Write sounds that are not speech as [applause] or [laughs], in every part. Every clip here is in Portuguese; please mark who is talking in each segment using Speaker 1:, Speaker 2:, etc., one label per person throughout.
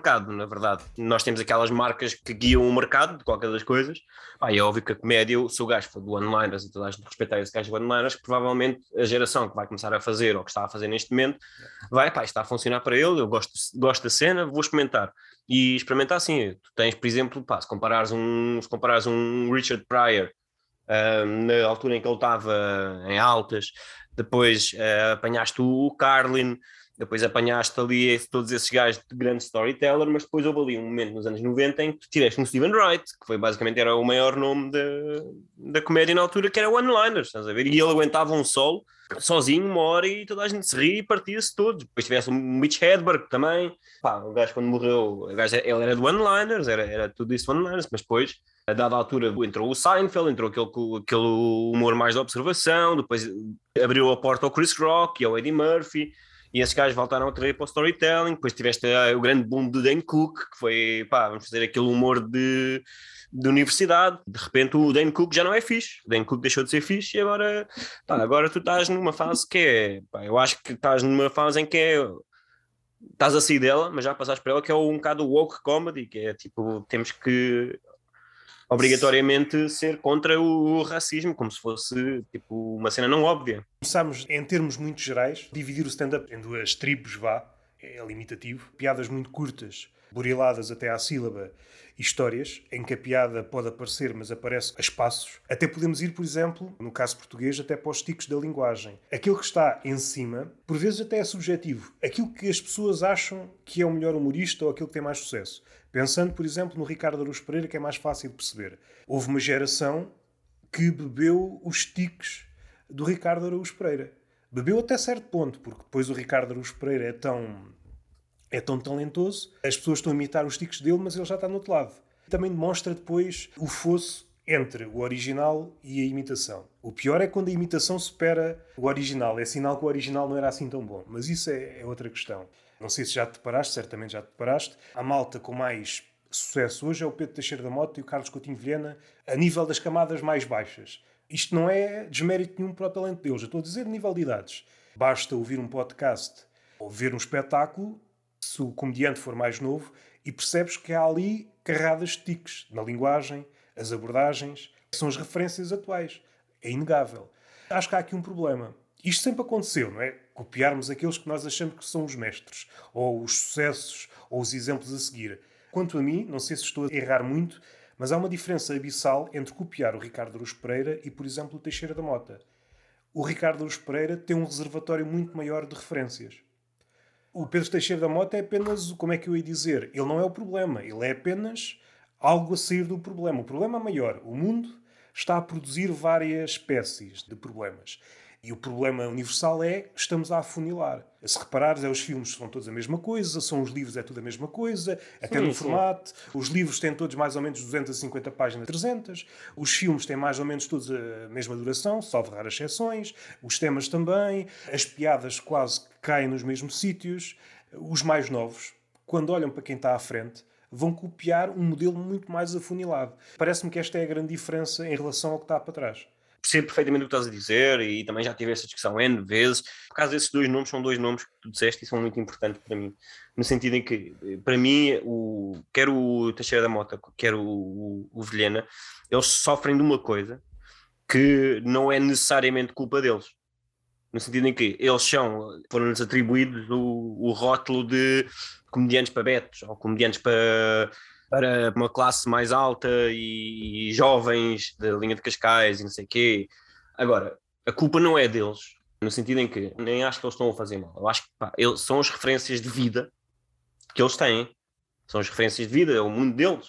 Speaker 1: mercado, na verdade. Nós temos aquelas marcas que guiam o mercado de qualquer das coisas. Ah, é óbvio que a comédia, se o gajo for do one-liners e toda a gente respeitar esse gajo do one-liners, provavelmente a geração que vai começar a fazer ou que está a fazer neste momento vai, pá, está a funcionar para ele, eu gosto, gosto da cena, vou experimentar. E experimentar assim, tu tens, por exemplo, pá, se comparares um, se comparares um Richard Pryor uh, na altura em que ele estava em altas, depois uh, apanhaste o Carlin, depois apanhaste ali todos esses gajos de grande storyteller, mas depois houve ali um momento nos anos 90 em que tiveste um Steven Wright, que foi basicamente era o maior nome da comédia na altura, que era One-Liners, estás a ver? E ele aguentava um solo sozinho uma hora e toda a gente se ria e partia-se todos. Depois tivesse o Mitch Hedberg também, pá, o gajo quando morreu, o gajo, ele era de One-Liners, era, era tudo isso One-Liners, mas depois a dada altura entrou o Seinfeld, entrou aquele, aquele humor mais de observação, depois abriu a porta ao Chris Rock e ao Eddie Murphy, e esses gajos voltaram a correr para o storytelling. Depois tiveste uh, o grande boom de Dan Cook, que foi, pá, vamos fazer aquele humor de, de universidade. De repente o Dan Cook já não é fixe. O Dan Cook deixou de ser fixe e agora, pá, agora tu estás numa fase que é, pá, eu acho que estás numa fase em que é estás a sair dela, mas já passaste para ela, que é um bocado woke comedy, que é tipo, temos que obrigatoriamente ser contra o racismo, como se fosse tipo uma cena não óbvia.
Speaker 2: Começámos, em termos muito gerais, dividir o stand-up em duas tribos, vá, é limitativo, piadas muito curtas, buriladas até à sílaba, histórias em que a piada pode aparecer, mas aparece a espaços. Até podemos ir, por exemplo, no caso português, até para os ticos da linguagem. Aquilo que está em cima, por vezes até é subjetivo. Aquilo que as pessoas acham que é o melhor humorista ou aquilo que tem mais sucesso. Pensando, por exemplo, no Ricardo Aruz Pereira, que é mais fácil de perceber. Houve uma geração que bebeu os tiques do Ricardo Araújo Pereira. Bebeu até certo ponto, porque depois o Ricardo Araújo Pereira é tão é tão talentoso, as pessoas estão a imitar os tiques dele, mas ele já está no outro lado. Também demonstra depois o fosso entre o original e a imitação. O pior é quando a imitação supera o original. É sinal que o original não era assim tão bom. Mas isso é, é outra questão. Não sei se já te deparaste, certamente já te deparaste. A malta com mais sucesso hoje é o Pedro Teixeira da Mota e o Carlos Coutinho Vilhena, a nível das camadas mais baixas. Isto não é desmérito nenhum para o talento deles. Estou a dizer nível de idades. Basta ouvir um podcast ou ver um espetáculo se o comediante for mais novo, e percebes que há ali carradas de tiques na linguagem, as abordagens, são as referências atuais. É inegável. Acho que há aqui um problema. Isto sempre aconteceu, não é? Copiarmos aqueles que nós achamos que são os mestres, ou os sucessos, ou os exemplos a seguir. Quanto a mim, não sei se estou a errar muito, mas há uma diferença abissal entre copiar o Ricardo Aruz Pereira e, por exemplo, o Teixeira da Mota. O Ricardo Aruz Pereira tem um reservatório muito maior de referências. O Pedro Teixeira da Mota é apenas, como é que eu ia dizer? Ele não é o problema, ele é apenas algo a sair do problema. O problema maior. O mundo está a produzir várias espécies de problemas. E o problema universal é estamos a afunilar. Se reparares, é os filmes são todos a mesma coisa, são os livros é tudo a mesma coisa, até sim, no sim. formato. Os livros têm todos mais ou menos 250 páginas, 300. Os filmes têm mais ou menos todos a mesma duração, salvo raras exceções. Os temas também. As piadas quase caem nos mesmos sítios. Os mais novos, quando olham para quem está à frente, vão copiar um modelo muito mais afunilado. Parece-me que esta é a grande diferença em relação ao que está para trás
Speaker 1: percebo perfeitamente o que estás a dizer e também já tive essa discussão N vezes. Por causa desses dois nomes, são dois nomes que tu disseste e são muito importantes para mim. No sentido em que, para mim, o, quer o Teixeira da Mota, quer o, o, o Vilhena, eles sofrem de uma coisa que não é necessariamente culpa deles. No sentido em que eles são, foram-lhes atribuídos o, o rótulo de comediantes para betos ou comediantes para para uma classe mais alta e, jovens da linha de Cascais e não sei o quê. Agora, a culpa não é deles, no sentido em que nem acho que eles estão a fazer mal. Eu acho que pá, eles, são as referências de vida que eles têm. São as referências de vida, é o mundo deles.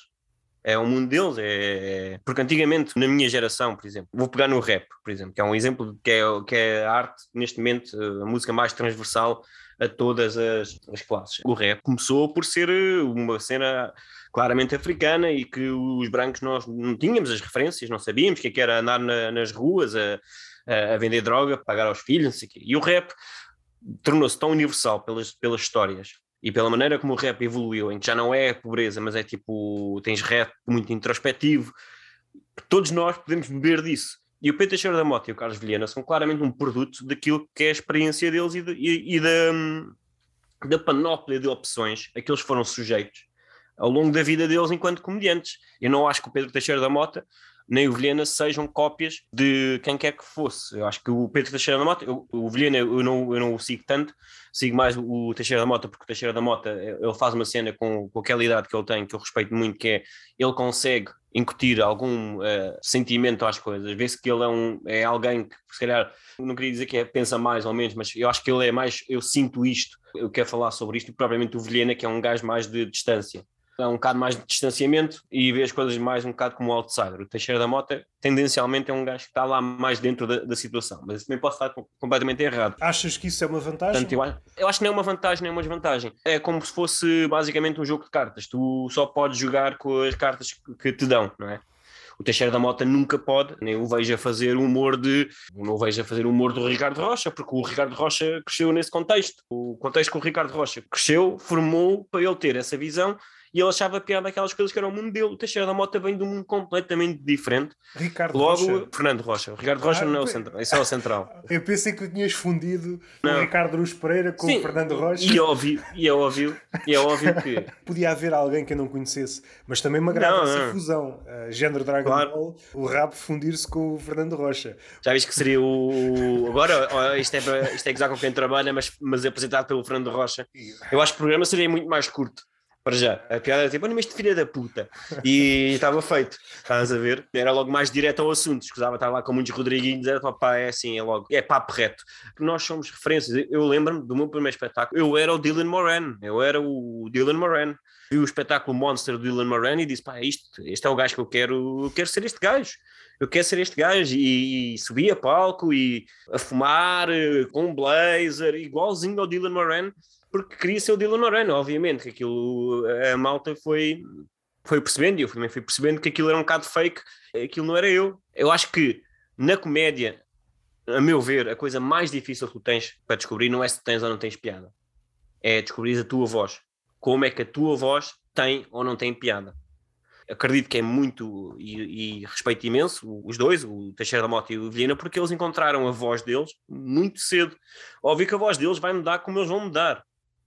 Speaker 1: É o mundo deles. É... Porque antigamente, na minha geração, por exemplo, vou pegar no rap, por exemplo, que é um exemplo que é, que é a arte, neste momento, a música mais transversal a todas as, as classes. O rap começou por ser uma cena claramente africana e que os brancos nós não tínhamos as referências, não sabíamos o que, é que era andar na, nas ruas a, a, vender droga, pagar aos filhos, não sei o quê. E o rap tornou-se tão universal pelas, pelas histórias e pela maneira como o rap evoluiu, em que já não é pobreza, mas é tipo, tens rap muito introspectivo, todos nós podemos beber disso. E o Pedro Teixeira da Mota e o Carlos Vilhena são claramente um produto daquilo que é a experiência deles e, de, e, e da, da panóplia de opções a que eles foram sujeitos ao longo da vida deles enquanto comediantes. Eu não acho que o Pedro Teixeira da Mota nem o Vilhena sejam cópias de quem quer que fosse. Eu acho que o Pedro Teixeira da Mota, eu, o Vilhena eu não, eu não o sigo tanto, sigo mais o Teixeira da Mota, porque o Teixeira da Mota ele faz uma cena com, com aquela idade que ele tem, que eu respeito muito, que é ele consegue incutir algum uh, sentimento às coisas, vê-se que ele é, um, é alguém que, se calhar, não queria dizer que é, pensa mais ou menos, mas eu acho que ele é mais, eu sinto isto, eu quero falar sobre isto, e propriamente o Vilhena, que é um gajo mais de distância é um bocado mais de distanciamento e vê as coisas mais um bocado como outsider. O Teixeira da Mota, tendencialmente, é um gajo que está lá mais dentro da, da situação, mas também pode estar completamente errado.
Speaker 2: Achas que isso é uma vantagem?
Speaker 1: Portanto, eu, eu, acho que não é uma vantagem nem uma desvantagem. É como se fosse basicamente um jogo de cartas. Tu só podes jogar com as cartas que te dão, não é? o Teixeira da Mota nunca pode, nem o vejo a fazer humor de. Não o vejo a fazer humor do Ricardo Rocha, porque o Ricardo Rocha cresceu nesse contexto. O contexto que o Ricardo Rocha cresceu, formou para ele ter essa visão e ele achava piada aquelas coisas que eram o mundo dele. O Teixeira da Mota vem de um mundo completamente diferente.
Speaker 2: Ricardo
Speaker 1: Logo,
Speaker 2: Rocha.
Speaker 1: Fernando Rocha. O Ricardo Rocha ah, não é o central, esse é o central. [laughs]
Speaker 2: Eu pensei que tinhas fundido não. o Ricardo Luz Pereira com Sim, o Fernando Rocha.
Speaker 1: E é óbvio, e é óbvio, e é óbvio que.
Speaker 2: Podia haver alguém que eu não conhecesse, mas também me agrada essa fusão. Uh, género Dragon claro. Ball, o rap fundir-se com o Fernando Rocha.
Speaker 1: Já viste que seria o. Agora, isto é, isto é exato com quem trabalha, mas, mas apresentado pelo Fernando Rocha. Eu acho que o programa seria muito mais curto para já. A piada era tipo, olha, este filho da puta. E estava feito, estás a ver? Era logo mais direto ao assunto. Escusava estar lá com muitos Rodriguinhos, era pá, é assim, é logo, é papo reto. Nós somos referências. Eu lembro-me do meu primeiro espetáculo, eu era o Dylan Moran, eu era o Dylan Moran. Vi o espetáculo Monster do Dylan Moran e disse, pá, é isto, este é o gajo que eu quero, eu quero ser este gajo. Eu quero ser este gajo e, e subi a palco e a fumar com um blazer, igualzinho ao Dylan Moran porque queria ser o Dylan Moreno, obviamente, que aquilo, a malta foi, foi percebendo, e eu também fui percebendo que aquilo era um bocado fake, aquilo não era eu. Eu acho que na comédia, a meu ver, a coisa mais difícil que tu tens para descobrir não é se tens ou não tens piada, é descobrir a tua voz. Como é que a tua voz tem ou não tem piada. Acredito que é muito e, e respeito imenso os dois, o Teixeira da Mota e o Vilhena, porque eles encontraram a voz deles muito cedo. Óbvio que a voz deles vai mudar como eles vão mudar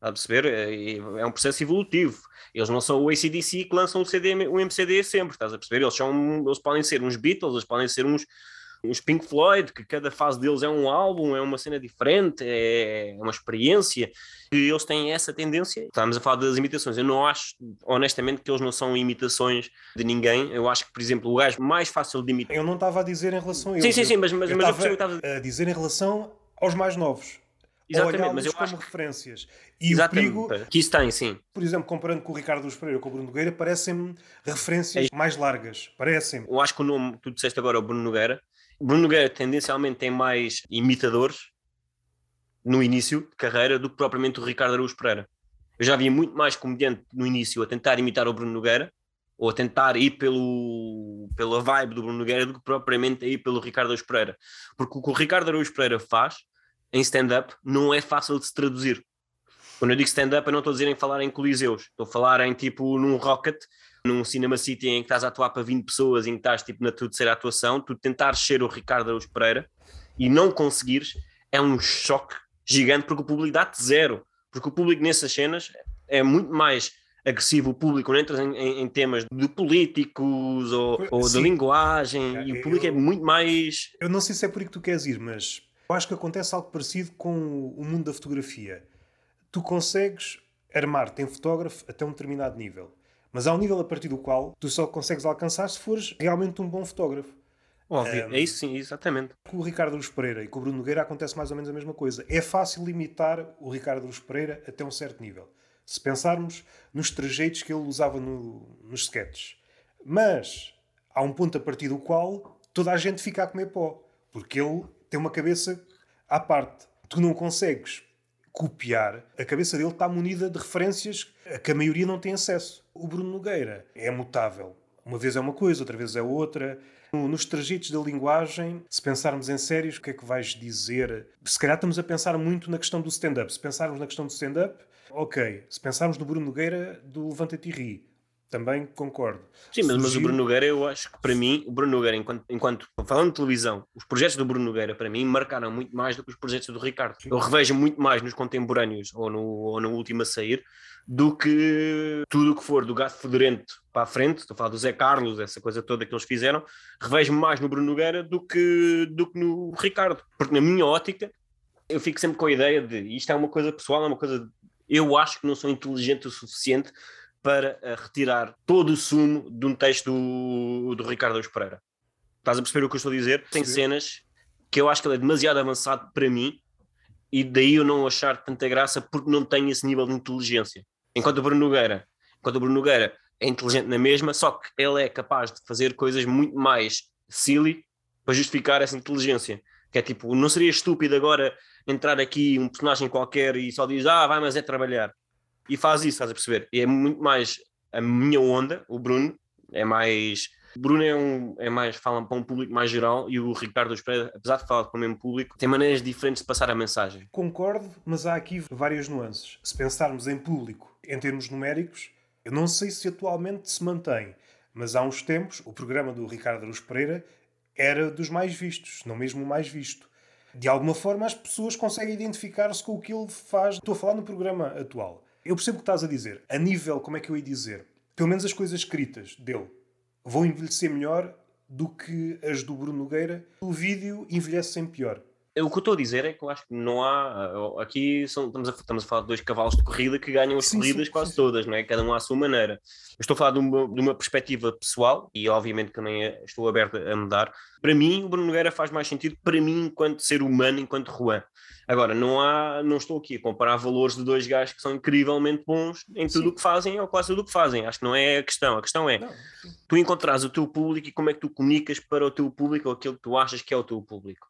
Speaker 1: a perceber? É, é um processo evolutivo. Eles não são o ACDC que lançam o CD, o MCD sempre, estás a perceber? Eles, são, eles podem ser uns Beatles, eles podem ser uns, uns Pink Floyd, que cada fase deles é um álbum, é uma cena diferente, é uma experiência. E eles têm essa tendência. Estamos a falar das imitações. Eu não acho, honestamente, que eles não são imitações de ninguém. Eu acho que, por exemplo, o gajo mais fácil de imitar.
Speaker 2: Eu não estava a dizer em relação a eles.
Speaker 1: Sim, sim, sim, mas, mas, eu, mas
Speaker 2: eu estava a dizer em relação aos mais novos. Exatamente, mas eu como acho... referências. E Exatamente, o perigo,
Speaker 1: que isso tem, sim.
Speaker 2: Por exemplo, comparando com o Ricardo Luz Pereira com o Bruno Nogueira, parecem-me referências é. mais largas. Parecem.
Speaker 1: Eu acho que o nome que tu disseste agora é o Bruno Nogueira. Bruno Nogueira tendencialmente tem mais imitadores no início de carreira do que propriamente o Ricardo Araújo Pereira. Eu já vi muito mais comediante no início a tentar imitar o Bruno Nogueira ou a tentar ir pelo, pela vibe do Bruno Nogueira do que propriamente a ir pelo Ricardo Araújo Pereira. Porque o que o Ricardo Araújo Pereira faz em stand-up não é fácil de se traduzir. Quando eu digo stand-up, eu não estou a dizer em falar em coliseus, estou a falar em tipo num rocket, num Cinema City em que estás a atuar para 20 pessoas, em que estás tipo na tua terceira atuação, tu tentares ser o Ricardo Araújo Pereira e não conseguires, é um choque gigante porque o público dá-te zero. Porque o público nessas cenas é muito mais agressivo o público, não entras em, em, em temas de políticos ou, ou de linguagem, é, e o público é eu, é muito mais.
Speaker 2: Eu não sei se é por aí que tu queres ir, mas eu acho que acontece algo parecido com o mundo da fotografia. Tu consegues armar-te em fotógrafo até um determinado nível. Mas há um nível a partir do qual tu só consegues alcançar se fores realmente um bom fotógrafo.
Speaker 1: Óbvio, um, é isso sim, exatamente.
Speaker 2: Com o Ricardo Luz Pereira e com o Bruno Nogueira acontece mais ou menos a mesma coisa. É fácil limitar o Ricardo Luz Pereira até um certo nível. Se pensarmos nos trajeitos que ele usava no, nos sketches. Mas há um ponto a partir do qual toda a gente fica a comer pó. Porque ele tem uma cabeça à parte. Tu não consegues copiar. A cabeça dele está munida de referências a que a maioria não tem acesso. O Bruno Nogueira é mutável. Uma vez é uma coisa, outra vez é outra. Nos trajetos da linguagem, se pensarmos em sérios, o que é que vais dizer? Se calhar estamos a pensar muito na questão do stand-up. Se pensarmos na questão do stand-up, ok. Se pensarmos no Bruno Nogueira, do Levanta-te e Ri, também concordo.
Speaker 1: Sim, mas, Surgiu... mas, o Bruno Nogueira, eu acho que para mim, o Bruno Nogueira, enquanto, enquanto falando de televisão, os projetos do Bruno Nogueira, para mim, marcaram muito mais do que os projetos do Ricardo. Sim. Eu revejo muito mais nos contemporâneos ou no, ou no último a sair do que tudo o que for do gato fedorento para a frente, estou a falar do Zé Carlos, essa coisa toda que eles fizeram, revejo mais no Bruno Nogueira do que, do que no Ricardo, porque na minha ótica eu fico sempre com a ideia de isto é uma coisa pessoal, é uma coisa. Eu acho que não sou inteligente o suficiente para eh, retirar todo o sumo de um texto do, do Ricardo Eus Pereira. Estás a perceber o que eu estou a dizer? Tem Sim. cenas que eu acho que ele é demasiado avançado para mim e daí eu não achar tanta graça porque não tenho esse nível de inteligência. Enquanto o Bruno Nogueira, enquanto o Bruno Nogueira é inteligente na mesma, só que ele é capaz de fazer coisas muito mais silly para justificar essa inteligência. Que é tipo, não seria estúpido agora entrar aqui um personagem qualquer e só diz, ah, vai, mas é trabalhar e faz isso, estás a perceber? E é muito mais a minha onda, o Bruno, é mais. Bruno é, um, é mais, fala para um público mais geral e o Ricardo Espera, apesar de falar para o mesmo público, tem maneiras diferentes de passar a mensagem.
Speaker 2: Concordo, mas há aqui várias nuances. Se pensarmos em público, em termos numéricos, eu não sei se atualmente se mantém, mas há uns tempos o programa do Ricardo Aruz Pereira era dos mais vistos, não mesmo o mais visto. De alguma forma as pessoas conseguem identificar-se com o que ele faz. Estou a falar no programa atual. Eu percebo o que estás a dizer. A nível, como é que eu ia dizer? Pelo menos as coisas escritas dele vão envelhecer melhor do que as do Bruno Nogueira. O vídeo envelhece sempre pior.
Speaker 1: O que eu estou a dizer é que eu acho que não há. Aqui são, estamos, a, estamos a falar de dois cavalos de corrida que ganham as sim, corridas sim, quase sim. todas, não é? cada um à sua maneira. Eu estou a falar de uma, de uma perspectiva pessoal e, obviamente, também estou aberto a mudar. Para mim, o Bruno Nogueira faz mais sentido para mim, enquanto ser humano, enquanto Juan. Agora, não, há, não estou aqui a comparar valores de dois gajos que são incrivelmente bons em tudo o que fazem ou quase tudo o que fazem. Acho que não é a questão. A questão é não, tu encontrares o teu público e como é que tu comunicas para o teu público ou aquilo que tu achas que é o teu público.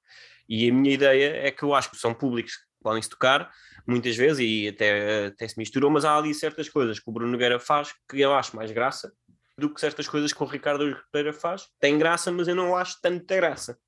Speaker 1: E a minha ideia é que eu acho que são públicos que podem se tocar muitas vezes e até, até se misturam, mas há ali certas coisas que o Bruno Nogueira faz que eu acho mais graça do que certas coisas que o Ricardo Pereira faz. Tem graça, mas eu não acho tanta graça.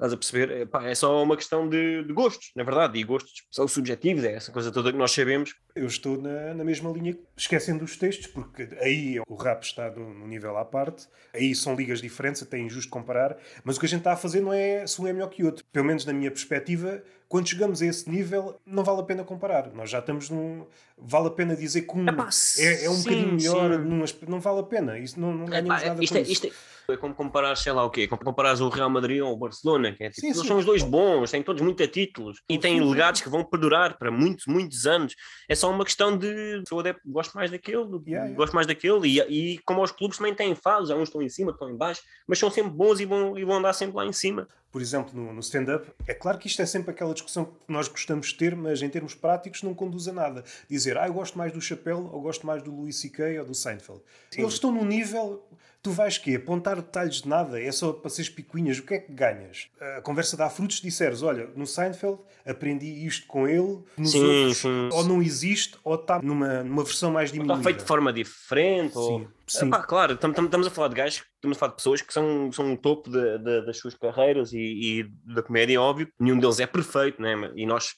Speaker 1: Estás a perceber? É, é só uma questão de, de, gostos, na verdade, e gostos são subjetivos, é essa coisa toda que nós sabemos.
Speaker 2: Eu estou na, na mesma linha, esquecendo os textos, porque aí o rap está no, nível à parte, aí são ligas diferentes, até é injusto comparar, mas o que a gente está a fazer não é se um é melhor que o outro. Pelo menos na minha perspectiva, quando chegamos a esse nível, não vale a pena comparar. Nós já estamos num. Vale a pena dizer que um Epá, é, é, um sim, bocadinho melhor, num, não vale a pena. Isso não, não ganhamos Epá, nada
Speaker 1: isto
Speaker 2: com
Speaker 1: é,
Speaker 2: isso.
Speaker 1: Isto é é como comparar, sei lá o quê, como comparar o Real Madrid ou o Barcelona, que é tipo, sim, sim. são os dois bons, têm todos muitos títulos e têm legados que vão perdurar para muitos, muitos anos. É só uma questão de sou adepto, gosto mais daquele, yeah, yeah. gosto mais daquele, e, e como os clubes também têm fases, uns estão em cima, estão em baixo, mas são sempre bons e vão, e vão andar sempre lá em cima.
Speaker 2: Por exemplo, no, no stand-up, é claro que isto é sempre aquela discussão que nós gostamos de ter, mas em termos práticos não conduz a nada. Dizer, ah, eu gosto mais do Chapéu ou gosto mais do Louis C.K. ou do Seinfeld. Sim. Eles estão num nível Tu vais quê? Apontar detalhes de nada? É só para seres picuinhas? O que é que ganhas? A conversa dá frutos disseres, olha, no Seinfeld aprendi isto com ele, nos sim, outros, sim. ou não existe, ou está numa, numa versão mais diminuída.
Speaker 1: Ou está feito de forma diferente, sim, ou... Sim. Epá, claro, estamos a falar de gajos, estamos a falar de pessoas que são, são o topo de, de, das suas carreiras e, e, da comédia, óbvio. Nenhum deles é perfeito, né? e nós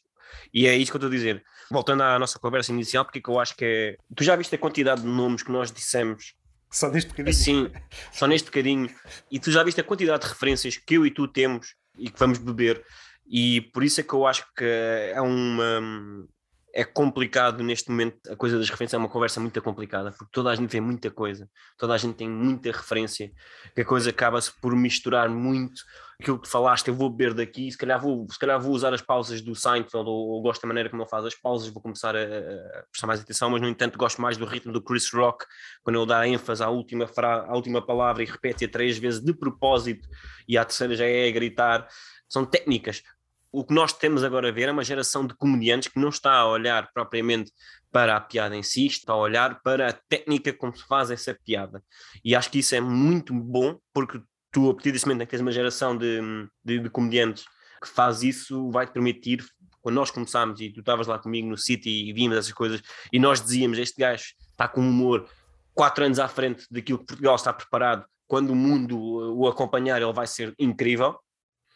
Speaker 1: e é isso que eu estou a dizer. Voltando à nossa conversa inicial, porque eu acho que é. Tu já viste a quantidade de nomes que nós dissemos
Speaker 2: só neste bocadinho.
Speaker 1: Sim, [laughs] só neste bocadinho. E tu já viste a quantidade de referências que eu e tu temos e que vamos beber. E por isso é que eu acho que é uma. É complicado neste momento, a coisa das referências é uma conversa muito complicada, porque toda a gente vê muita coisa, toda a gente tem muita referência, que a coisa acaba-se por misturar muito aquilo que falaste, eu vou beber daqui, se calhar vou, se calhar vou usar as pausas do Seinfeld, ou, ou gosto da maneira como ele faz as pausas, vou começar a, a, prestar mais atenção, mas no entanto gosto mais do ritmo do Chris Rock, quando ele dá ênfase à última, fra, à última palavra e repete-a três vezes de propósito, e a terceira já é a gritar. São técnicas. O que nós temos agora a ver é uma geração de comediantes que não está a olhar propriamente para a piada em si, está a olhar para a técnica como se faz essa piada. E acho que isso é muito bom, porque tu, a partir desse momento em que tens uma geração de, de, de comediantes que faz isso, vai-te permitir, quando nós começámos e tu estavas lá comigo no City e vimos essas coisas, e nós dizíamos: Este gajo está com humor quatro anos à frente daquilo que Portugal está preparado, quando o mundo o acompanhar, ele vai ser incrível.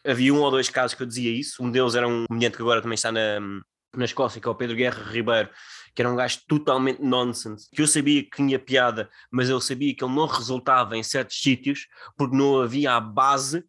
Speaker 1: Havia um ou dois casos que eu dizia isso. Um deles era um comediante que agora também está na, na Escócia, que é o Pedro Guerra Ribeiro, que era um gajo totalmente nonsense, que eu sabia que tinha piada, mas eu sabia que ele não resultava em certos sítios porque não havia a base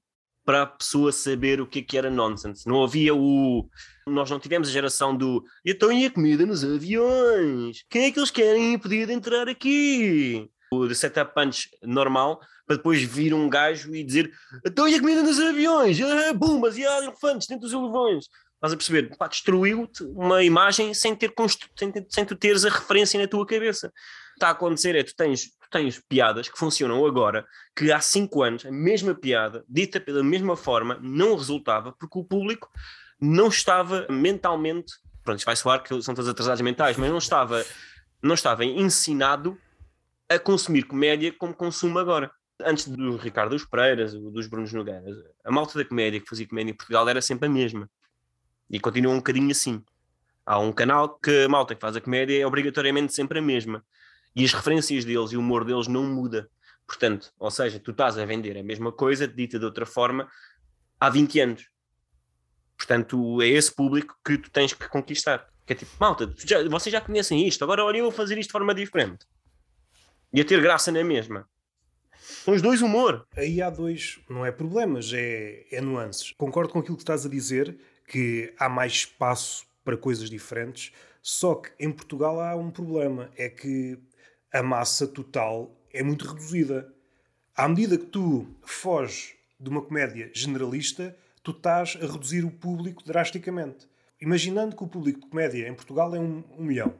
Speaker 1: para a pessoa saber o que, é que era nonsense. Não havia o. Nós não tivemos a geração do. Então e a comida nos aviões? Quem é que eles querem impedir de entrar aqui? O de setup punch normal, para depois vir um gajo e dizer então e a comida nos aviões? Ah, bombas e há elefantes dentro dos aviões. Estás a perceber? Destruiu-te uma imagem sem, ter sem, ter, sem tu teres a referência na tua cabeça. Está a acontecer é tu tens tens piadas que funcionam agora, que há cinco anos, a mesma piada, dita pela mesma forma, não resultava, porque o público não estava mentalmente, pronto, vai soar que são todos atrasados mentais, mas não estava, não estava ensinado a consumir comédia como consumo agora. Antes do Ricardo dos Pereiras, dos Brunos Nogueiras, a malta da comédia que fazia comédia em Portugal era sempre a mesma. E continua um bocadinho assim. Há um canal que a malta que faz a comédia é obrigatoriamente sempre a mesma e as referências deles e o humor deles não muda. Portanto, ou seja, tu estás a vender a mesma coisa, dita de outra forma, há 20 anos. Portanto, é esse público que tu tens que conquistar. Que é tipo, malta, já, vocês já conhecem isto, agora olha eu vou fazer isto de forma diferente. E a ter graça na mesma. São os dois humor.
Speaker 2: Aí há dois, não é problemas, é, é nuances. Concordo com aquilo que estás a dizer, que há mais espaço para coisas diferentes, só que em Portugal há um problema, é que a massa total é muito reduzida. À medida que tu foges de uma comédia generalista, tu estás a reduzir o público drasticamente. Imaginando que o público de comédia em Portugal é um, um milhão.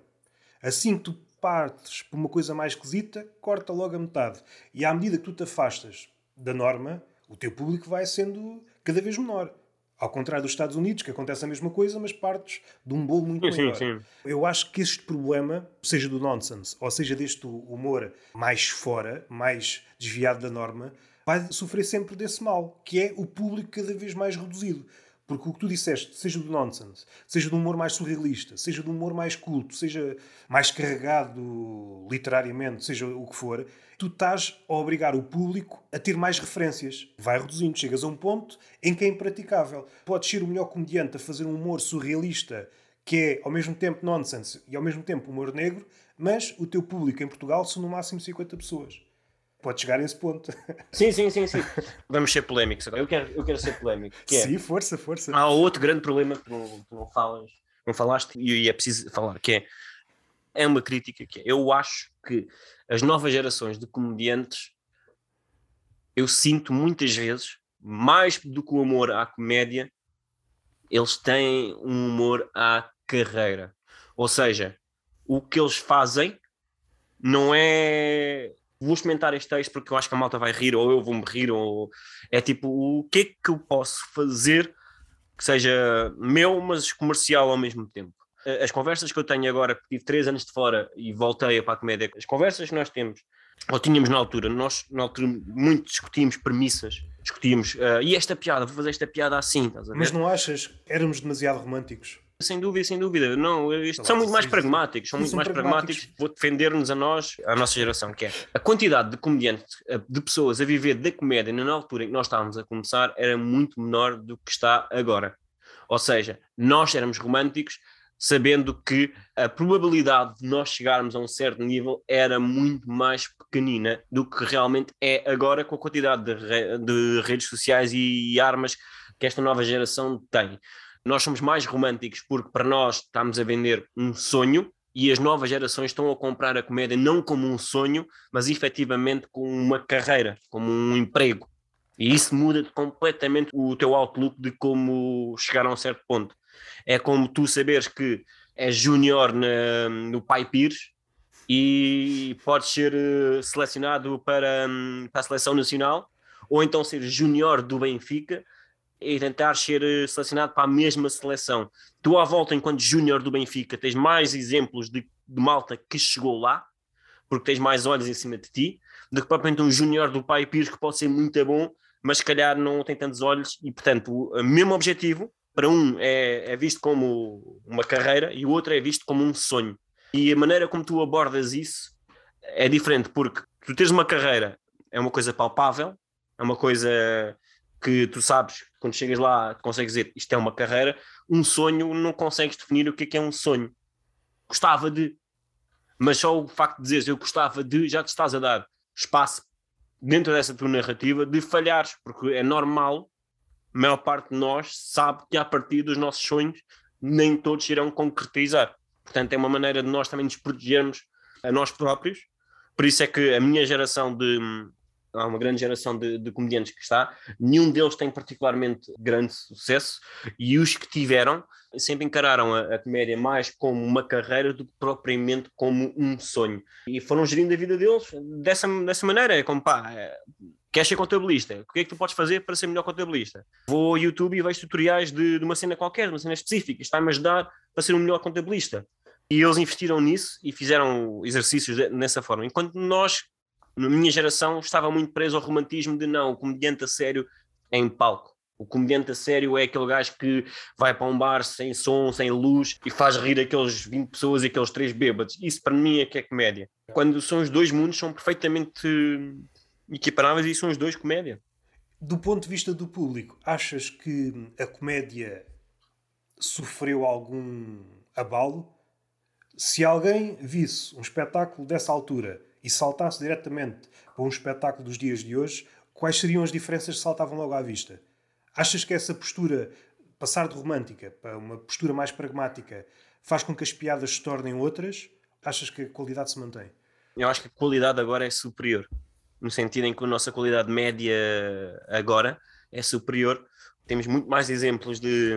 Speaker 2: Assim que tu partes por uma coisa mais esquisita, corta logo a metade. E à medida que tu te afastas da norma, o teu público vai sendo cada vez menor. Ao contrário dos Estados Unidos, que acontece a mesma coisa, mas partes de um bolo muito sim, maior. Sim, sim. Eu acho que este problema, seja do nonsense, ou seja deste humor mais fora, mais desviado da norma, vai sofrer sempre desse mal, que é o público cada vez mais reduzido. Porque o que tu disseste, seja do nonsense, seja do humor mais surrealista, seja do humor mais culto, seja mais carregado literariamente, seja o que for, tu estás a obrigar o público a ter mais referências. Vai reduzindo, chegas a um ponto em que é impraticável. Podes ser o melhor comediante a fazer um humor surrealista que é ao mesmo tempo nonsense e ao mesmo tempo humor negro, mas o teu público em Portugal são no máximo 50 pessoas. Pode chegar a esse ponto. [laughs]
Speaker 1: Sim, sim, sim, sim. Vamos ser polémicos agora. Eu quero, eu quero ser polémico. É,
Speaker 2: sim, força, força.
Speaker 1: Há outro grande problema que não, não, falas, não falaste e é preciso falar, que é, é uma crítica que é, eu acho que as novas gerações de comediantes eu sinto muitas vezes, mais do que o amor à comédia, eles têm um humor à carreira. Ou seja, o que eles fazem não é vou experimentar este texto porque eu acho que a malta vai rir, ou eu vou-me rir, ou é tipo, o que é que eu posso fazer que seja meu, mas comercial ao mesmo tempo. As conversas que eu tenho agora, que tive três anos de fora e voltei para a comédia, as conversas que nós temos, ou tínhamos na altura, nós na altura muito discutíamos premissas, discutíamos, uh, e esta piada, vou fazer esta piada assim,
Speaker 2: Mas não achas que éramos demasiado românticos?
Speaker 1: Sem dúvida, sem dúvida. Não, isto, são muito mais pragmáticos, são muito mais pragmáticos. Vou defender-nos a nós, a nossa geração, que é a quantidade de comediantes, de pessoas a viver da comédia na altura em que nós estávamos a começar era muito menor do que está agora. Ou seja, nós éramos românticos sabendo que a probabilidade de nós chegarmos a um certo nível era muito mais pequenina do que realmente é agora com a quantidade de, re de redes sociais e armas que esta nova geração tem nós somos mais românticos porque para nós estamos a vender um sonho e as novas gerações estão a comprar a comédia não como um sonho, mas efetivamente como uma carreira, como um emprego. E isso muda completamente o teu outlook de como chegar a um certo ponto. É como tu saberes que és júnior no Pai Pires e podes ser eh, selecionado para, hum, para a seleção nacional, ou então ser júnior do Benfica e tentar ser eh, selecionado para a mesma seleção. Tu, à volta, enquanto júnior do Benfica, tens mais exemplos de, de, malta que chegou lá, porque tens mais olhos em cima de ti, do que propriamente um júnior do Pai Pires que pode ser muito bom, mas se calhar não tem tantos olhos e, portanto, o mesmo objetivo, para um é, é visto como uma carreira e o outro é visto como um sonho. E a maneira como tu abordas isso é diferente, porque tu tens uma carreira, é uma coisa palpável, é uma coisa que tu sabes, quando chegas lá, consegues dizer isto é uma carreira. um sonho não consegues definir o que é que é um sonho. Gostava de, mas só o facto de dizeres eu gostava de, já te estás a dar espaço dentro dessa tua narrativa de falhares, porque é normal, a maior parte de nós sabe que a partir dos nossos sonhos nem todos irão concretizar. Portanto, é uma maneira de nós também nos protegermos a nós próprios. Por isso é que a minha geração de, há uma grande geração de, de, comediantes que está, nenhum deles tem particularmente grande sucesso e os que tiveram sempre encararam a, a, comédia mais como uma carreira do que propriamente como um sonho e foram gerindo a vida deles dessa, dessa maneira, é como pá, é, queres ser contabilista, o que é que tu podes fazer para ser melhor contabilista? Vou ao YouTube e vejo tutoriais de, de uma cena qualquer, de uma cena específica, isto vai-me ajudar para ser um melhor contabilista. E eles investiram nisso e fizeram exercícios de, nessa forma. Enquanto nós na minha geração estava muito preso ao romantismo de não, o comediante a sério é em palco. O comediante a sério é aquele gajo que vai para um bar sem som, sem luz e faz rir aqueles 20 pessoas e aqueles três bêbados. Isso para mim é que é comédia. Quando são os dois mundos, são perfeitamente e são os dois comédia.
Speaker 2: Do ponto de vista do público, achas que a comédia sofreu algum abalo? Se alguém visse um espetáculo dessa altura e saltasse diretamente para um espetáculo dos dias de hoje, quais seriam as diferenças que saltavam logo à vista? Achas que essa postura, passar de romântica para uma postura mais pragmática, faz com que as piadas se tornem outras? Achas que a qualidade se mantém?
Speaker 1: Eu acho que a qualidade agora é superior, no sentido em que a nossa qualidade média agora é superior. Temos muito mais exemplos de,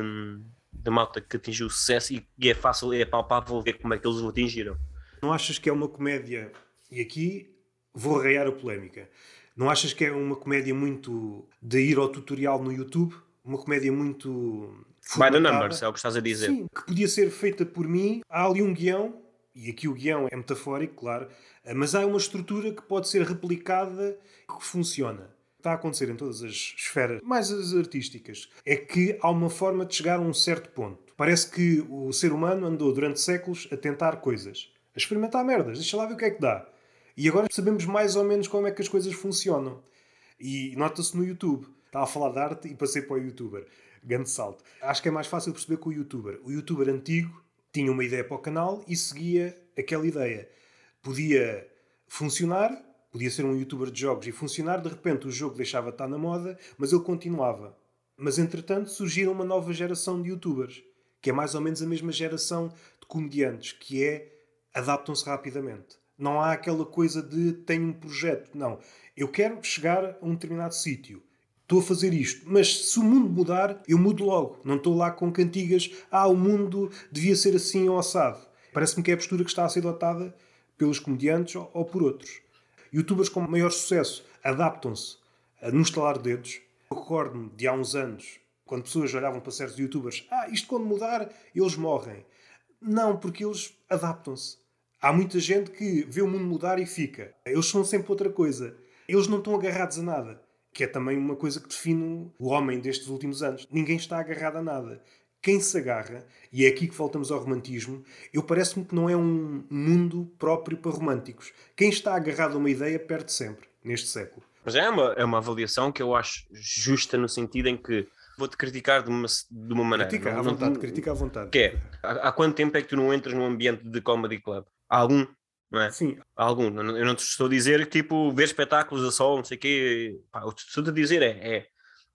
Speaker 1: de malta que atingiu sucesso e é fácil, é palpável ver como é que eles o atingiram.
Speaker 2: Não achas que é uma comédia e aqui vou arraiar a polémica. Não achas que é uma comédia muito de ir ao tutorial no YouTube? Uma comédia muito.
Speaker 1: By the numbers, é o que estás a dizer.
Speaker 2: Sim, que podia ser feita por mim. Há ali um guião, e aqui o guião é metafórico, claro, mas há uma estrutura que pode ser replicada que funciona. Está a acontecer em todas as esferas, mais as artísticas, é que há uma forma de chegar a um certo ponto. Parece que o ser humano andou durante séculos a tentar coisas, a experimentar merdas, deixa lá ver o que é que dá. E agora sabemos mais ou menos como é que as coisas funcionam. E nota-se no YouTube. Estava a falar de arte e passei para o youtuber. Grande salto. Acho que é mais fácil perceber com o youtuber. O youtuber antigo tinha uma ideia para o canal e seguia aquela ideia. Podia funcionar, podia ser um youtuber de jogos e funcionar, de repente o jogo deixava de estar na moda, mas ele continuava. Mas entretanto surgiram uma nova geração de youtubers, que é mais ou menos a mesma geração de comediantes, que é adaptam-se rapidamente. Não há aquela coisa de tenho um projeto. Não. Eu quero chegar a um determinado sítio. Estou a fazer isto. Mas se o mundo mudar, eu mudo logo. Não estou lá com cantigas. Ah, o mundo devia ser assim ou assado. Parece-me que é a postura que está a ser adotada pelos comediantes ou, por outros. Youtubers com maior sucesso adaptam-se a não estalar dedos. Recordo-me de há uns anos, quando pessoas olhavam para certos youtubers, ah, isto quando mudar, eles morrem. Não, porque eles adaptam-se. Há muita gente que vê o mundo mudar e fica. Eles são sempre outra coisa. Eles não estão agarrados a nada. Que é também uma coisa que define o homem destes últimos anos. Ninguém está agarrado a nada. Quem se agarra, e é aqui que voltamos ao romantismo, eu parece-me que não é um mundo próprio para românticos. Quem está agarrado a uma ideia perde sempre, neste século.
Speaker 1: Mas é uma, é uma avaliação que eu acho justa no sentido em que vou-te criticar de uma, de uma maneira.
Speaker 2: Critica à vontade, critica à vontade.
Speaker 1: Que é, há, há quanto tempo é que tu não entras num ambiente de comedy club? algum, não é?
Speaker 2: Sim.
Speaker 1: Algum. Eu não te estou a dizer que tipo, ver espetáculos a sol, não sei o quê. Pá, o que estou a dizer é, é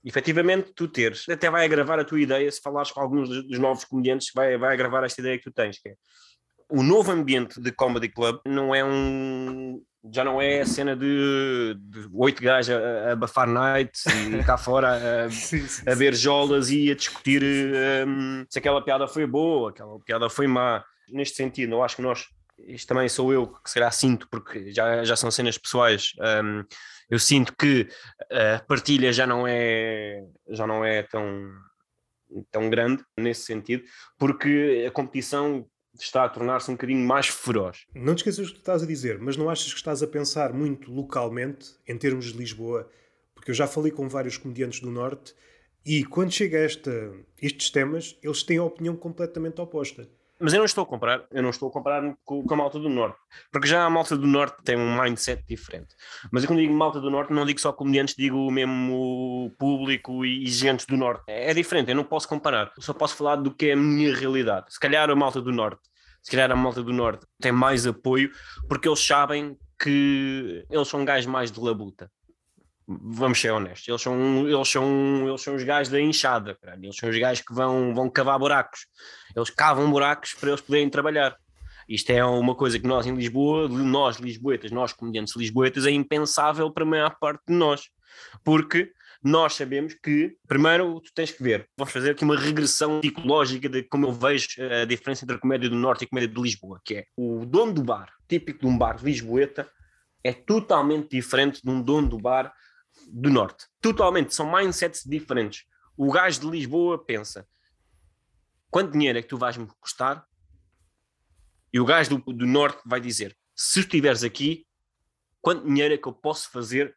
Speaker 1: efetivamente tu teres, até vai agravar a tua ideia se falares com alguns dos novos comediantes, vai, vai agravar esta ideia que tu tens, que é o novo ambiente de comedy club não é um já não é a cena de, oito gajos a, a abafar nights e [laughs] cá fora a, sim, sim, a ver jolas e a discutir um, se aquela piada foi boa, aquela piada foi má. Neste sentido, eu acho que nós isto também sou eu que se calhar sinto, porque já, já são cenas pessoais, um, eu sinto que a partilha já não é, já não é tão, tão grande nesse sentido, porque a competição está a tornar-se um bocadinho mais feroz.
Speaker 2: Não te esqueças do que estás a dizer, mas não achas que estás a pensar muito localmente, em termos de Lisboa? Porque eu já falei com vários comediantes do Norte e quando chega a esta, estes temas, eles têm a opinião completamente oposta.
Speaker 1: Mas eu não estou a comparar, eu não estou a com, com, a malta do Norte, porque já a malta do Norte tem um mindset diferente. Mas eu quando digo malta do Norte, não digo só comediantes, digo mesmo público e, gente do Norte. É, é diferente, eu não posso comparar, eu só posso falar do que é a minha realidade. Se calhar a malta do Norte, se calhar a malta do Norte tem mais apoio, porque eles sabem que eles são gajos mais de labuta vamos ser honestos, eles são, eles são, eles são os gajos da enxada, eles são os gajos que vão, vão cavar buracos, eles cavam buracos para eles poderem trabalhar. Isto é uma coisa que nós em Lisboa, nós lisboetas, nós comediantes lisboetas, é impensável para a maior parte de nós, porque nós sabemos que, primeiro, tu tens que ver, vamos fazer aqui uma regressão psicológica de como eu vejo a diferença entre a comédia do Norte e a comédia de Lisboa, que é o dono do bar, típico de um bar lisboeta, é totalmente diferente de um dono do bar do Norte. Totalmente, são mindsets diferentes. O gajo de Lisboa pensa: quanto dinheiro é que tu vais-me custar? E o gajo do, do Norte vai dizer: se estiveres aqui, quanto dinheiro é que eu posso fazer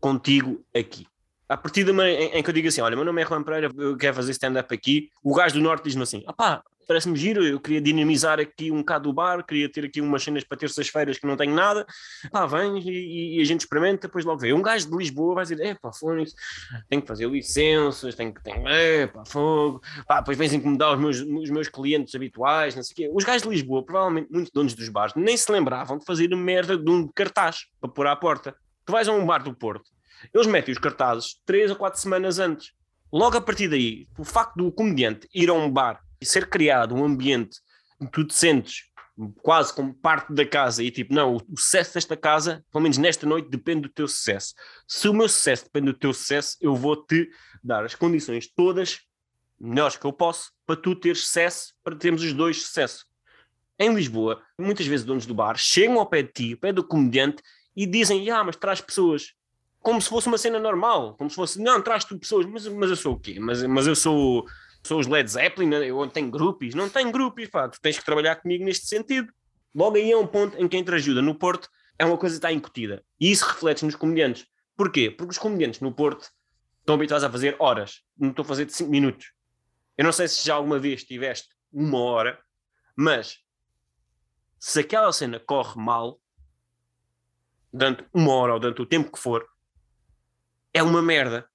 Speaker 1: contigo aqui? A partir do momento em, em, que eu digo assim: olha, meu nome é Juan Pereira, eu quero fazer stand-up aqui, o gajo do Norte diz-me assim: pá, parece-me giro, eu queria dinamizar aqui um bocado o bar, queria ter aqui umas cenas para terças-feiras que não tenho nada, pá, vem e, e, a gente experimenta, depois logo vê. Um gajo de Lisboa vai dizer, é pá, Fónix, tenho que fazer licenças, tenho que, é pá, fogo, pá, depois vens incomodar os meus, os meus clientes habituais, não sei o quê. Os gajos de Lisboa, provavelmente muitos donos dos bares, nem se lembravam de fazer merda de um cartaz para pôr à porta. Tu vais a um bar do Porto, eles metem os cartazes três ou quatro semanas antes. Logo a partir daí, o facto do comediante ir a um bar e ser criado um ambiente em que tu te sentes quase como parte da casa e tipo, não, o sucesso desta casa, pelo menos nesta noite, depende do teu sucesso. Se o meu sucesso depende do teu sucesso, eu vou-te dar as condições todas melhores que eu posso para tu teres sucesso, para termos os dois sucesso. Em Lisboa, muitas vezes donos do bar chegam ao pé de ti, ao pé do comediante e dizem, ah, mas traz pessoas. Como se fosse uma cena normal, como se fosse, não, traz tu pessoas, mas, mas eu sou o quê? Mas, mas eu sou sou os Led Zeppelin, eu tenho grupos, não tenho grupos, pá, tu tens que trabalhar comigo neste sentido. Logo aí é um ponto em que a ajuda no Porto é uma coisa que está incutida. E isso reflete nos comediantes. Porquê? Porque os comediantes no Porto estão habituados a fazer horas, não estou a fazer de 5 minutos. Eu não sei se já alguma vez tiveste uma hora, mas se aquela cena corre mal, durante uma hora ou durante o tempo que for, é uma merda.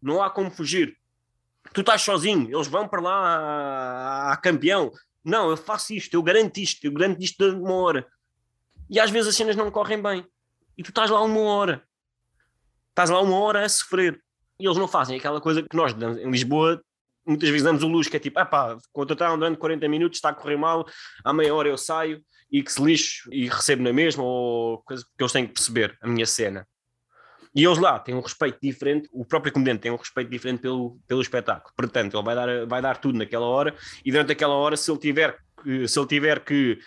Speaker 1: Não há como fugir tu estás sozinho, eles vão para lá a, campeão. Não, eu faço isto, eu garanto isto, eu garanto isto de uma hora. E às vezes as cenas não correm bem. E tu estás lá uma hora. Estás lá uma hora a sofrer. E eles não fazem aquela coisa que nós em Lisboa muitas vezes damos o luz, que é tipo, ah pá, contrataram durante 40 minutos, está a correr mal, à meia hora eu saio e que se lixo e recebo na mesma, ou coisa que eles têm que perceber, a minha cena. E eles lá têm um respeito diferente, o próprio comediante tem um respeito diferente pelo, pelo espetáculo. Portanto, ele vai dar, vai dar tudo naquela hora e durante aquela hora, se ele tiver, se ele tiver que,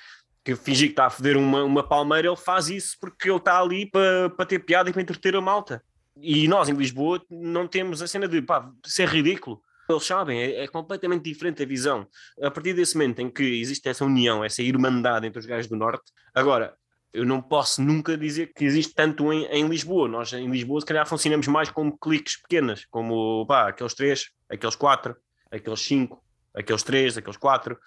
Speaker 1: que fingir que está a foder uma, uma palmeira, ele faz isso porque ele está ali para, para ter piada e para entreter a malta. E nós em Lisboa não temos a cena de pá, ser ridículo. Eles sabem, é, é, completamente diferente a visão. A partir desse momento em que existe essa união, essa irmandade entre os gajos do Norte, agora, eu não posso nunca dizer que existe tanto em, em, Lisboa. Nós em Lisboa, se calhar, funcionamos mais como cliques pequenas, como pá, aqueles três, aqueles quatro, aqueles cinco, aqueles três, aqueles quatro,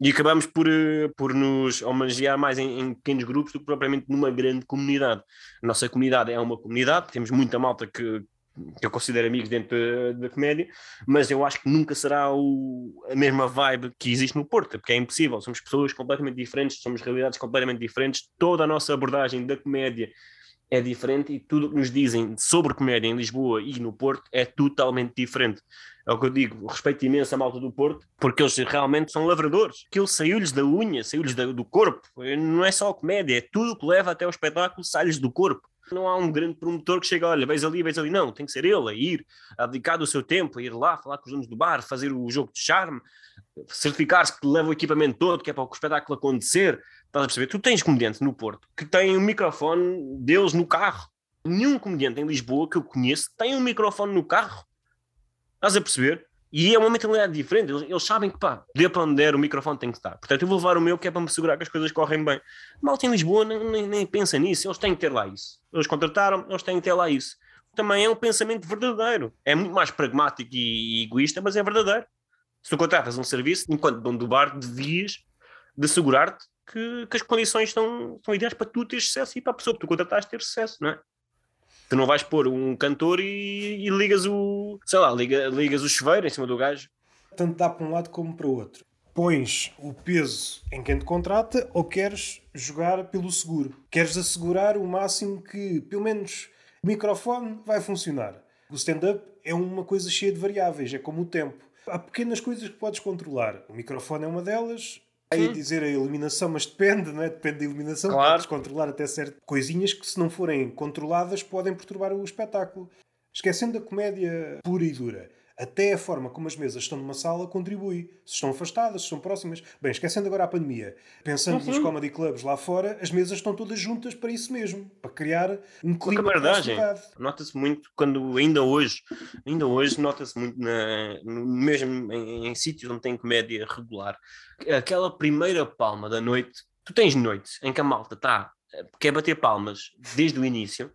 Speaker 1: e acabamos por, eh, por nos homenagear mais em, em, pequenos grupos do que propriamente numa grande comunidade. A nossa comunidade é uma comunidade, temos muita malta que, que eu considero amigos dentro da, da, comédia, mas eu acho que nunca será o, a mesma vibe que existe no Porto, porque é impossível, somos pessoas completamente diferentes, somos realidades completamente diferentes, toda a nossa abordagem da comédia é diferente e tudo o que nos dizem sobre comédia em Lisboa e no Porto é totalmente diferente. É o que eu digo, respeito imenso a malta do Porto, porque eles realmente são lavradores. Aquilo saiu-lhes da unha, saiu-lhes do corpo. Não é só a comédia, é tudo que leva até o espetáculo, sai-lhes do corpo. Não há um grande promotor que chega, olha, vais ali, vais ali. Não, tem que ser ele a ir, a dedicar o seu tempo, a ir lá, falar com os donos do bar, fazer o jogo de charme, certificar-se que leva o equipamento todo, que é para o espetáculo acontecer. Estás a perceber? Tu tens comediantes no Porto que têm um microfone deles no carro. Nenhum comediante em Lisboa que eu conheço tem um microfone no carro. Estás a perceber? E é uma mentalidade diferente. Eles, eles sabem que, pá, dê para onde der, o microfone tem que estar. Portanto, eu vou levar o meu que é para me assegurar que as coisas correm bem. Malta em Lisboa nem, nem, nem, pensa nisso. Eles têm que ter lá isso. Eles contrataram, eles têm que ter lá isso. Também é um pensamento verdadeiro. É muito mais pragmático e egoísta, mas é verdadeiro. Se tu contratas um serviço, enquanto dono do bar, devias de assegurar-te que, que, as condições estão, são ideais para tu ter sucesso e para a pessoa que tu contrataste ter sucesso, não é? Tu não vais pôr um cantor e, e ligas o, sei lá, liga, ligas o chuveiro em cima do gajo.
Speaker 2: Tanto dá para um lado como para o outro. Pões o peso em quem te contrata ou queres jogar pelo seguro? Queres assegurar o máximo que, pelo menos, o microfone vai funcionar. O stand-up é uma coisa cheia de variáveis, é como o tempo. Há pequenas coisas que podes controlar. O microfone é uma delas, Aí dizer a iluminação, mas depende, não é? Depende da iluminação. Claro. Podes controlar até certas coisinhas que, se não forem controladas, podem perturbar o espetáculo. Esquecendo a comédia pura e dura. Até a forma como as mesas estão numa sala contribui. Se estão afastadas, se estão próximas. Bem, esquecendo agora a pandemia, pensando uhum. nos comedy clubs lá fora, as mesas estão todas juntas para isso mesmo, para criar um clima de
Speaker 1: verdade. Nota-se muito quando ainda hoje, ainda hoje nota-se muito na, mesmo em, em sítios onde tem comédia regular, aquela primeira palma da noite, tu tens noites em que a malta está quer bater palmas desde o início.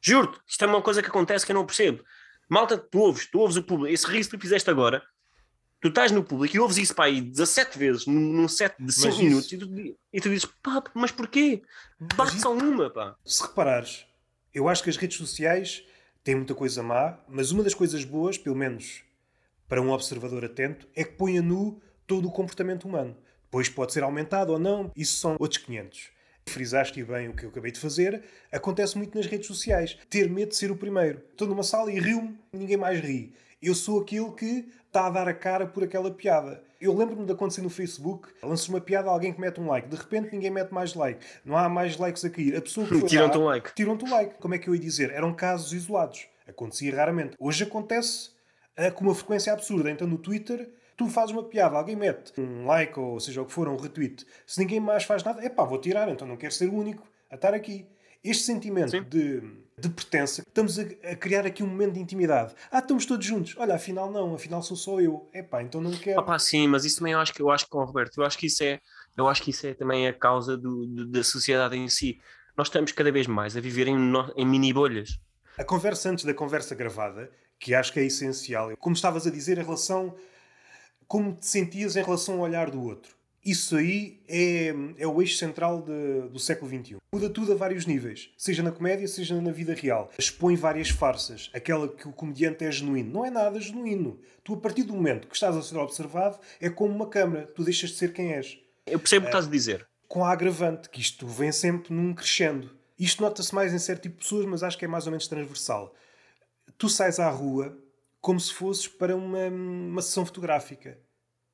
Speaker 1: Juro-te, isto é uma coisa que acontece que eu não percebo Malta, tu ouves, tu ouves o público, esse riso que tu fizeste agora, tu estás no público e ouves isso para aí 17 vezes num, num set de 5 minutos e, tu, e tu, dizes, pá, mas porquê? Bate só uma, pá.
Speaker 2: Se reparares, eu acho que as redes sociais têm muita coisa má, mas uma das coisas boas, pelo menos para um observador atento, é que põe a nu todo o comportamento humano. Depois pode ser aumentado ou não, isso são outros 500 frisaste bem o que eu acabei de fazer, acontece muito nas redes sociais. Ter medo de ser o primeiro. Estou numa sala e rio-me, ninguém mais ri. Eu sou aquele que está a dar a cara por aquela piada. Eu lembro-me de acontecer no Facebook, lanço uma piada, alguém que mete um like, de repente ninguém mete mais like, não há mais likes a cair. A pessoa que [laughs]
Speaker 1: tiram-te um like.
Speaker 2: Tiram-te um like. Como é que eu ia dizer? Eram casos isolados. Acontecia raramente. Hoje acontece uh, com uma frequência absurda. Então no Twitter tu fazes uma piada, alguém mete um like ou seja o que for, um retweet, se ninguém mais faz nada, é pá, vou tirar, então não quero ser o único a estar aqui. Este sentimento de, de pertença, estamos a, a, criar aqui um momento de intimidade. Ah, estamos todos juntos. Olha, afinal não, afinal sou só eu. É pá, então não quero.
Speaker 1: Ah, sim, mas isso também eu acho que eu acho que, Roberto, eu acho que isso é, eu acho que isso é também a causa do, do, da sociedade em si. Nós estamos cada vez mais a viver em, em mini bolhas.
Speaker 2: A conversa antes da conversa gravada, que acho que é essencial, como estavas a dizer, a relação como te sentias em relação ao olhar do outro. Isso aí é, é o eixo central de, do século XXI. Muda tudo a vários níveis, seja na comédia, seja na vida real. Expõe várias farsas. Aquela que o comediante é genuíno. Não é nada genuíno. Tu, a partir do momento que estás a ser observado, é como uma câmara. Tu deixas de ser quem és.
Speaker 1: Eu percebo o que estás a dizer.
Speaker 2: Com a agravante, que isto vem sempre num crescendo. Isto nota-se mais em certo tipo de pessoas, mas acho que é mais ou menos transversal. Tu sais à rua como se fosses para uma, uma sessão fotográfica.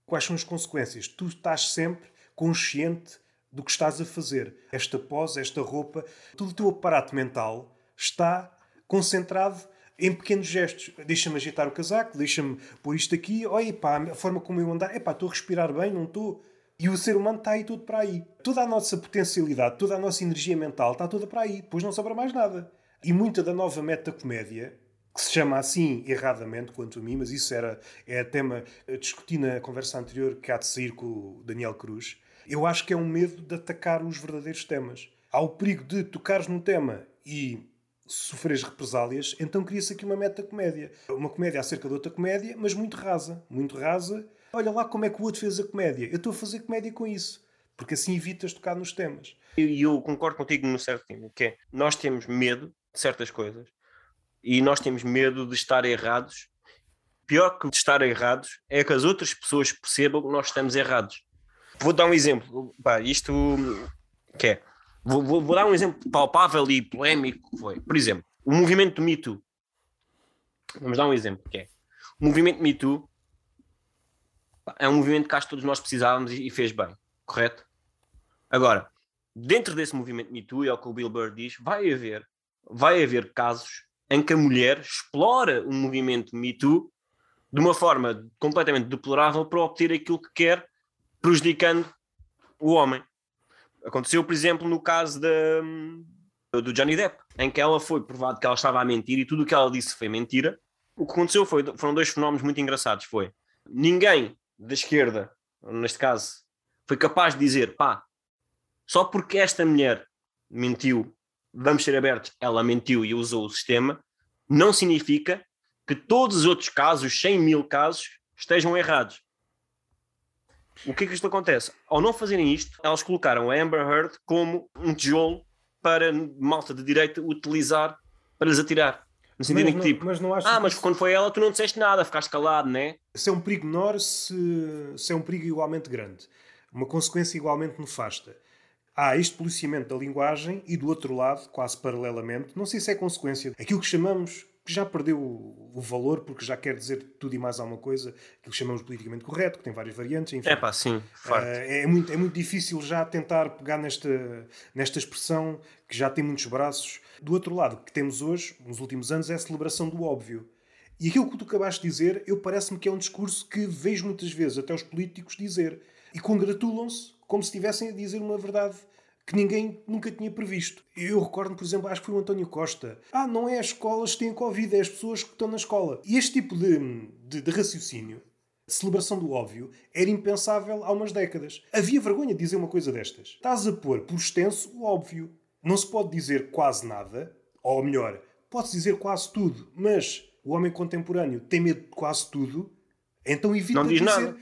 Speaker 2: Quais são as consequências? Tu estás sempre consciente do que estás a fazer. Esta pose, esta roupa, todo o teu aparato mental está concentrado em pequenos gestos. Deixa-me agitar o casaco, deixa-me pôr isto aqui, olha, pá, a forma como eu andar, é pá, estou a respirar bem, não estou. E o ser humano está aí tudo para aí. Toda a nossa potencialidade, toda a nossa energia mental está toda para aí. Depois não sobra mais nada. E muita da nova meta-comédia que se chama assim erradamente, quanto a mim, mas isso era, é tema a discutir na conversa anterior que há de sair com o Daniel Cruz. Eu acho que é um medo de atacar os verdadeiros temas. Há o perigo de tocares num tema e sofreres represálias, então cria-se aqui uma meta-comédia. Uma comédia acerca de outra comédia, mas muito rasa. Muito rasa. Olha lá como é que o outro fez a comédia. Eu estou a fazer comédia com isso. Porque assim evitas tocar nos temas.
Speaker 1: E eu, eu, concordo contigo no certo tempo, que é, nós temos medo de certas coisas e nós temos medo de estar errados. Pior que de estar errados é que as outras pessoas percebam que nós estamos errados. Vou dar um exemplo. Pá, isto que é. Vou, vou, vou, dar um exemplo palpável e polémico foi. Por exemplo, o movimento do Me Too. Vamos dar um exemplo que é. O movimento Me Too é um movimento que acho que todos nós precisávamos e, e fez bem, correto? Agora, dentro desse movimento Me Too, é o que o Bill Burr diz, vai haver, vai haver casos em que a mulher explora o movimento Me Too de uma forma completamente deplorável para obter aquilo que quer, prejudicando o homem. Aconteceu, por exemplo, no caso da, do Johnny Depp, em que ela foi provado que ela estava a mentir e tudo o que ela disse foi mentira. O que aconteceu foi, foram dois fenómenos muito engraçados. Foi ninguém da esquerda, neste caso, foi capaz de dizer, pá, só porque esta mulher mentiu vamos ser abertos, ela mentiu e usou o sistema, não significa que todos os outros casos, 100 mil casos, estejam errados. O que é que isto acontece? Ao não fazerem isto, elas colocaram a Amber Heard como um tijolo para malta de direita utilizar para lhes atirar. No sentido em que, tipo,
Speaker 2: mas não
Speaker 1: ah, mas quando foi ela, tu não disseste nada, ficaste calado, né?
Speaker 2: Se é um perigo menor, se, se é um perigo igualmente grande. Uma consequência igualmente nefasta. Há este policiamento da linguagem e do outro lado, quase paralelamente, não sei se é consequência, aquilo que chamamos que já perdeu o valor porque já quer dizer tudo e mais alguma coisa, aquilo que chamamos politicamente correto, que tem várias variantes. Enfim,
Speaker 1: é pá, sim, uh,
Speaker 2: é, muito, é muito difícil já tentar pegar nesta, nesta expressão que já tem muitos braços. Do outro lado, o que temos hoje, nos últimos anos, é a celebração do óbvio. E aquilo que tu acabaste de dizer, eu parece-me que é um discurso que vejo muitas vezes até os políticos dizer e congratulam-se como se estivessem a dizer uma verdade que ninguém nunca tinha previsto. Eu recordo, por exemplo, acho que foi o António Costa. Ah, não é as escolas que têm Covid, é as pessoas que estão na escola. E este tipo de, de, de raciocínio, de celebração do óbvio, era impensável há umas décadas. Havia vergonha de dizer uma coisa destas. Estás a pôr por extenso o óbvio. Não se pode dizer quase nada, ou melhor, pode-se dizer quase tudo, mas o homem contemporâneo tem medo de quase tudo, então evita
Speaker 1: não diz
Speaker 2: dizer,
Speaker 1: nada.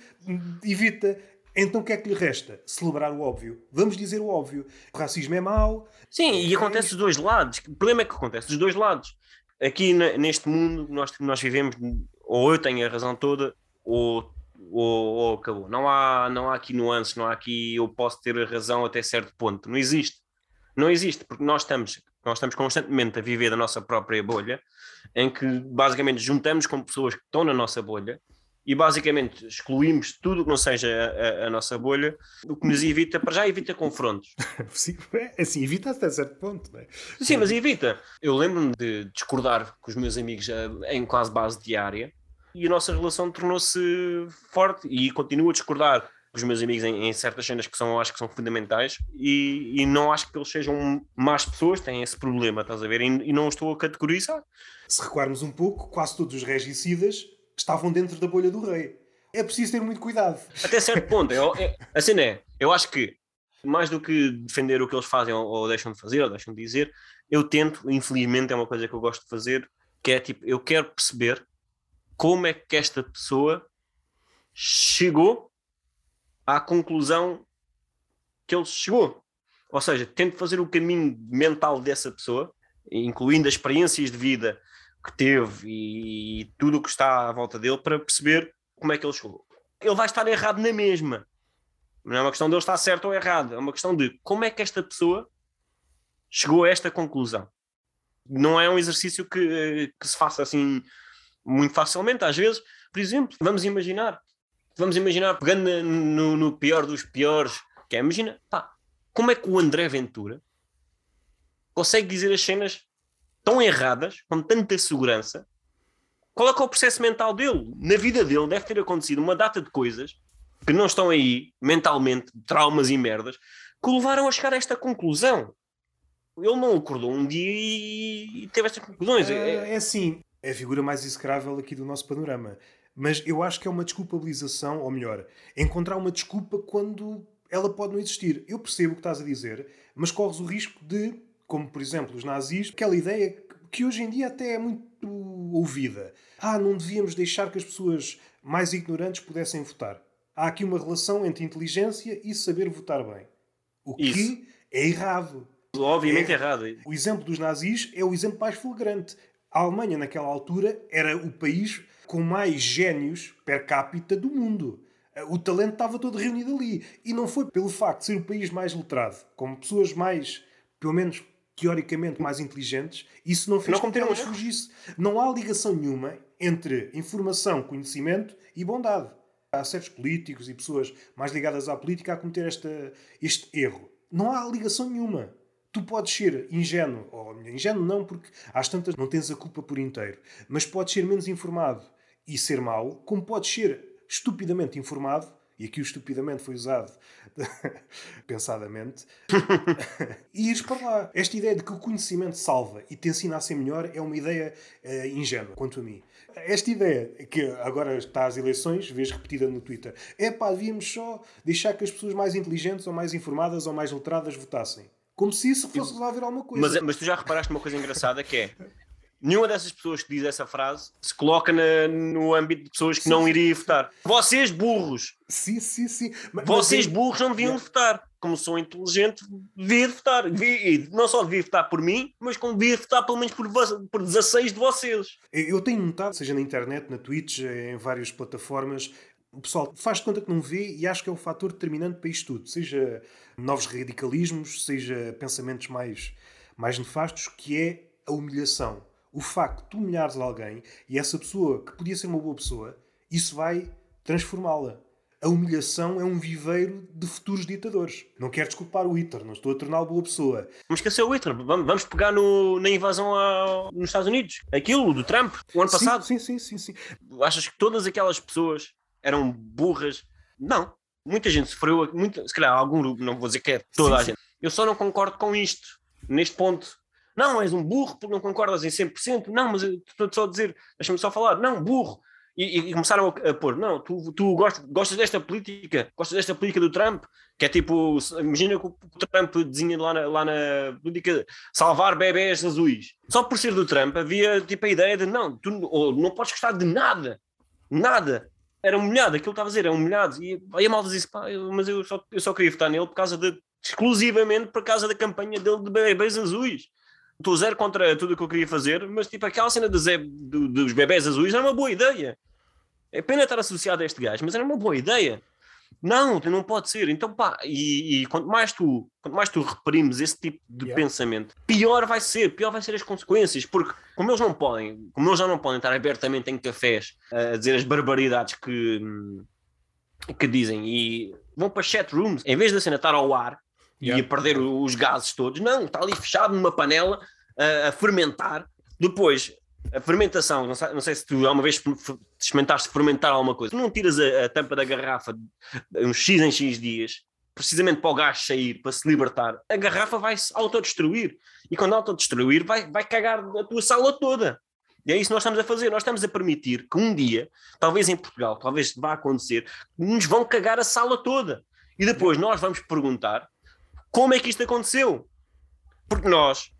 Speaker 2: evita então o que é que lhe resta? Celebrar o óbvio. Vamos dizer o óbvio. O racismo é mau.
Speaker 1: Sim, e acontece é dos dois lados. O problema é que acontece dos dois lados. Aqui neste mundo nós, nós vivemos, ou eu tenho a razão toda, ou, ou, ou, acabou. Não há, não há aqui nuances, não há aqui eu posso ter a razão até certo ponto. Não existe. Não existe, porque nós estamos, nós estamos constantemente a viver da nossa própria bolha, em que basicamente juntamos com pessoas que estão na nossa bolha e basicamente excluímos tudo que não seja a, a, a, nossa bolha, o que nos evita, para já evita confrontos. [laughs]
Speaker 2: Sim, é assim, evita até certo ponto, não é?
Speaker 1: Sim, mas evita. Eu lembro-me de discordar com os meus amigos eh, em quase base diária e a nossa relação tornou-se forte e continuo a discordar com os meus amigos em, em, certas cenas que são, acho que são fundamentais e, e, não acho que eles sejam más pessoas, têm esse problema, estás a ver? E, e não estou a categorizar.
Speaker 2: Se recuarmos um pouco, quase todos os regicidas estavam dentro da bolha do rei. É preciso ter muito cuidado.
Speaker 1: Até certo ponto. Eu, eu, assim é. Eu acho que, mais do que defender o que eles fazem ou, ou deixam de fazer ou deixam de dizer, eu tento, infelizmente é uma coisa que eu gosto de fazer, que é tipo, eu quero perceber como é que esta pessoa chegou à conclusão que ele chegou. Ou seja, tento fazer o caminho mental dessa pessoa, incluindo as experiências de vida que teve e, tudo o que está à volta dele para perceber como é que ele chegou. Ele vai estar errado na mesma. Não é uma questão de ele estar certo ou errado, é uma questão de como é que esta pessoa chegou a esta conclusão. Não é um exercício que, que se faça assim muito facilmente, às vezes. Por exemplo, vamos imaginar, vamos imaginar, pegando no, no pior dos piores, que é, imagina, pá, como é que o André Ventura consegue dizer as cenas tão erradas, com tanta segurança, qual é que é o processo mental dele? Na vida dele deve ter acontecido uma data de coisas que não estão aí mentalmente, traumas e merdas, que o levaram a chegar a esta conclusão. Ele não acordou um dia e teve estas conclusões.
Speaker 2: É, é, é assim, é a figura mais execrável aqui do nosso panorama. Mas eu acho que é uma desculpabilização, ou melhor, encontrar uma desculpa quando ela pode não existir. Eu percebo o que estás a dizer, mas corres o risco de como por exemplo os nazis, aquela ideia que hoje em dia até é muito ouvida. Ah, não devíamos deixar que as pessoas mais ignorantes pudessem votar. Há aqui uma relação entre inteligência e saber votar bem. O que Isso. é errado.
Speaker 1: Obviamente é errado.
Speaker 2: O exemplo dos nazis é o exemplo mais flagrante. A Alemanha, naquela altura, era o país com mais gênios per capita do mundo. O talento estava todo reunido ali. E não foi pelo facto de ser o país mais letrado, com pessoas mais, pelo menos teoricamente mais inteligentes, isso não fez não com que elas fugisse. Não há ligação nenhuma entre informação, conhecimento e bondade. Há certos políticos e pessoas mais ligadas à política a cometer esta, este erro. Não há ligação nenhuma. Tu podes ser ingênuo, ou ingênuo não, porque às tantas não tens a culpa por inteiro, mas podes ser menos informado e ser mau, como podes ser estupidamente informado e aqui o estupidamente foi usado [laughs] pensadamente, [laughs] e ires para lá. Esta ideia de que o conhecimento salva e te ensina a ser melhor é uma ideia uh, ingênua, quanto a mim. Esta ideia, que agora está às eleições, vês repetida no Twitter, é pá, devíamos só deixar que as pessoas mais inteligentes ou mais informadas ou mais letradas votassem. Como se isso fosse resolver alguma coisa.
Speaker 1: Mas, mas tu já reparaste uma coisa engraçada que é nenhuma dessas pessoas que diz essa frase se coloca na, no âmbito de pessoas que sim, não iriam votar. Vocês burros.
Speaker 2: Sim, sim, sim.
Speaker 1: Mas, Vocês mas... burros não deviam votar. Como sou inteligente, devia votar. Devia, não só devia votar por mim, mas como devia votar pelo menos por, por 16 de vocês.
Speaker 2: Eu tenho notado, seja na internet, na Twitch, em várias plataformas, o pessoal faz de conta que não vê e acho que é o fator determinante para isto tudo. Seja novos radicalismos, seja pensamentos mais, mais nefastos, que é a humilhação o facto de tu humilhares alguém e essa pessoa, que podia ser uma boa pessoa, isso vai transformá-la. A humilhação é um viveiro de futuros ditadores. Não quero desculpar o Hitler, não estou a torná-lo boa pessoa.
Speaker 1: Vamos esquecer o Hitler, vamos pegar no, na invasão ao, nos Estados Unidos. Aquilo do Trump, o ano
Speaker 2: sim,
Speaker 1: passado.
Speaker 2: Sim, sim, sim, sim.
Speaker 1: Achas que todas aquelas pessoas eram burras? Não. Muita gente sofreu, se calhar algum grupo, não vou dizer que é toda sim, a gente. Eu só não concordo com isto, neste ponto. Não, és um burro porque não concordas em 100%. Não, mas estou só a dizer, deixa-me só falar. Não, burro. E, e começaram a, a, pôr, não, tu, tu gostas, gostas desta política, gostas desta política do Trump, que é tipo, imagina que o Trump desenha lá na, lá na política salvar bebés azuis. Só por ser do Trump havia tipo a ideia de, não, tu não podes gostar de nada, nada. Era humilhado, aquilo que estava a dizer, era humilhado. E aí a malta disse, pá, mas eu só, eu só queria votar nele por causa de, exclusivamente por causa da campanha dele de bebés azuis estou zero contra tudo o que eu queria fazer, mas tipo aquela cena Zé, do, dos bebés azuis era uma boa ideia. É pena estar associado a este gajo, mas era uma boa ideia. Não, não pode ser. Então, pá, e, e quanto, mais tu, quanto mais tu reprimes esse tipo de yeah. pensamento, pior vai ser, pior vai ser as consequências, porque como eles não podem, como eles já não podem estar abertamente em cafés a dizer as barbaridades que, que dizem e vão para chat rooms, em vez da cena estar ao ar, yeah. ia perder os gases todos. Não, está ali fechado numa panela a, a fermentar. Depois, a fermentação, não sei, não sei, se tu alguma vez experimentaste fermentar alguma coisa, tu não tiras a, a, tampa da garrafa uns X em X dias, precisamente para o gás sair, para se libertar, a garrafa vai se autodestruir. E quando autodestruir, vai, vai cagar a tua sala toda. E é isso que nós estamos a fazer. Nós estamos a permitir que um dia, talvez em Portugal, talvez vá acontecer, nos vão cagar a sala toda. E depois nós vamos perguntar como é que isto aconteceu? Porque nós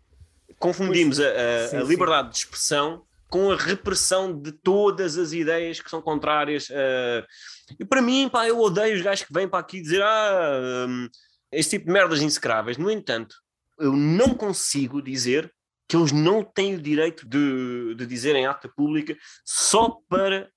Speaker 1: confundimos a, a, sim, a liberdade sim. de expressão com a repressão de todas as ideias que são contrárias. Uh, e para mim, pá, eu odeio os gajos que vêm para aqui dizer ah, um, esse tipo de merdas insecráveis. No entanto, eu não consigo dizer que eles não têm o direito de, de dizer em ata pública só para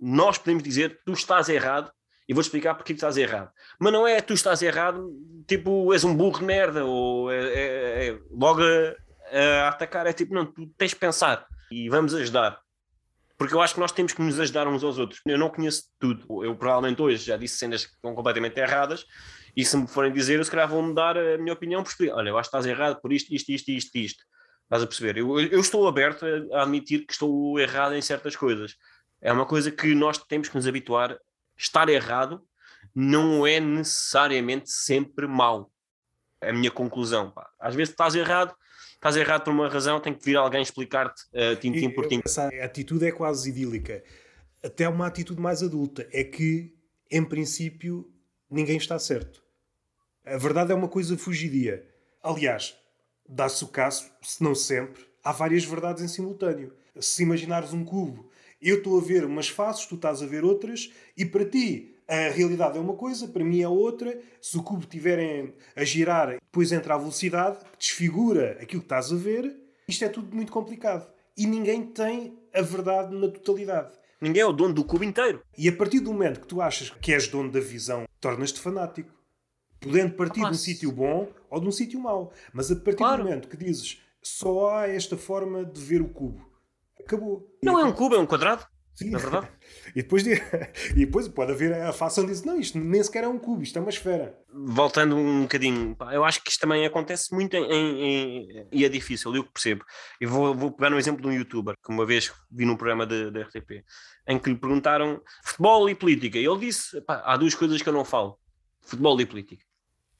Speaker 1: nós podemos dizer tu estás errado e vou explicar porque estás errado. Mas não é tu estás errado, tipo, és um burro de merda, ou é, é, é logo a, a, atacar, é tipo, não, tu tens de pensar e vamos ajudar. Porque eu acho que nós temos que nos ajudar uns aos outros. Eu não conheço tudo. Eu provavelmente hoje já disse cenas que estão completamente erradas, e se me forem dizer, eu se calhar vão-me dar a minha opinião por explicar. Olha, eu acho que estás errado por isto, isto, isto, isto, isto. Estás a perceber? Eu, eu estou aberto a admitir que estou errado em certas coisas. É uma coisa que nós temos que nos habituar estar errado não é necessariamente sempre mau. É a minha conclusão. Pá. Às vezes estás errado, estás errado por uma razão, tem que vir alguém explicar-te uh, tintim por tintim.
Speaker 2: Essa atitude é quase idílica. Até uma atitude mais adulta. É que, em princípio, ninguém está certo. A verdade é uma coisa fugidia. Aliás, dá-se o caso, se não sempre, há várias verdades em simultâneo. Se imaginares um cubo eu estou a ver umas faces, tu estás a ver outras, e para ti a realidade é uma coisa, para mim é outra. Se o cubo estiver a girar, depois entra a velocidade, desfigura aquilo que estás a ver, isto é tudo muito complicado. E ninguém tem a verdade na totalidade.
Speaker 1: Ninguém é o dono do cubo inteiro.
Speaker 2: E a partir do momento que tu achas que és dono da visão, tornas-te fanático. Podendo partir de um sítio bom ou de um sítio mau. Mas a partir claro. do momento que dizes só há esta forma de ver o cubo acabou.
Speaker 1: Não é um cubo, é um quadrado. Sim. Na verdade. [laughs]
Speaker 2: e, depois de... [laughs] e depois pode haver a fação diz não, isto nem sequer é um cubo, isto é uma esfera.
Speaker 1: Voltando um bocadinho, eu acho que isto também acontece muito em, em, e é difícil, eu percebo. E vou, vou pegar um exemplo de um youtuber que uma vez vi num programa da RTP em que lhe perguntaram futebol e política. E ele disse: pá, há duas coisas que eu não falo: futebol e política.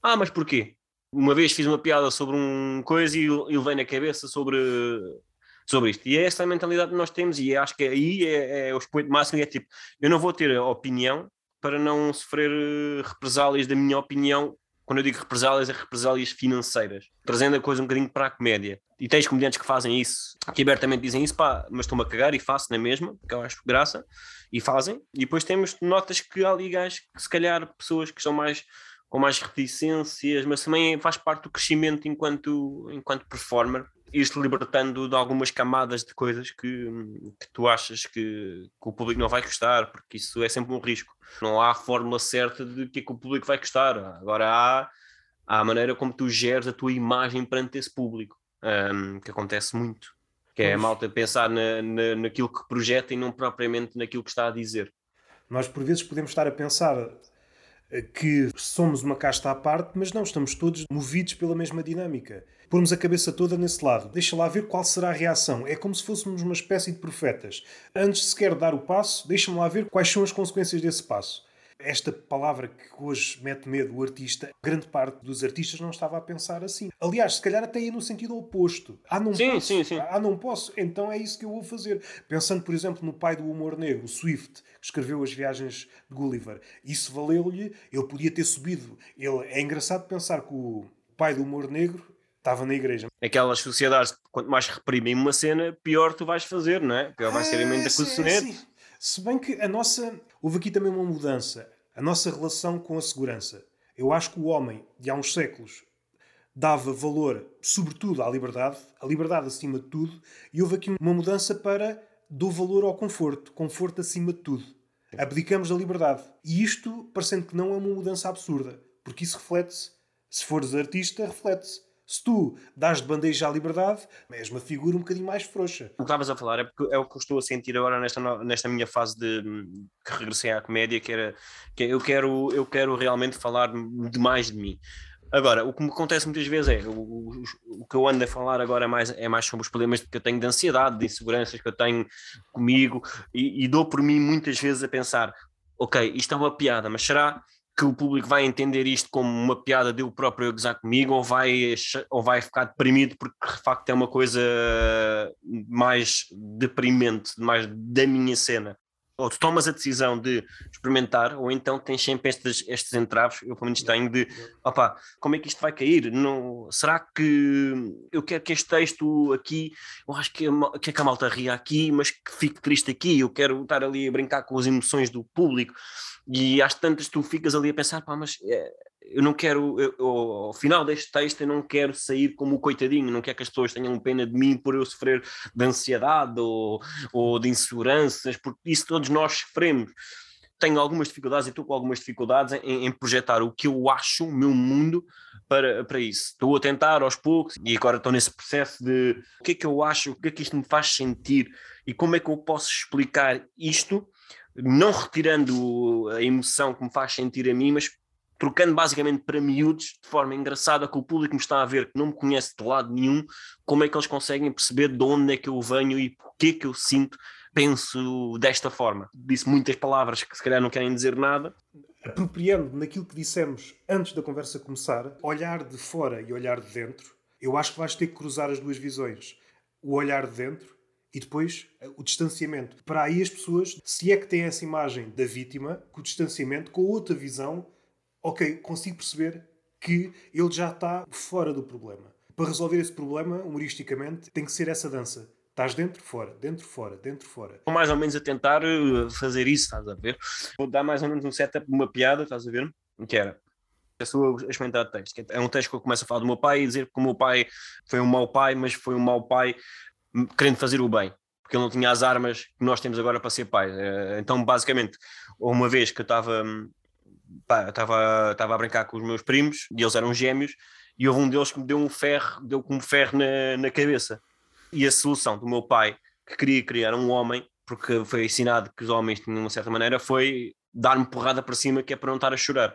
Speaker 1: Ah, mas porquê? Uma vez fiz uma piada sobre um coisa e ele vem na cabeça sobre sobre isto. E é essa a mentalidade que nós temos, e acho que aí é, é o expoente máximo: é tipo, eu não vou ter opinião para não sofrer eh, represálias da minha opinião quando eu digo represálias, é represálias financeiras, trazendo a coisa um bocadinho para a comédia. E tens comediantes que fazem isso, que abertamente dizem isso, pá, mas estou-me a cagar e faço na mesma, porque eu acho graça, e fazem. E depois temos notas que há ali que se calhar pessoas que são mais com mais reticências, mas também faz parte do crescimento enquanto, enquanto performer, ir-te libertando de algumas camadas de coisas que, que tu achas que, que, o público não vai gostar, porque isso é sempre um risco. Não há fórmula certa de que, é que o público vai gostar. Agora há, há a maneira como tu geres a tua imagem perante esse público, um, que acontece muito. Que é a malta pensar na, na, naquilo que projeta e não propriamente naquilo que está a dizer.
Speaker 2: Nós, por vezes, podemos estar a pensar que somos uma casta à parte, mas não, estamos todos movidos pela mesma dinâmica. Pormos a cabeça toda nesse lado. Deixa lá ver qual será a reação. É como se fôssemos uma espécie de profetas. Antes de sequer dar o passo, deixa-me lá ver quais são as consequências desse passo. Esta palavra que hoje mete medo o artista, grande parte dos artistas não estava a pensar assim. Aliás, se calhar até ia no sentido oposto. Ah, não
Speaker 1: sim,
Speaker 2: posso.
Speaker 1: Sim, sim.
Speaker 2: Ah, não posso. Então é isso que eu vou fazer. Pensando, por exemplo, no pai do humor negro, o Swift, que escreveu as viagens de Gulliver. Isso valeu-lhe. Ele podia ter subido. Ele, é engraçado pensar que o pai do humor negro estava na igreja.
Speaker 1: Aquelas sociedades, quanto mais reprimem uma cena, pior tu vais fazer, não é? Pior vai ser a emenda com o soneto.
Speaker 2: Se bem que a nossa. Houve aqui também uma mudança. A nossa relação com a segurança. Eu acho que o homem, de há uns séculos, dava valor, sobretudo, à liberdade, a liberdade acima de tudo, e houve aqui uma mudança para dou valor ao conforto, conforto acima de tudo. Abdicamos da liberdade. E isto, parecendo que não, é uma mudança absurda, porque isso reflete-se. Se fores artista, reflete-se. Se tu dás de bandeja à liberdade, és uma figura um bocadinho mais frouxa.
Speaker 1: O que estavas a falar é, é o que eu estou a sentir agora nesta, nesta minha fase de que regressei à comédia, que era que eu quero, eu quero realmente falar demais de mim. Agora, o que me acontece muitas vezes é o, o, o, que eu ando a falar agora é mais, é mais sobre os problemas que eu tenho de ansiedade, de inseguranças que eu tenho comigo, e, e dou por mim muitas vezes a pensar: ok, isto é uma piada, mas será que o público vai entender isto como uma piada de eu próprio a gozar comigo ou vai, ou vai ficar deprimido porque de facto é uma coisa mais deprimente, mais da minha cena. Ou tu tomas a decisão de experimentar, ou então tens sempre estes, estes entraves, eu pelo menos tenho, de opa, como é que isto vai cair? Não, será que eu quero que este texto aqui, eu acho que, que, que a malta ria aqui, mas que fique triste aqui, eu quero estar ali a brincar com as emoções do público e às tantas tu ficas ali a pensar, pá, mas é, eu não quero, eu, ao final deste texto, eu não quero sair como o coitadinho, não quero que as pessoas tenham pena de mim por eu sofrer de ansiedade ou, ou de inseguranças, porque isso todos nós sofremos. Tenho algumas dificuldades e estou com algumas dificuldades em, em, projetar o que eu acho, o meu mundo, para, para isso. Estou a tentar aos poucos e agora estou nesse processo de o que é que eu acho, o que é que isto me faz sentir e como é que eu posso explicar isto não retirando a emoção que me faz sentir a mim, mas trocando basicamente para miúdos, de forma engraçada, que o público me está a ver, que não me conhece de lado nenhum, como é que eles conseguem perceber de onde é que eu venho e porquê que eu sinto, penso desta forma. Disse muitas palavras que se calhar não querem dizer nada.
Speaker 2: Apropriando naquilo que dissemos antes da conversa começar, olhar de fora e olhar de dentro, eu acho que vais ter que cruzar as duas visões. O olhar de dentro e depois eh, o distanciamento. Para aí as pessoas, se é que têm essa imagem da vítima, com o distanciamento, com outra visão, ok, consigo perceber que ele já está fora do problema. Para resolver esse problema, humoristicamente, tem que ser essa dança. Estás dentro, fora, dentro, fora, dentro, fora.
Speaker 1: Estou mais ou menos a tentar eh, fazer isso, estás a ver? Vou dar mais ou menos um setup, uma piada, estás a ver? Que era, a sua experimentar texto. É um texto que eu começo a falar do meu pai e dizer que o meu pai foi um mau pai, mas foi um mau pai querendo fazer o bem, porque ele não tinha as armas que nós temos agora para ser pai. Eh, então, basicamente, uma vez que eu estava estava, estava a brincar com os meus primos e eles eram gêmeos e houve um deles que me deu um ferro, deu com um ferro na, na cabeça. E a solução do meu pai, que queria criar um homem, porque foi ensinado que os homens tinham uma certa maneira, foi dar-me porrada para cima que é para não estar a chorar.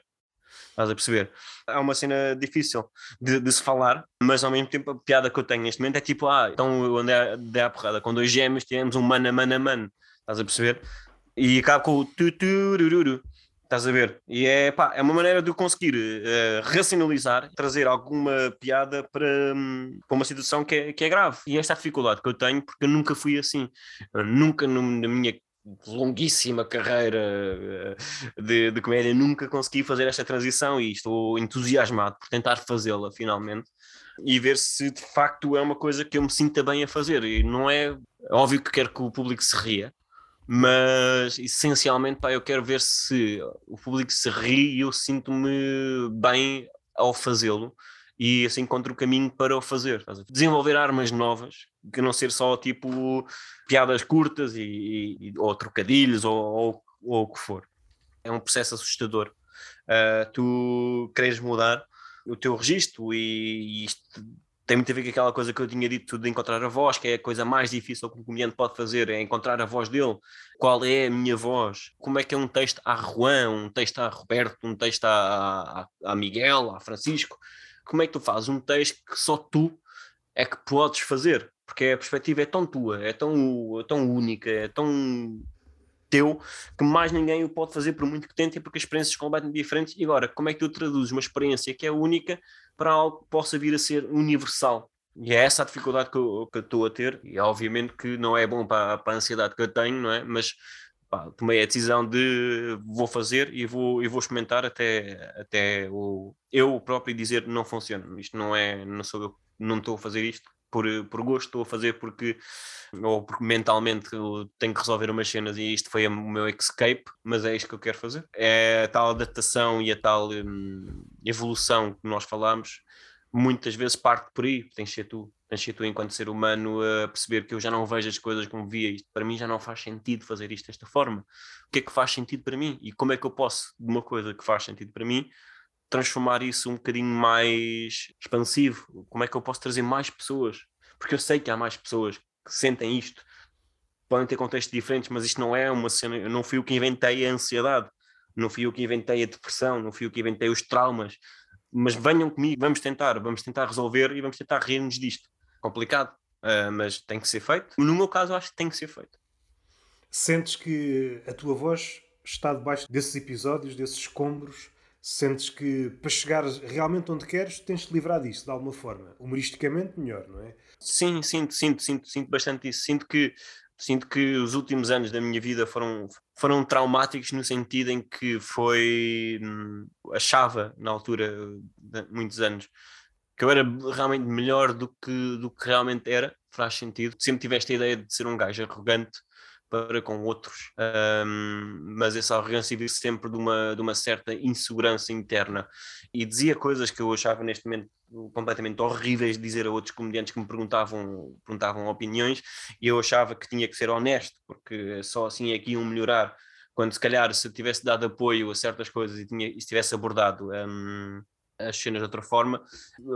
Speaker 1: Estás a perceber? É uma cena difícil de, de, se falar, mas ao mesmo tempo a piada que eu tenho neste momento é tipo, ah, então eu andei, andei à porrada com dois gêmeos, tivemos um mano a mano a mano. Estás a perceber? E acaba com o tu-tu-ru-ru. Estás a ver? E é, pá, é uma maneira de eu conseguir uh, racionalizar, trazer alguma piada para, um, para uma situação que é, que é grave. E esta é a dificuldade que eu tenho, porque eu nunca fui assim. Eu nunca no, na minha longuíssima carreira eh, de, de comédia, nunca consegui fazer esta transição e estou entusiasmado por tentar fazê-la finalmente e ver se de facto é uma coisa que eu me sinta bem a fazer. E não é óbvio que quero que o público se ria, mas essencialmente pá, eu quero ver se o público se ri e eu sinto-me bem ao fazê-lo e assim encontro o caminho para o fazer. Desenvolver armas novas, que não ser só tipo piadas curtas e, e ou trocadilhos ou, ou, ou, o que for. É um processo assustador. Uh, tu queres mudar o teu registro e, e isto tem muito a ver com aquela coisa que eu tinha dito de encontrar a voz, que é a coisa mais difícil que um comediante pode fazer, é encontrar a voz dele. Qual é a minha voz? Como é que é um texto a Juan, um texto a Roberto, um texto a, a, a Miguel, a Francisco? Como é que tu fazes um texto que só tu é que podes fazer? Porque a perspectiva é tão tua, é tão, é tão única, é tão teu que mais ninguém o pode fazer por muito que tente, porque as experiências completamente diferentes. E agora, como é que tu traduzes uma experiência que é única para algo que possa vir a ser universal? E é essa a dificuldade que eu, que eu estou a ter, e obviamente que não é bom para, para a ansiedade que eu tenho, não é? Mas pá, tomei a decisão de vou fazer e vou, e vou experimentar até, até o, eu próprio dizer não funciona. Isto não é, não sou eu, não estou a fazer isto por, por gosto, estou a fazer porque, ou porque mentalmente tenho que resolver umas cenas e isto foi o meu escape, mas é isto que eu quero fazer. É a tal adaptação e a tal hum, evolução que nós falamos, muitas vezes parte por aí, tens de ser tu. Tu, enquanto ser humano, a perceber que eu já não vejo as coisas como via. Isto para mim já não faz sentido fazer isto desta forma. O que é que faz sentido para mim? E como é que eu posso, de uma coisa que faz sentido para mim, transformar isso um bocadinho mais expansivo? Como é que eu posso trazer mais pessoas? Porque eu sei que há mais pessoas que sentem isto, podem ter contextos diferentes, mas isto não é uma cena. Eu não fui o que inventei a ansiedade, não fui eu que inventei a depressão, não fui eu que inventei os traumas. Mas venham comigo, vamos tentar, vamos tentar resolver e vamos tentar rir-nos disto. Complicado, uh, mas tem que ser feito. No meu caso, acho que tem que ser feito.
Speaker 2: Sentes que a tua voz está debaixo desses episódios, desses escombros Sentes que para chegar realmente onde queres tens de livrar disso de alguma forma, humoristicamente melhor, não é?
Speaker 1: Sim, sinto, sinto, sinto, sinto bastante isso. Sinto que sinto que os últimos anos da minha vida foram, foram traumáticos no sentido em que foi hum, achava na altura muitos anos que eu era realmente melhor do que, do que realmente era, faz sentido. Sempre tiveste a ideia de ser um gajo arrogante para com outros, um, mas essa arrogância veio sempre de uma, de uma certa insegurança interna e dizia coisas que eu achava neste momento completamente horríveis de dizer a outros comediantes que me perguntavam, perguntavam opiniões e eu achava que tinha que ser honesto, porque só assim é que iam melhorar. Quando se calhar se tivesse dado apoio a certas coisas e, tinha, e se tivesse abordado um, as cenas de outra forma,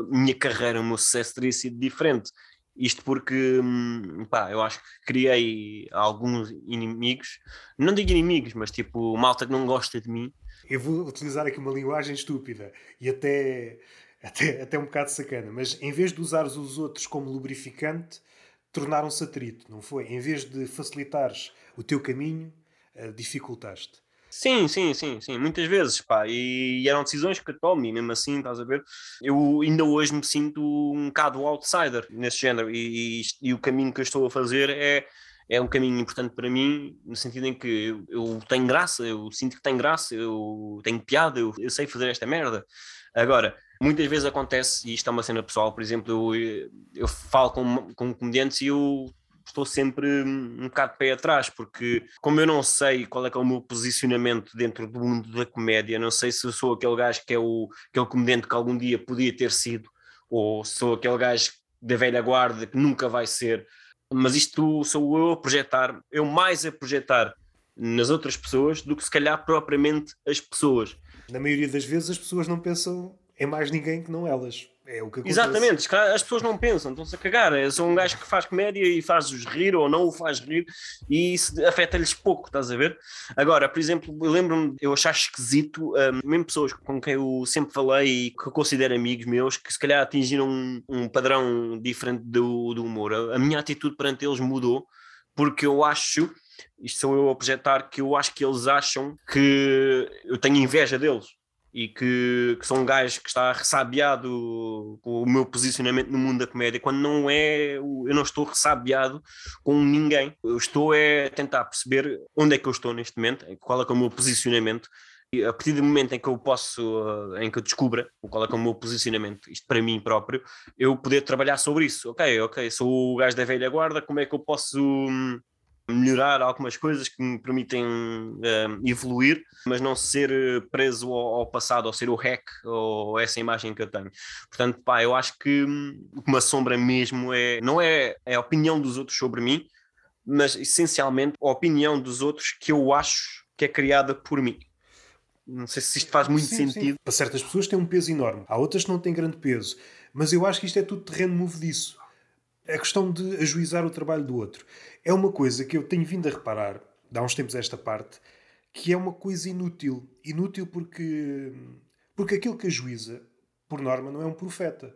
Speaker 1: minha carreira, o meu sucesso teria sido diferente. Isto porque, hum, pá, eu acho que criei alguns inimigos, não digo inimigos, mas tipo, malta que não gosta de mim.
Speaker 2: Eu vou utilizar aqui uma linguagem estúpida e até, até, até um bocado sacana, mas em vez de usares os outros como lubrificante, tornaram-se atrito, não foi? Em vez de facilitares o teu caminho, eh, dificultaste.
Speaker 1: Sim, sim, sim, sim, muitas vezes, pá, e, e eram decisões que tomo, e mesmo assim, estás a ver, eu ainda hoje me sinto um bocado outsider nesse género, e, e, e o caminho que eu estou a fazer é, é um caminho importante para mim, no sentido em que eu, eu tenho graça, eu sinto que tenho graça, eu tenho piada, eu, eu sei fazer esta merda. Agora, muitas vezes acontece, e isto é uma cena pessoal, por exemplo, eu, eu falo com, com comediantes e eu estou sempre um bocado de pé atrás, porque como eu não sei qual é, é o meu posicionamento dentro do mundo da comédia, não sei se sou aquele gajo que é o aquele comediante que algum dia podia ter sido, ou sou aquele gajo da velha guarda que nunca vai ser, mas isto sou eu a projetar, eu mais a projetar nas outras pessoas do que se calhar propriamente as pessoas.
Speaker 2: Na maioria das vezes as pessoas não pensam em mais ninguém que não elas. É o que.
Speaker 1: Exatamente, as pessoas não pensam, estão-se a cagar. Sou um gajo que faz comédia e faz-os rir ou não o faz rir e isso afeta-lhes pouco, estás a ver? Agora, por exemplo, eu lembro-me, eu achar esquisito, um, mesmo pessoas com quem eu sempre falei e que eu considero amigos meus, que se calhar atingiram um, um padrão diferente do, do humor. A, a minha atitude perante eles mudou porque eu acho isto sou eu a projetar que eu acho que eles acham que eu tenho inveja deles e que, que sou um gajo que está ressabiado com o meu posicionamento no mundo da comédia, quando não é, eu não estou ressabiado com ninguém. Eu estou é a tentar perceber onde é que eu estou neste momento, qual é, é o meu posicionamento. E a partir do momento em que eu posso, em que eu descubra qual é, é o meu posicionamento, isto para mim próprio, eu poder trabalhar sobre isso. Ok, ok, sou o gajo da velha guarda, como é que eu posso hum, melhorar algumas coisas que me permitem uh, evoluir, mas não ser eh, preso ao, ao, passado, ou ser o hack, ou essa imagem que eu tenho. Portanto, pá, eu acho que me assombra mesmo é, não é, é a opinião dos outros sobre mim, mas essencialmente a opinião dos outros que eu acho que é criada por mim. Não sei se isto faz muito sim, sentido. Sim.
Speaker 2: Para certas pessoas tem um peso enorme, há outras que não têm grande peso, mas eu acho que isto é tudo terreno movediço. A questão de ajuizar o trabalho do outro é uma coisa que eu tenho vindo a reparar, há uns tempos esta parte, que é uma coisa inútil. Inútil porque, porque aquele que ajuiza, por norma, não é um profeta.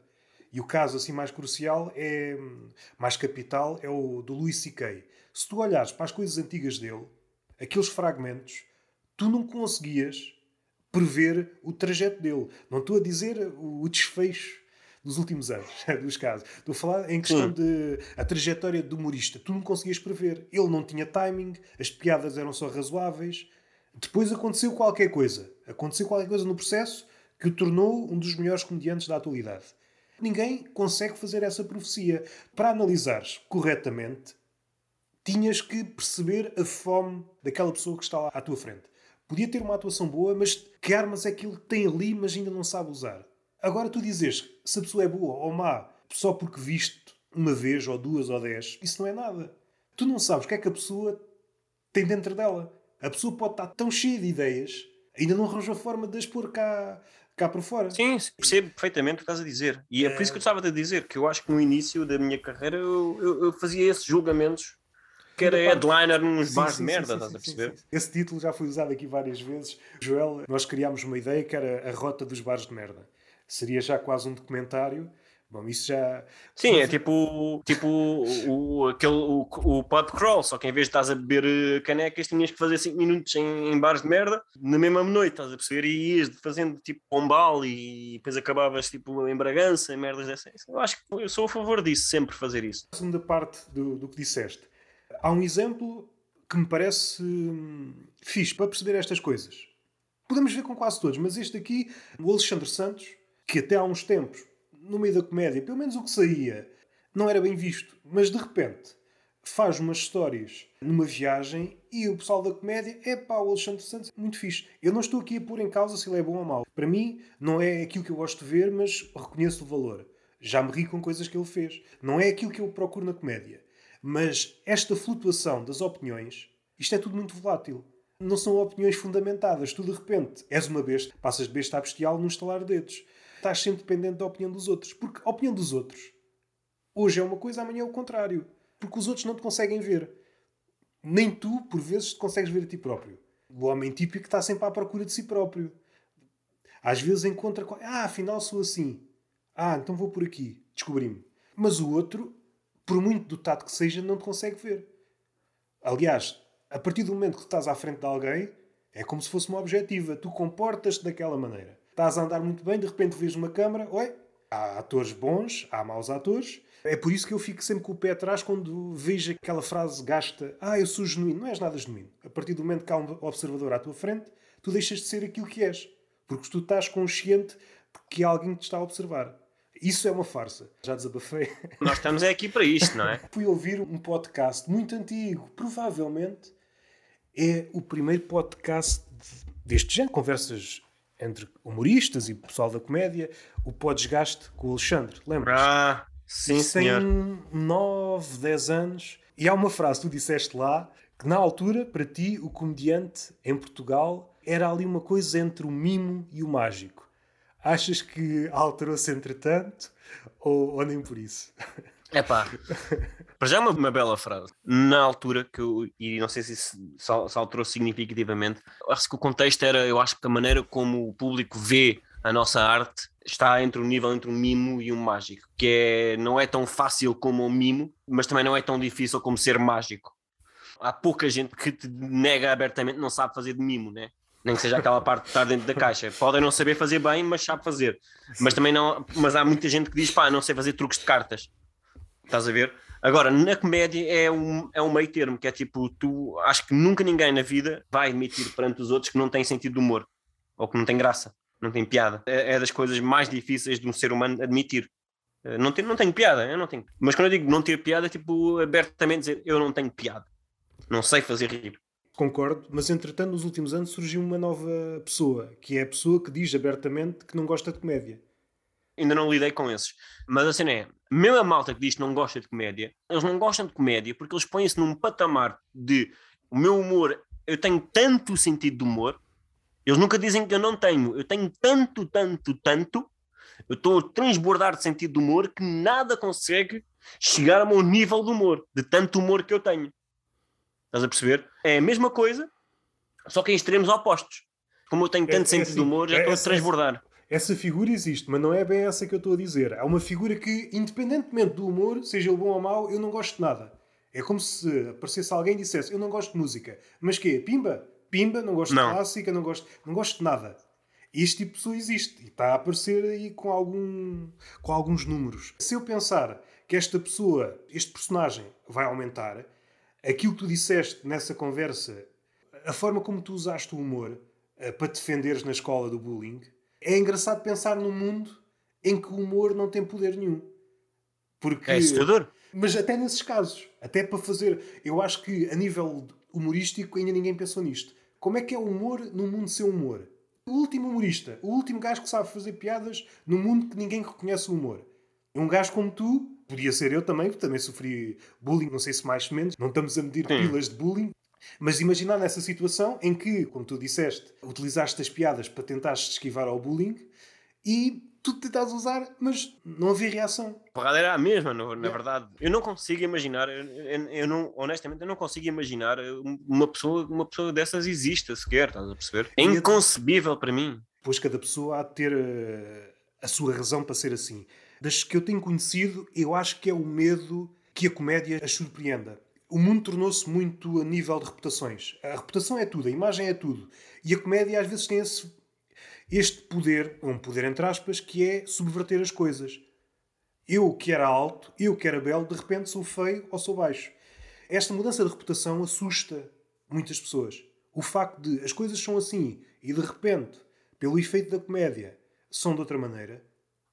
Speaker 2: E o caso assim mais crucial é mais capital é o do Louis C.K. Se tu olhares para as coisas antigas dele, aqueles fragmentos, tu não conseguias prever o trajeto dele. Não estou a dizer o desfecho dos últimos anos, [laughs] dos casos. Estou a falar em questão Sim. de a trajetória do humorista. Tu não conseguias prever. Ele não tinha timing, as piadas eram só razoáveis. Depois aconteceu qualquer coisa. Aconteceu qualquer coisa no processo que o tornou um dos melhores comediantes da atualidade. Ninguém consegue fazer essa profecia. Para analisares corretamente, tinhas que perceber a fome daquela pessoa que está lá à tua frente. Podia ter uma atuação boa, mas que armas é aquilo que tem ali, mas ainda não sabe usar? Agora tu dizes se a pessoa é boa ou má só porque viste uma vez ou duas ou dez, isso não é nada. Tu não sabes o que é que a pessoa tem dentro dela. A pessoa pode estar tão cheia de ideias, ainda não arranjou a forma de as pôr cá, cá para fora.
Speaker 1: Sim, percebo perfeitamente o que estás a dizer. E é, é... por isso que eu estava a dizer, que eu acho que no início da minha carreira eu, eu, eu fazia esses julgamentos que era headliner nos sim, bares sim, de merda, sim, estás a perceber?
Speaker 2: Esse título já foi usado aqui várias vezes. Joel, nós criámos uma ideia que era a rota dos bares de merda seria já quase um documentário. Bom, isso já.
Speaker 1: Sim, é tipo, tipo o, aquele, o, o pub crawl, só que em vez de estás a beber eh, canecas, tinhas que fazer 5 minutos em, em, bares de merda na mesma noite, estás a perceber? E ias fazendo tipo pombal e depois acabavas tipo em Bragança, merdas dessas. Eu acho que eu sou a favor disso, sempre fazer isso.
Speaker 2: A segunda parte do, do que disseste. Há um exemplo que me parece hum, fixe para perceber estas coisas. Podemos ver com quase todos, mas este aqui, o Alexandre Santos que até há uns tempos, no meio da comédia, pelo menos o que saía, não era bem visto, mas de repente faz umas histórias numa viagem e o pessoal da comédia é pá, o Alexandre Santos, muito fixe. Eu não estou aqui a pôr em causa se ele é bom ou mau. Para mim, não é aquilo que eu gosto de ver, mas reconheço o valor. Já me ri com coisas que ele fez. Não é aquilo que eu procuro na comédia. Mas esta flutuação das opiniões, isto é tudo muito volátil. Não são opiniões fundamentadas. Tu, de repente, és uma besta, passas de besta a bestial num estalar de dedos estás sempre dependente da opinião dos outros. Porque a opinião dos outros hoje é uma coisa, amanhã é o contrário. Porque os outros não te conseguem ver. Nem tu, por vezes, te consegues ver a ti próprio. O homem típico está sempre à procura de si próprio. Às vezes encontra. Ah, afinal sou assim. Ah, então vou por aqui. Descobri-me. Mas o outro, por muito dotado que seja, não te consegue ver. Aliás, a partir do momento que estás à frente de alguém, é como se fosse uma objetiva. Tu comportas-te daquela maneira estás a andar muito bem, de repente vês uma câmara, oi, há atores bons, há maus atores. É por isso que eu fico sempre com o pé atrás quando vejo aquela frase gasta, ah, eu sou genuíno. Não és nada genuíno. A partir do momento que há um observador à tua frente, tu deixas de ser aquilo que és. Porque tu estás consciente de que alguém te está a observar. Isso é uma farsa. Já desabafei. [laughs]
Speaker 1: Nós estamos é aqui para isto, não é? [laughs]
Speaker 2: Fui ouvir um podcast muito antigo. Provavelmente é o primeiro podcast deste género. Conversas entre humoristas e pessoal da comédia, o pó desgaste com o Alexandre, lembras?
Speaker 1: Ah, sim, Isso senhor.
Speaker 2: Tem 9, 10 anos. E há uma frase, tu disseste lá, que na altura, para ti, o comediante em Portugal era ali uma coisa entre o mimo e o mágico. Achas que alterou-se entretanto ou, ou nem por isso? [laughs]
Speaker 1: É pá, para já é uma, uma, bela frase. Na altura, que eu, e não sei se isso se alterou significativamente, acho que o contexto era, eu acho que a maneira como o público vê a nossa arte está entre o nível entre um mimo e um mágico, que é, não é tão fácil como um mimo, mas também não é tão difícil como ser mágico. Há pouca gente que te nega abertamente não sabe fazer de mimo, né? Nem que seja aquela [laughs] parte de estar dentro da caixa. Podem não saber fazer bem, mas sabe fazer. Mas também não. Mas há muita gente que diz, pá, não sei fazer truques de cartas. Estás a ver? Agora, na comédia é um, é um meio termo, que é tipo, tu acho que nunca ninguém na vida vai admitir perante os outros que não tem sentido de humor. Ou que não tem graça, não tem piada. É, é das coisas mais difíceis de um ser humano admitir. Eh, não, tem, não tenho piada, eu não tenho. Mas quando eu digo não ter piada, é tipo abertamente dizer eu não tenho piada. Não sei fazer rir.
Speaker 2: Concordo, mas entretanto, nos últimos anos surgiu uma nova pessoa, que é a pessoa que diz abertamente que não gosta de comédia.
Speaker 1: Ainda não lidei com esses. Mas a cena é, mesmo a malta que diz que não gosta de comédia, eles não gostam de comédia porque eles põem-se num patamar de o meu humor, eu tenho tanto sentido de humor, eles nunca dizem que eu não tenho, eu tenho tanto, tanto, tanto, eu estou a transbordar de sentido de humor que nada consegue chegar ao meu nível de humor, de tanto humor que eu tenho. Estás a perceber? É a mesma coisa, só que em extremos opostos. Como eu tenho tanto é, é sentido assim, de humor, já é, estou a transbordar.
Speaker 2: Essa, figura existe, mas não é bem essa que eu estou a dizer. Há uma figura que, independentemente do humor, seja ele bom ou mau, eu não gosto de nada. É como se aparecesse alguém e dissesse: Eu não gosto de música. Mas quê? Pimba? Pimba, não gosto não. de clássica, não gosto, não gosto de nada. Este tipo de pessoa existe e está a aparecer aí com, algum, com alguns números. Se eu pensar que esta pessoa, este personagem, vai aumentar, aquilo que tu disseste nessa conversa, a forma como tu usaste o humor uh, para defenderes na escola do bullying, é engraçado pensar num mundo em que o humor não tem poder nenhum.
Speaker 1: Porque, é assustador.
Speaker 2: Mas até nesses casos, até para fazer. Eu acho que a nível humorístico ainda ninguém pensou nisto. Como é que é o humor no mundo sem humor? O último humorista, o último gajo que sabe fazer piadas no mundo que ninguém reconhece o humor. Um gajo como tu, Podia ser eu também, que também sofri bullying, não sei se mais ou menos, não estamos a medir Sim. pilas de bullying. Mas imaginar nessa situação em que, como tu disseste, utilizaste as piadas para tentar esquivar ao bullying e tu tentaste usar, mas não havia reação.
Speaker 1: A porrada era a mesma, na, na verdade. Eu não consigo imaginar, eu, eu, eu, não, honestamente, eu não consigo imaginar uma pessoa, uma pessoa dessas exista sequer, estás a perceber? É inconcebível para mim.
Speaker 2: Pois cada pessoa há de ter a, eh, a sua razão para ser assim das que eu tenho conhecido, eu acho que é o medo que a comédia as surpreenda. O mundo tornou-se muito a nível de reputações. A reputação é tudo, a imagem é tudo. E a comédia às vezes tem esse, este poder, um poder entre aspas, que é subverter as coisas. Eu que era alto, eu que era belo, de repente sou feio ou sou baixo. Esta mudança de reputação assusta muitas pessoas. O facto de as coisas são assim e de repente, pelo efeito da comédia, são de outra maneira,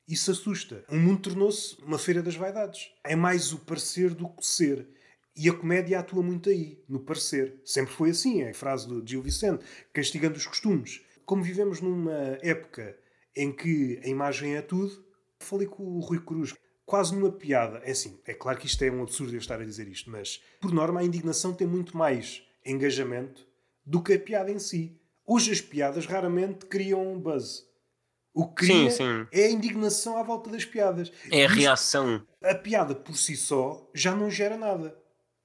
Speaker 2: isso assusta. O mundo tornou-se uma feira das vaidades. É mais o parecer do que o ser. E a comédia atua muito aí, no parecer. Sempre foi assim, é a frase do Gil Vicente, castigando os costumes. Como vivemos numa época em que a imagem é tudo, falei com o Rui Cruz, quase numa piada. É assim, é claro que isto é um absurdo eu estar a dizer isto, mas por norma a indignação tem muito mais engajamento do que a piada em si. Hoje as piadas raramente criam um buzz. O que cria sim, sim. é a indignação à volta das piadas.
Speaker 1: É a reação.
Speaker 2: A piada por si só já não gera nada.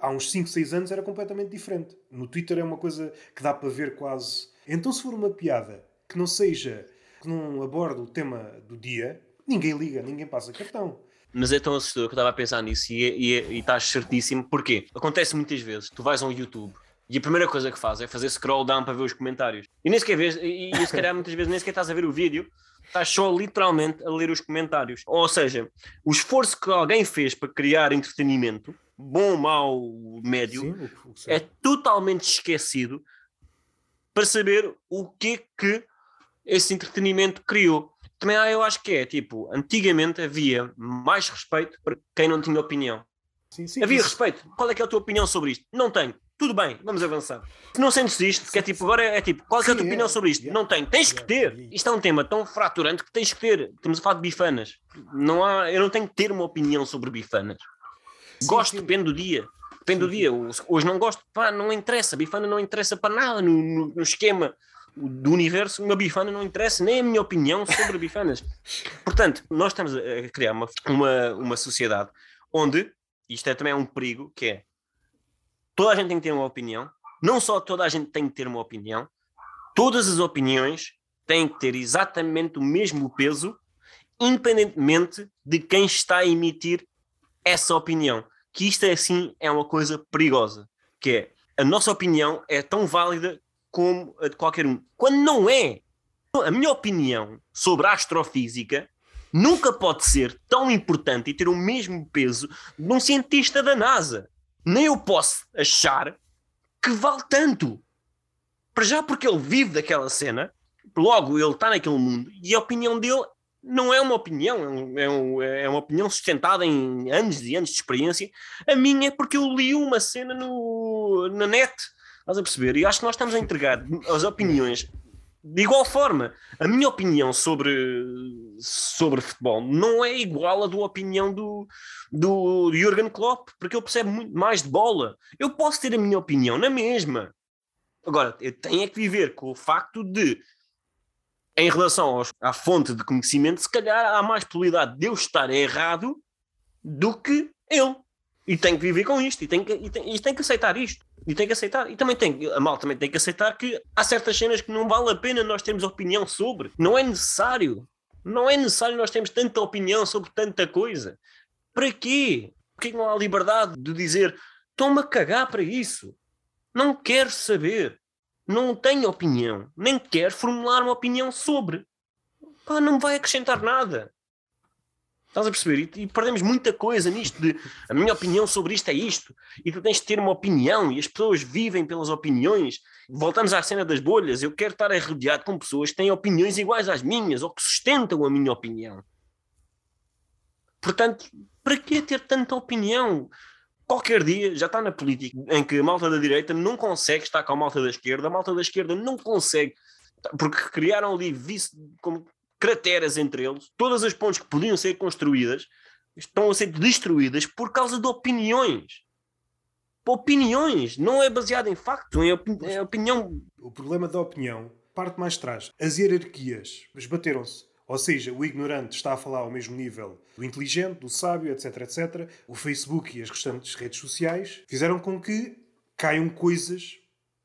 Speaker 2: Há uns 5, 6 anos era completamente diferente. No Twitter é uma coisa que dá para ver quase. Então, se for uma piada que não seja, que não aborde o tema do dia, ninguém liga, ninguém passa cartão.
Speaker 1: Mas é tão assustador que eu estava a pensar nisso e, e, e estás certíssimo. Porquê? Acontece muitas vezes. Tu vais ao YouTube e a primeira coisa que faz é fazer scroll down para ver os comentários. E nem sequer vês, e, e se calhar muitas vezes nem sequer estás a ver o vídeo, estás só literalmente a ler os comentários. Ou seja, o esforço que alguém fez para criar entretenimento, bom, mau, médio, Sim, é totalmente esquecido para saber o que é que esse entretenimento criou. Também eu acho que é, tipo, antigamente havia mais respeito para quem não tinha opinião. Sim, sim, havia isso. respeito. Qual é que é a tua opinião sobre isto? Não tenho. Tudo bem, vamos avançar. Se não sentes isto, que é tipo, agora é tipo, qual é a tua opinião é. sobre isto? Não tenho, tens que ter. Isto é um tema tão fraturante que tens que ter. Estamos a falar de bifanas. Não há, eu não tenho que ter uma opinião sobre bifanas. Gosto, depende do dia. Depende do dia. Hoje não gosto, pá, não interessa. Bifana não interessa para nada no, no, no esquema do universo, uma bifana não interessa, nem a minha opinião sobre bifanas. [laughs] Portanto, nós estamos a criar uma, uma, uma sociedade onde, isto é também um perigo, que é toda a gente tem que ter uma opinião. Não só toda a gente tem que ter uma opinião, todas as opiniões têm que ter exatamente o mesmo peso, independentemente de quem está a emitir essa opinião. Que isto é assim é uma coisa perigosa, que é a nossa opinião é tão válida como a de qualquer um. Quando não é. A minha opinião sobre astrofísica nunca pode ser tão importante e ter o mesmo peso de um cientista da NASA. Nem eu posso achar que vale tanto. Para já porque ele vive daquela cena, logo ele está naquele mundo e a opinião dele não é uma opinião, é, um, é, uma opinião sustentada em anos e anos de experiência. A minha é porque eu li uma cena no, na net, estás a perceber? E acho que nós estamos a entregar as opiniões de igual forma. A minha opinião sobre, sobre futebol não é igual à da opinião do, do Jurgen Klopp, porque ele percebe muito mais de bola. Eu posso ter a minha opinião na mesma. Agora, eu tenho é que viver com o facto de em relação aos, à fonte de conhecimento, se calhar há mais probabilidade de eu estar errado do que ele. E tenho que viver com isto, e tenho que, e tenho, e tenho que aceitar isto. E tenho que aceitar. E também tem, a mal também tem que aceitar que há certas cenas que não vale a pena nós termos opinião sobre. Não é necessário. Não é necessário nós termos tanta opinião sobre tanta coisa. Para quê? Porquê não há liberdade de dizer estou-me a cagar para isso? Não quero saber não tenho opinião, nem quer formular uma opinião sobre. Pá, não vai acrescentar nada. Estás a perceber? E, e, perdemos muita coisa nisto de a minha opinião sobre isto é isto, e tu tens de ter uma opinião, e as pessoas vivem pelas opiniões. Voltamos à cena das bolhas. Eu quero estar rodeado com pessoas que têm opiniões iguais às minhas, ou que sustentam a minha opinião. Portanto, para que ter tanta opinião? qualquer dia já está na política em que a malta da direita não consegue estar com a malta da esquerda, a malta da esquerda não consegue, porque criaram ali vice, como crateras entre eles, todas as pontes que podiam ser construídas estão a ser destruídas por causa de opiniões. Opiniões, não é baseado em factos, é, opini é opinião.
Speaker 2: O problema da opinião parte mais atrás. As hierarquias esbateram-se. Ou seja, o ignorante está a falar ao mesmo nível do inteligente, do sábio, etc, etc. O Facebook e as restantes redes sociais fizeram com que caiam coisas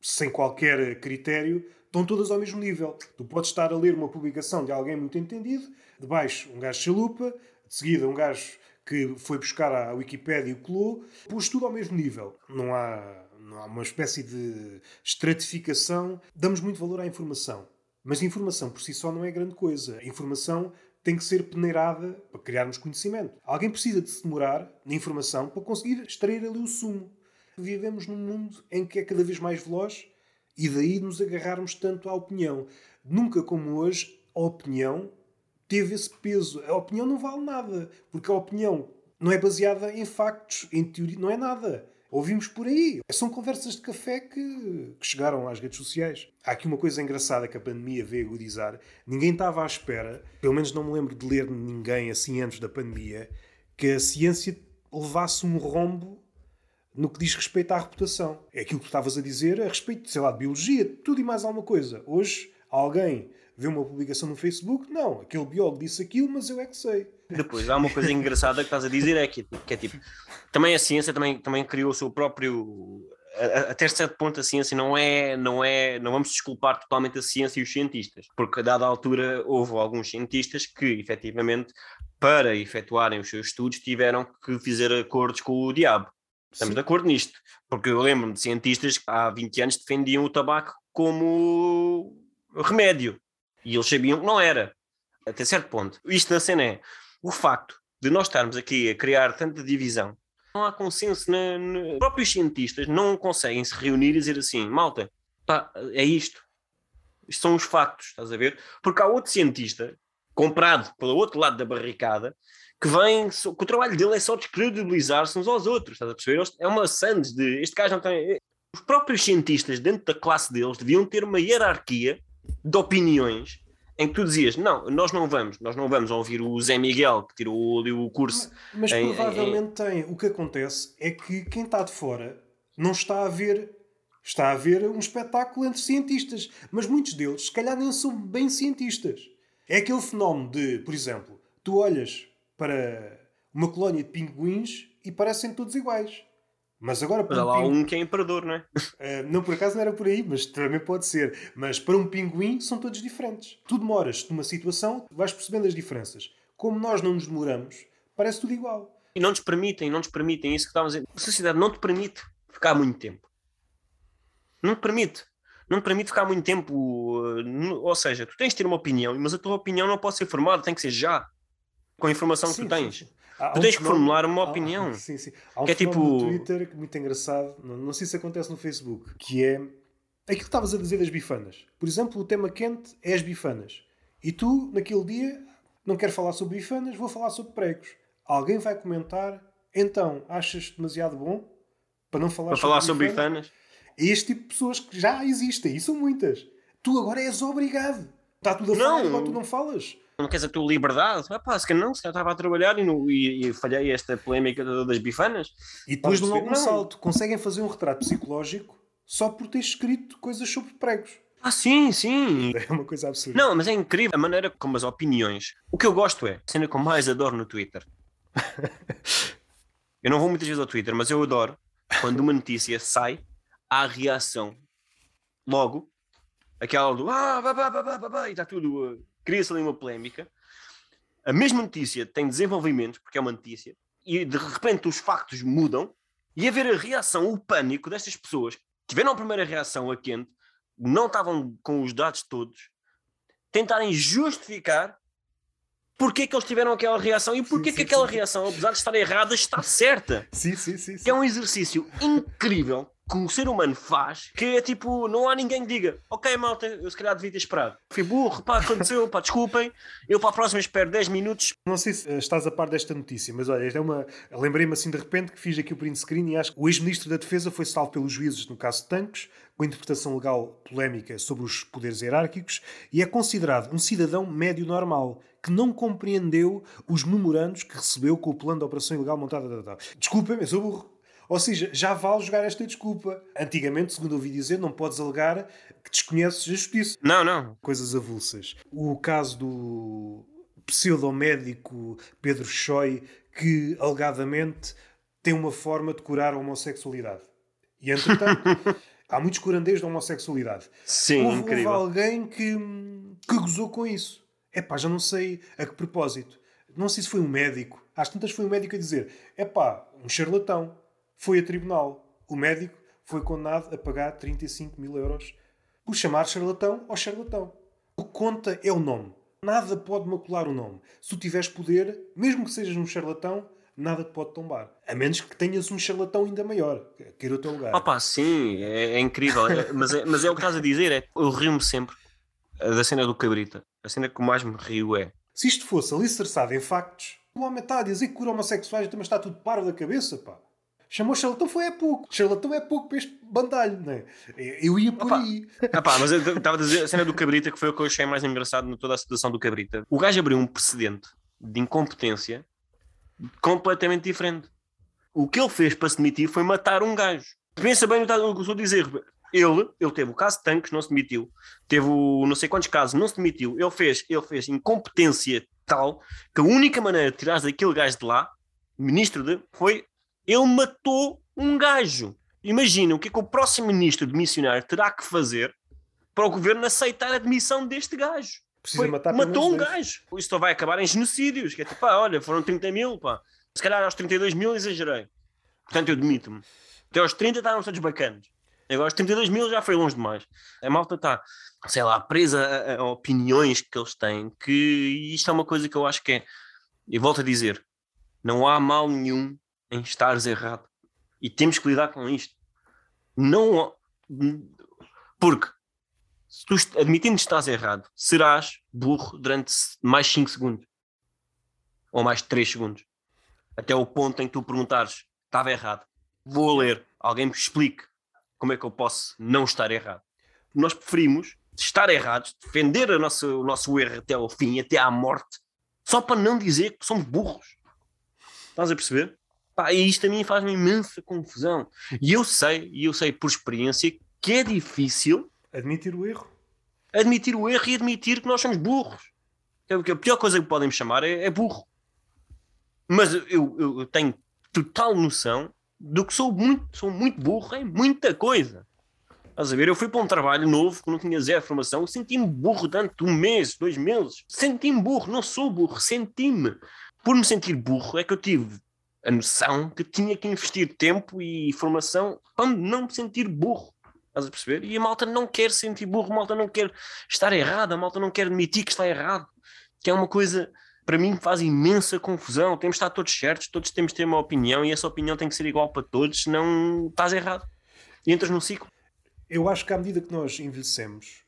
Speaker 2: sem qualquer critério, estão todas ao mesmo nível. Tu podes estar a ler uma publicação de alguém muito entendido, de baixo um gajo chalupa, de seguida um gajo que foi buscar a Wikipédia e colou, pôs tudo ao mesmo nível. Não há, não há uma espécie de estratificação. Damos muito valor à informação. Mas a informação por si só não é grande coisa. A informação tem que ser peneirada para criarmos conhecimento. Alguém precisa de se demorar na informação para conseguir extrair ali o sumo. Vivemos num mundo em que é cada vez mais veloz e daí nos agarrarmos tanto à opinião. Nunca como hoje a opinião teve esse peso. A opinião não vale nada, porque a opinião não é baseada em factos, em teoria, não é nada. Ouvimos por aí. São conversas de café que, que, chegaram às redes sociais. Há aqui uma coisa engraçada que a pandemia veio agudizar. Ninguém estava à espera, pelo menos não me lembro de ler ninguém assim antes da pandemia, que a ciência levasse um rombo no que diz respeito à reputação. É aquilo que estavas a dizer a respeito, sei lá, de biologia, tudo e mais alguma coisa. Hoje, alguém vê uma publicação no Facebook, não, aquele biólogo disse aquilo, mas eu é que sei.
Speaker 1: Depois, há uma coisa engraçada que estás a dizer, é que, que é tipo, também a ciência também, também criou o seu próprio até certo ponto a ciência não é, não é, não vamos desculpar totalmente a ciência e os cientistas, porque a dada altura houve alguns cientistas que efetivamente para efetuarem os seus estudos tiveram que fazer acordos com o diabo. Estamos Sim. de acordo nisto, porque eu lembro-me de cientistas que há 20 anos defendiam o tabaco como remédio e eles sabiam que não era, até certo ponto. Isto na cena é o facto de nós estarmos aqui a criar tanta divisão. Não há consenso, na, na... os próprios cientistas não conseguem se reunir e dizer assim: malta, pá, é isto. Isto são os factos, estás a ver? Porque há outro cientista, comprado pelo outro lado da barricada, que vem, que o trabalho dele é só descredibilizar-se uns aos outros, estás a perceber? É uma sandes de este gajo não tem. Os próprios cientistas, dentro da classe deles, deviam ter uma hierarquia de opiniões em que tu dizias, não, nós não vamos, nós não vamos ouvir o Zé Miguel que tirou o, o curso.
Speaker 2: Mas, mas em, provavelmente em... tem. O que acontece é que quem está de fora não está a ver. Está a ver um espetáculo entre cientistas, mas muitos deles, se calhar, nem são bem cientistas. É aquele fenómeno de, por exemplo, tu olhas para uma colónia de pinguins e parecem todos iguais. Mas agora
Speaker 1: para um lá pinguim... um que é imperador, não é?
Speaker 2: Uh, [laughs] não, por acaso não era por aí, mas também pode ser. Mas para um pinguim são todos diferentes. Tu demoras numa situação, vais percebendo as diferenças. Como nós não nos demoramos, parece tudo igual.
Speaker 1: E não nos permitem, não nos permitem isso que estávamos a dizer. A sociedade não te permite ficar muito tempo. Não te permite. não te permite ficar muito tempo. uh, Ou seja, tu tens de ter uma opinião, mas a tua opinião não pode ser formada, tem que ser já. Com a informação que
Speaker 2: Sim,
Speaker 1: tu
Speaker 2: sim,
Speaker 1: tens.
Speaker 2: sim. Há- há
Speaker 1: Tu
Speaker 2: um
Speaker 1: tens que formular uma
Speaker 2: há-
Speaker 1: opinião.
Speaker 2: Sim, sim. Há um
Speaker 1: Que é tipo-
Speaker 2: no Twitter que é muito engraçado, não, não sei se acontece no Facebook, que é aquilo que estavas a dizer das bifanas. Por exemplo, o tema quente é as bifanas. E tu, naquele dia, não quero falar sobre bifanas, vou falar sobre pregos. Alguém vai comentar, então, achas demasiado bom para não falar
Speaker 1: Para falar sobre bifanas.
Speaker 2: É este tipo de pessoas que já existem, e são muitas. Tu agora és obrigado. Está tudo a falar enquanto tu não falas.
Speaker 1: Não queres a tua liberdade? Ah, pá, se calhar não, se calhar estava a trabalhar e, no- e- e falhei esta polémica da- das bifanas.
Speaker 2: E depois logo um salto. Conseguem fazer um retrato psicológico só por ter escrito coisas sobre pregos.
Speaker 1: Ah, sim, sim.
Speaker 2: É uma coisa absurda.
Speaker 1: Não, mas é incrível a maneira como as opiniões. O que eu gosto é, a cena que eu mais adoro no Twitter. [laughs] eu não vou muitas vezes ao Twitter, mas eu adoro quando uma notícia sai, há reação. Logo, aquela do ah, bá, bá, bá, bá, bá, e está tudo. Cria-se ali uma polémica. A mesma notícia tem desenvolvimentos, porque é uma notícia, e de repente os factos mudam, e a ver a reação, o pânico destas pessoas que tiveram a primeira reação a quente, não estavam com os dados todos, tentarem justificar porque é que eles tiveram aquela reação e porque é
Speaker 2: Sim,
Speaker 1: que
Speaker 2: sim,
Speaker 1: aquela
Speaker 2: sim.
Speaker 1: reação, apesar de estar errada, está certa.
Speaker 2: Sim, sim, sim. sim.
Speaker 1: Que é um exercício incrível que o ser humano faz, que é tipo, não há ninguém que diga, ok malta, eu se calhar devia ter esperado. Fui burro, pá, aconteceu, pá, desculpem, eu para a próxima espero 10 minutos.
Speaker 2: Não sei se eh, estás a par desta notícia, mas olha, é uma. Lembrei-me assim de repente que fiz aqui o print screen e acho que o ex-ministro da Defesa foi salvo pelos juízes no caso de Tanques, com interpretação legal polémica sobre os poderes hierárquicos, e é considerado um cidadão médio normal que não compreendeu os memorandos que recebeu com o plano de operação ilegal montado. Tal, tal, tal. Desculpem-me, eu sou burro. Ou seja, já vale jogar esta desculpa. Antigamente, segundo ouvi dizer, não podes alegar que desconheces a justiça
Speaker 1: Não, não.
Speaker 2: coisas avulsas. O caso do pseudomédico Pedro Choi, que alegadamente tem uma forma de curar a homossexualidade. E entretanto, [laughs] há muitos curandeiros da homossexualidade.
Speaker 1: Sim,
Speaker 2: houve,
Speaker 1: incrível.
Speaker 2: houve alguém que, que gozou com isso. É pá, já não sei a que propósito. Não sei se foi um médico. Às tantas foi um médico a dizer: é pá, um charlatão. Foi a tribunal. O médico foi condenado a pagar 35 mil euros por chamar charlatão ao charlatão. O que conta é o nome. Nada pode macular o nome. Se tu tiveres poder, mesmo que sejas um charlatão, nada te pode tombar. A menos que tenhas um charlatão ainda maior, que queira o teu lugar.
Speaker 1: Opa, sim, é, é incrível. É- mas, é, mas é o que estás a dizer, é, eu rio-me sempre da cena do cabrita. A cena que mais me rio é
Speaker 2: Se isto fosse alicerçado em factos, o homem está a dizer que cura homossexuais também está tudo parvo da cabeça, pá. Chamou charlatão foi é pouco. Charlatão é pouco para este bandalho, não é? Eu ia por
Speaker 1: Opa.
Speaker 2: aí.
Speaker 1: Ah pá, mas eu estava a dizer a cena do Cabrita que foi o que eu achei mais engraçado em toda a situação do Cabrita. O gajo abriu um precedente de incompetência completamente diferente. O que ele fez para se demitir foi matar um gajo. Pensa bem no que eu estou a dizer. Ele, ele teve o caso de tanques, não se demitiu. Teve o não sei quantos casos, não se demitiu. Ele fez, ele fez incompetência tal que a única maneira de tirar daquele gajo de lá, ministro de, foi ele matou um gajo. Imagina o que é que o próximo ministro de missionário terá que fazer para o governo aceitar a demissão deste gajo.
Speaker 2: Precisa
Speaker 1: Foi-
Speaker 2: matar
Speaker 1: matou um gajo. Isto só vai acabar em genocídios. Que é tipo, pá, olha, foram 30 mil, pá. Se calhar aos 32 mil exagerei. Portanto, eu demito-me. Até aos 30 estavam todos bacanas. Agora aos 32 mil já foi longe demais. A malta está, sei lá, presa a, a opiniões que eles têm, que isto é uma coisa que eu acho que é, e volto a dizer, não há mal nenhum em estares errado. E temos que lidar com isto. Não porque se tu admitindo que estás errado, serás burro durante mais 5 segundos. Ou mais 3 segundos. Até o ponto em que tu perguntares, estava errado. Vou ler, alguém me explique como é que eu posso não estar errado. Nós preferimos estar errados, defender a nossa, o nosso erro até ao fim, até à morte, só para não dizer que somos burros. Estás a perceber? Pá, e isto a mim faz-me imensa confusão. E eu sei, e eu sei por experiência, que é difícil
Speaker 2: Admitir o erro.
Speaker 1: admitir o erro e admitir que nós somos burros. É que- A pior coisa que podem me chamar é, é burro. Mas eu, eu- eu tenho total noção do que sou muito, sou muito burro em muita coisa. Estás a ver? Eu fui para um trabalho novo que não tinha zero formação, senti-me burro durante um mês, dois meses. Senti-me burro, não sou burro, senti-me. Por me sentir burro é que eu tive a noção que tinha que investir tempo e formação para não me sentir burro. Estás a perceber? E a malta não quer sentir burro, a malta não quer estar errada, a malta não quer admitir que está errado. Que é uma coisa, para mim, faz imensa confusão. Temos de estar todos certos, todos temos de ter uma opinião e essa opinião tem que ser igual para todos, senão estás errado. E entras num ciclo.
Speaker 2: Eu acho que à medida que nós envelhecemos,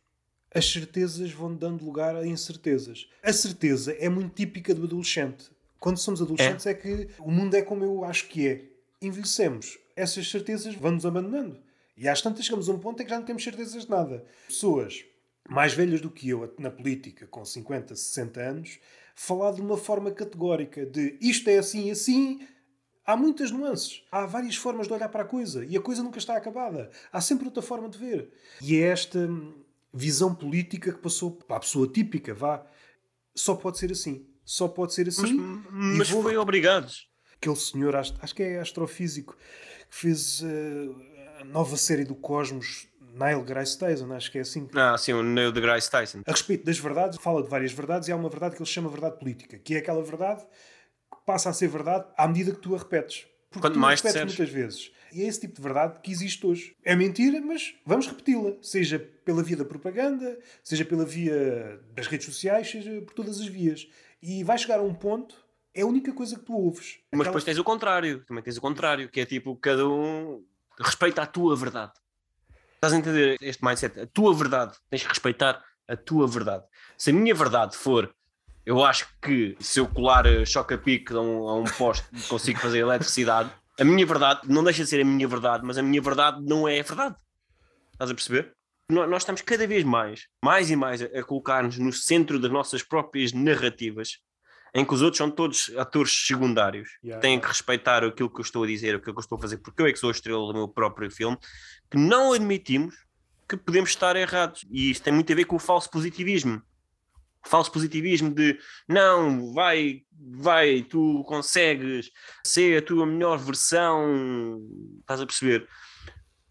Speaker 2: as certezas vão dando lugar a incertezas. A certeza é muito típica do adolescente. Quando somos adolescentes é, é que o mundo é como eu acho que é. Envelhecemos, essas certezas vão-nos abandonando. E às tantas chegamos a um ponto em que já não temos certezas de nada. Pessoas mais velhas do que eu na política, com 50, 60 anos, falar de uma forma categórica de isto é assim e assim. Há muitas nuances. Há várias formas de olhar para a coisa. E a coisa nunca está acabada. Há sempre outra forma de ver. E é esta visão política que passou para a pessoa típica, vá. Só pode ser assim. Só pode ser assim.
Speaker 1: Mas, mas vou... foi obrigado.
Speaker 2: Aquele senhor, acho, acho que é astrofísico, que fez uh, a nova série do Cosmos, Neil deGrasse Tyson, acho que é assim.
Speaker 1: Ah, sim, o Neil deGrasse Tyson.
Speaker 2: A respeito das verdades, fala de várias verdades e há uma verdade que ele chama verdade política, que é aquela verdade que passa a ser verdade à medida que tu a repetes. Porque Quanto tu mais a repetes muitas vezes. E é esse tipo de verdade que existe hoje. É mentira, mas vamos repeti-la. Seja pela via da propaganda, seja pela via das redes sociais, seja por todas as vias. E vai chegar a um ponto, é a única coisa que tu ouves.
Speaker 1: Mas depois tens o contrário, também tens o contrário, que é tipo, cada um respeita a tua verdade. Estás a entender este mindset? A tua verdade, tens que respeitar a tua verdade. Se a minha verdade for eu acho que se eu colar eh, choca-pique a um, a um poste consigo fazer eletricidade, a minha verdade não deixa de ser a minha verdade, mas a minha verdade não é a verdade. Estás a perceber? Nós estamos cada vez mais, mais e mais, a colocar-nos no centro das nossas próprias narrativas, em que os outros são todos atores secundários, yeah. têm que respeitar aquilo que eu estou a dizer, aquilo que eu estou a fazer, porque eu é que sou a estrela do meu próprio filme, que não admitimos que podemos estar errados. E isto tem muito a ver com o falso positivismo falso positivismo de não, vai, vai, tu consegues ser a tua melhor versão, estás a perceber?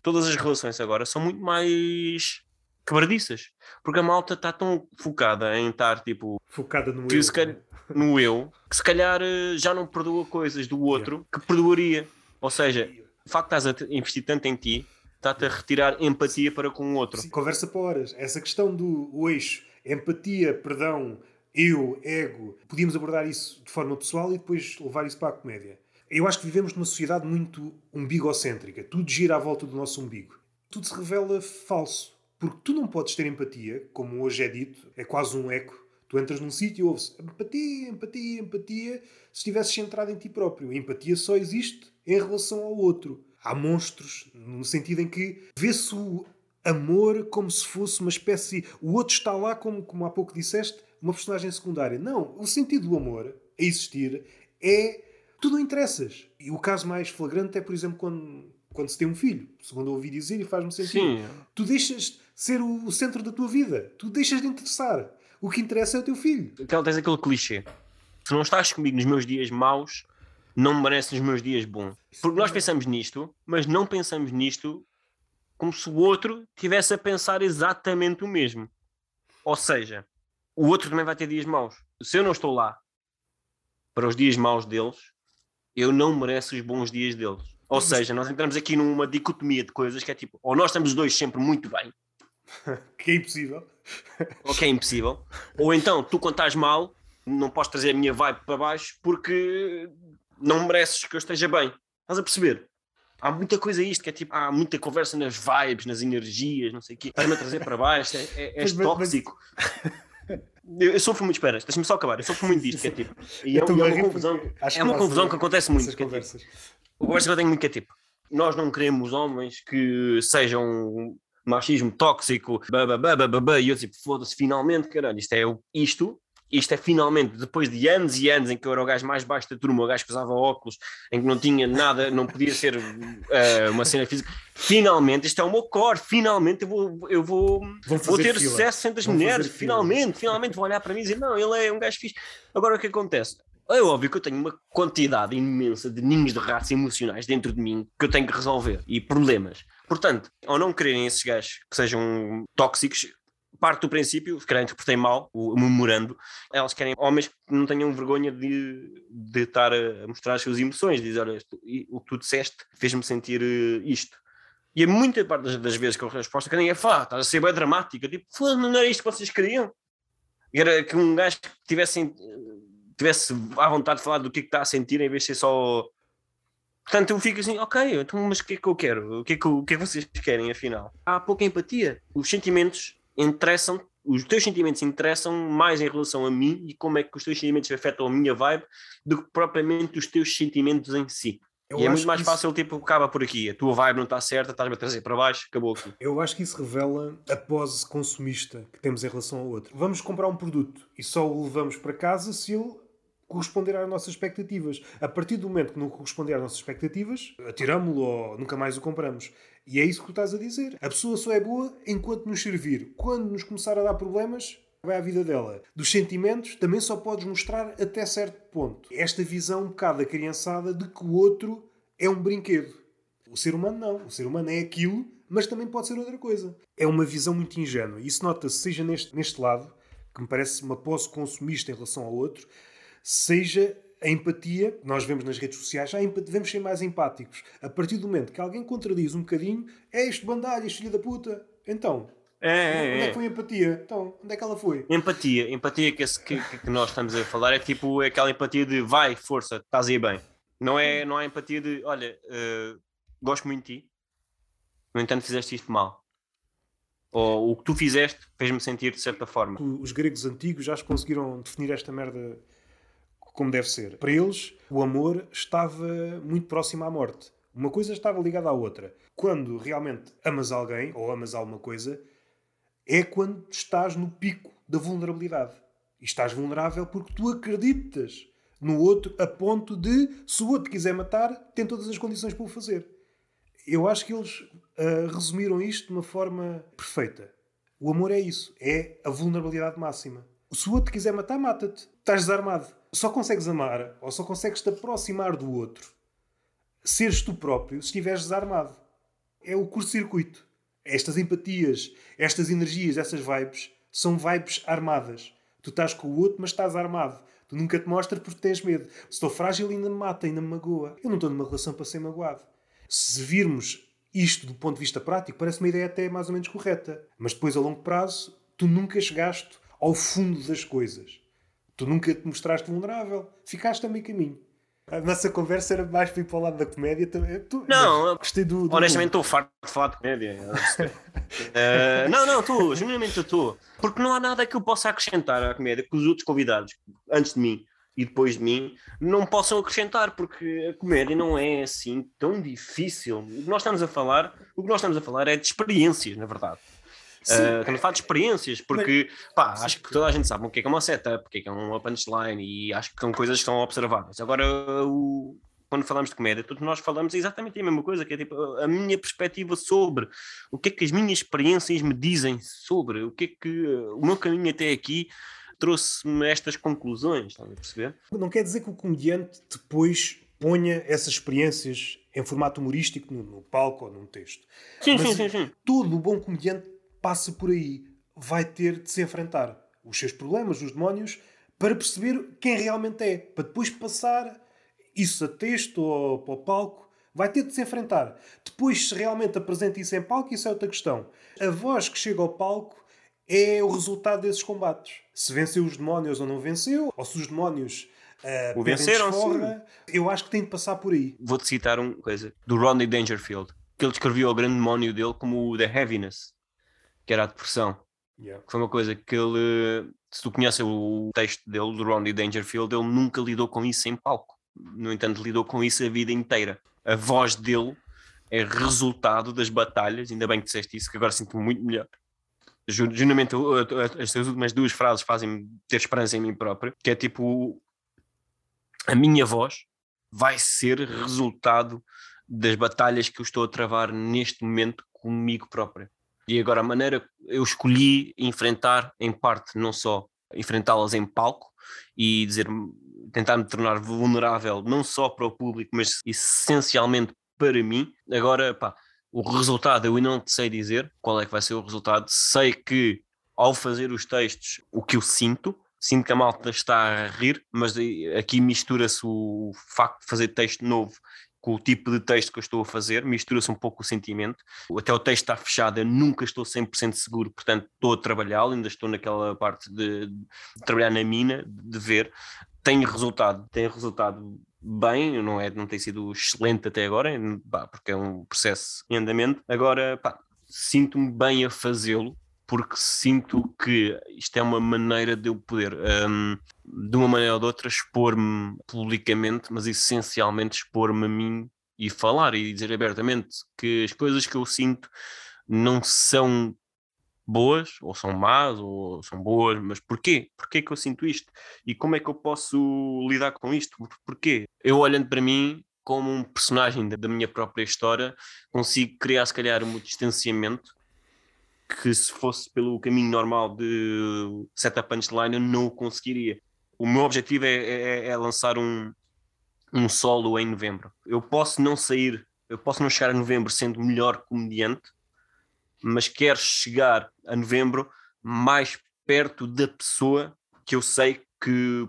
Speaker 1: Todas as relações agora são muito mais quebradiças, porque a malta está tão focada em estar tipo
Speaker 2: focada no eu,
Speaker 1: calhar, né? [laughs] no eu, que se calhar eh, já não perdoa coisas do outro yeah. que perdoaria. Ou seja, o facto de estás a investir tanto em ti está-te a retirar empatia para com o outro.
Speaker 2: Sim, conversa para horas. Essa questão do eixo empatia, perdão, eu, ego, podíamos abordar isso de forma pessoal e depois levar isso para a comédia. Eu acho que vivemos numa sociedade muito umbigocêntrica. Tudo gira à volta do nosso umbigo. Tudo se revela falso. Porque tu não podes ter empatia, como hoje é dito, é quase um eco. Tu entras num sítio e ouves empatia, empatia, empatia, se estivesses centrado em ti próprio. A empatia só existe em relação ao outro. Há monstros, no sentido em que vê-se o amor como se fosse uma espécie. O outro está lá, como, como há pouco disseste, uma personagem secundária. Não, o sentido do amor a existir é. Tu não interessas. E o caso mais flagrante é, por exemplo, quando, quando se tem um filho. Segundo ouvi dizer, e faz-me sentido. Sim. Tu deixas ser o, o, centro da tua vida. Tu deixas de interessar. O que interessa é o teu filho.
Speaker 1: Então, tens aquele clichê. Se não estás comigo nos meus dias maus, não me mereces nos meus dias bons. Porque nós pensamos nisto, mas não pensamos nisto como se o outro tivesse a pensar exatamente o mesmo. Ou seja, o outro também vai ter dias maus. Se eu não estou lá para os dias maus deles, eu não mereço os bons dias deles. Ou seja, nós entramos aqui numa dicotomia de coisas que é tipo, ou nós estamos os dois sempre muito bem, [laughs]
Speaker 2: que é impossível,
Speaker 1: ou que é impossível, ou então tu quando estás mal, não podes trazer a minha vibe para baixo porque não mereces que eu esteja bem. Estás a perceber? há muita coisa isto, que é tipo, há muita conversa nas vibes, nas energias, não sei o quê. Estás-me a trazer para baixo, é, é, [laughs] és tóxico. [laughs] Eu, eu sofro muito, espera, deixa-me só acabar, eu sofro muito disto, que é tipo, [laughs] e é, é uma confusão, é uma confusão que acontece muito. Que é, tipo, a conversa que eu tenho muito que é tipo, nós não queremos homens que sejam machismo tóxico, babá, e eu tipo, foda-se, finalmente, caralho, isto é isto, isto é finalmente, depois de anos e anos em que eu era o gajo mais baixo da turma, o gajo que usava óculos, em que não tinha nada, não podia ser uh, uma cena física, finalmente, isto é o meu core, finalmente eu vou, eu vou, vou ter fila. sucesso entre as Vão mulheres, finalmente, finalmente vou olhar para mim e dizer, não, ele é um gajo fixe. Agora o que acontece? É óbvio que eu tenho uma quantidade imensa de ninhos de ratos emocionais dentro de mim que eu tenho que resolver e problemas. Portanto, ao não quererem esses gajos que sejam tóxicos, parte do princípio, se calhar interpretei mal o memorando, elas querem homens que não tenham vergonha de, de estar a mostrar as suas emoções, dizer, olha, o que tu disseste fez-me sentir eh, isto. E a muita parte das, das vezes que a resposta que nem é fá, estás a ser bem dramática, tipo, não era isto que vocês queriam. Era que um gajo que tivesse, tivesse à vontade de falar do que, é que está a sentir, em vez de ser só. Portanto, eu fico assim, ok, então, mas o que é que eu quero? O que é que, o que, é que vocês querem, afinal? Há pouca empatia. Os sentimentos interessam, os teus sentimentos interessam mais em relação a mim e como é que os teus sentimentos afetam a minha vibe do que propriamente os teus sentimentos em si. Eu e é muito mais fácil, isso... tipo, acaba por aqui. A tua vibe não está certa, estás-me a trazer para baixo, acabou aqui.
Speaker 2: Eu acho que isso revela a pose consumista que temos em relação ao outro. Vamos comprar um produto e só o levamos para casa se ele corresponder às nossas expectativas. A partir do momento que não corresponder às nossas expectativas, atiramos-lo ou nunca mais o compramos. E é isso que tu estás a dizer. A pessoa só é boa enquanto nos servir. Quando nos começar a dar problemas, vai à vida dela. Dos sentimentos também só podes mostrar até certo ponto. Esta visão um bocado criançada de que o outro é um brinquedo. O ser humano não. O ser humano é aquilo, mas também pode ser outra coisa. É uma visão muito ingênua. Isso nota-se seja neste, neste lado, que me parece uma pose consumista em relação ao outro, seja a empatia, nós vemos nas redes sociais, já devemos ser mais empáticos. A partir do momento que alguém contradiz um bocadinho, é este bandalho, este filho da puta. Então, é, é, onde é que foi a empatia? Então, onde é que ela foi?
Speaker 1: Empatia, empatia que, esse, que, que nós estamos a falar é tipo aquela empatia de vai, força, estás aí bem. Não, é, não há empatia de olha, uh, gosto muito de ti, no entanto fizeste isto mal. Ou o que tu fizeste fez-me sentir de certa forma.
Speaker 2: Os gregos antigos já conseguiram definir esta merda como deve ser. Para eles, o amor estava muito próximo à morte. Uma coisa estava ligada à outra. Quando realmente amas alguém ou amas alguma coisa, é quando estás no pico da vulnerabilidade. E estás vulnerável porque tu acreditas no outro a ponto de, se o outro quiser matar, tem todas as condições para o fazer. Eu acho que eles uh, resumiram isto de uma forma perfeita. O amor é isso, é a vulnerabilidade máxima. Se o outro quiser matar, mata-te. Estás desarmado só consegues amar ou só consegues te aproximar do outro seres tu próprio se estiveres desarmado. É o curto-circuito. Estas empatias, estas energias, essas vibes são vibes armadas. Tu estás com o outro, mas estás armado. Tu nunca te mostras porque tens medo. Se estou frágil, ainda me mata, ainda me magoa. Eu não estou numa relação para ser magoado. Se virmos isto do ponto de vista prático, parece uma ideia até mais ou menos correta. Mas depois, a longo prazo, tu nunca chegaste ao fundo das coisas. Tu nunca te mostraste vulnerável. Ficaste a meio caminho. A nossa conversa era mais para ir para o lado da comédia também. Tu,
Speaker 1: não, gostei do, do honestamente estou farto de falar de comédia. uh, [laughs] não, não, estou, genuinamente estou. Porque não há nada que eu possa acrescentar à comédia que os outros convidados, antes de mim e depois de mim, não possam acrescentar, porque a comédia não é assim tão difícil. O que nós estamos a falar, o que nós estamos a falar é de experiências, na verdade. Uh, a falar de experiências, porque pá, acho que toda a gente sabe o que é, que é uma setup, o que é, que é uma punchline e acho que são coisas que são observáveis. Agora, o, quando falamos de comédia, todos nós falamos exatamente a mesma coisa, que é tipo a minha perspectiva sobre o que é que as minhas experiências me dizem sobre o que é que o meu caminho até aqui trouxe-me estas conclusões, estão a perceber?
Speaker 2: Não quer dizer que o comediante depois ponha essas experiências em formato humorístico no, no palco ou num texto.
Speaker 1: Sim, Mas sim, sim, sim.
Speaker 2: Todo bom comediante passa por aí. Vai ter de se enfrentar os seus problemas, os demónios, para perceber quem realmente é. Para depois passar isso a texto ou para o palco. Vai ter de se enfrentar. Depois, se realmente apresenta isso em palco, isso é outra questão. A voz que chega ao palco é o resultado desses combates. Se venceu os demónios ou não venceu, ou se os demónios uh,
Speaker 1: o venceram,
Speaker 2: forra, eu acho que tem de passar por aí.
Speaker 1: Vou-te citar uma coisa do Rodney Dangerfield, que ele descreveu o grande demónio dele como o The Heaviness que era a depressão. Yeah. Que foi uma coisa que ele, se tu conheces o texto dele, do Ronnie Dangerfield, ele nunca lidou com isso em palco. No entanto, lidou com isso a vida inteira. A voz dele é resultado das batalhas, ainda bem que disseste isso, que agora sinto-me muito melhor. Genuinamente, estas últimas duas frases fazem-me ter esperança em mim próprio, que é tipo, a minha voz vai ser resultado das batalhas que eu estou a travar neste momento comigo próprio. E agora a maneira eu escolhi enfrentar, em parte, não só enfrentá-las em palco e dizer tentar me tornar vulnerável não só para o público, mas essencialmente para mim. Agora, pá, o resultado eu não sei dizer qual é que vai ser o resultado. Sei que ao fazer os textos, o que eu sinto, sinto que a malta está a rir, mas aqui mistura-se o facto de fazer texto novo com o tipo de texto que eu estou a fazer, mistura-se um pouco o sentimento. Até o texto está fechado, eu nunca estou 100% seguro, portanto estou a trabalhá-lo, ainda estou naquela parte de, de, trabalhar na mina, de ver. Tem resultado, tem resultado bem, não, é, não tem sido excelente até agora, pá, porque é um processo em andamento. Agora, sinto-me bem a fazê-lo, porque sinto que isto é uma maneira de eu poder, um, de uma maneira ou de outra, expor-me publicamente, mas essencialmente expor-me a mim e falar e dizer abertamente que as coisas que eu sinto não são boas, ou são más, ou são boas, mas porquê? Porquê que eu sinto isto? E como é que eu posso lidar com isto? Porquê? Eu olhando para mim como um personagem da minha própria história, consigo criar se calhar um distanciamento que se fosse pelo caminho normal de setup punchline eu não o conseguiria. O meu objetivo é, é, é, lançar um, um solo em novembro. Eu posso não sair, eu posso não chegar a novembro sendo melhor comediante, mas quero chegar a novembro mais perto da pessoa que eu sei que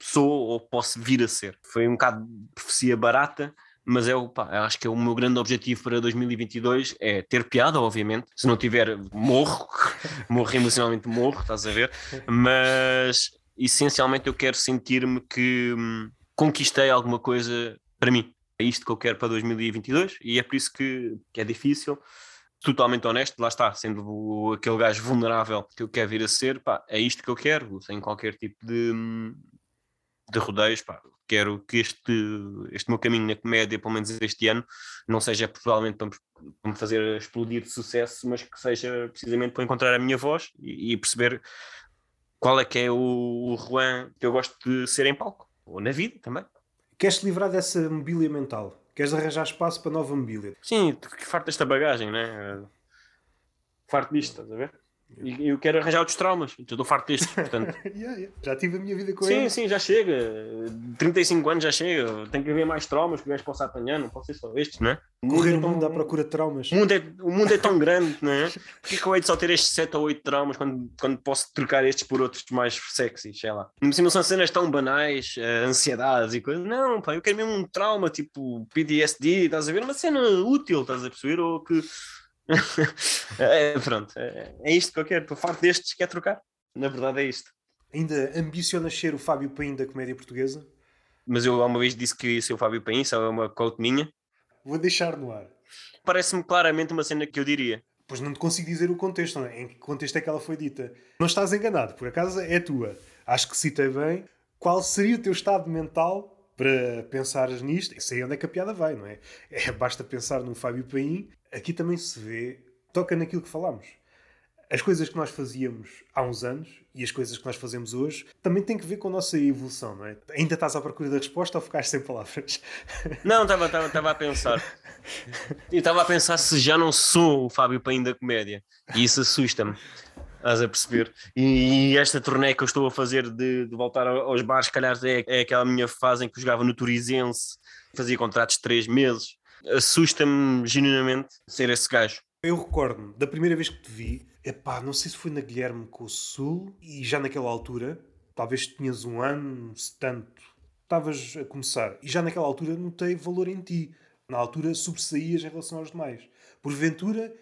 Speaker 1: sou ou posso vir a ser. Foi um bocado de profecia barata, mas é o, pá, acho que é o meu grande objetivo para 2022 é ter piada, obviamente. Se não tiver, morro, [laughs] morro emocionalmente, morro, estás a ver? Mas essencialmente eu quero sentir-me que hum, conquistei alguma coisa para mim. É isto que eu quero para 2022 e é por isso que, que é difícil. Totalmente honesto, lá está, sendo aquele gajo vulnerável que eu quero vir a ser, pá, é isto que eu quero, sem qualquer tipo de, hum, de rodeios, pá, quero que este, este meu caminho na comédia, pelo menos este ano, não seja provavelmente para, me fazer explodir de sucesso, mas que seja precisamente para encontrar a minha voz e, e perceber qual é que é o, o Juan que eu gosto de ser em palco, ou na vida também.
Speaker 2: Queres-te livrar dessa mobília mental? Queres arranjar espaço para nova mobília?
Speaker 1: Sim, farto desta bagagem, né? Farto disto, estás a ver? E eu quero arranjar outros traumas. Eu estou farto destes, portanto. [laughs]
Speaker 2: yeah, yeah. Já tive a minha vida com
Speaker 1: sim,
Speaker 2: ele.
Speaker 1: Sim, sim, já chega. 35 anos já chega. Tem que haver mais traumas que o gajo possa apanhar, não pode ser só estes, não é?
Speaker 2: Correr o mundo tão... à procura de traumas.
Speaker 1: O mundo é, o mundo é tão grande, não é? Porquê que eu hei de só ter estes 7 ou 8 traumas quando, quando posso trocar estes por outros mais sexy, sei lá? Não são cenas tão banais, uh, ansiedades e coisas. Não, pá, eu quero mesmo um trauma, tipo PTSD, estás a ver? Uma cena útil, estás a perceber? Ou que [laughs] é, pronto, é, é, isto que eu quero. Estou farto destes, quer trocar. Na verdade, é isto.
Speaker 2: Ainda ambicionas ser o Fábio Paim da comédia portuguesa?
Speaker 1: Mas eu uma vez disse que ia ser o Fábio Paim, só é uma quote minha.
Speaker 2: Vou deixar no ar.
Speaker 1: Parece-me claramente uma cena que eu diria.
Speaker 2: Pois não te consigo dizer o contexto, não é? em que contexto é que ela foi dita. Não estás enganado, por acaso é tua. Acho que citei bem. Qual seria o teu estado mental para pensar nisto? Sei onde é que a piada vai, não é? é basta pensar no Fábio Paim aqui também se vê, toca naquilo que falámos. As coisas que nós fazíamos há uns anos e as coisas que nós fazemos hoje também têm que ver com a nossa evolução, não é? Ainda estás à procura da resposta ou ficaste sem palavras? [laughs]
Speaker 1: Não, estava a pensar. Eu estava a pensar se já não sou o Fábio Paim da comédia. E isso assusta-me. Estás a perceber? E esta turnê que eu estou a fazer de, de voltar aos bares, se calhar é, é, aquela minha fase em que eu jogava no Turizense, fazia contratos de três meses assusta-me genuinamente ser esse gajo.
Speaker 2: Eu recordo-me da primeira vez que te vi, epá, não sei se foi na Guilherme com o Sul, e já naquela altura, talvez tinhas um ano, se tanto, estavas a começar, e já naquela altura notei valor em ti. Na altura sobressaías em relação aos demais. Porventura,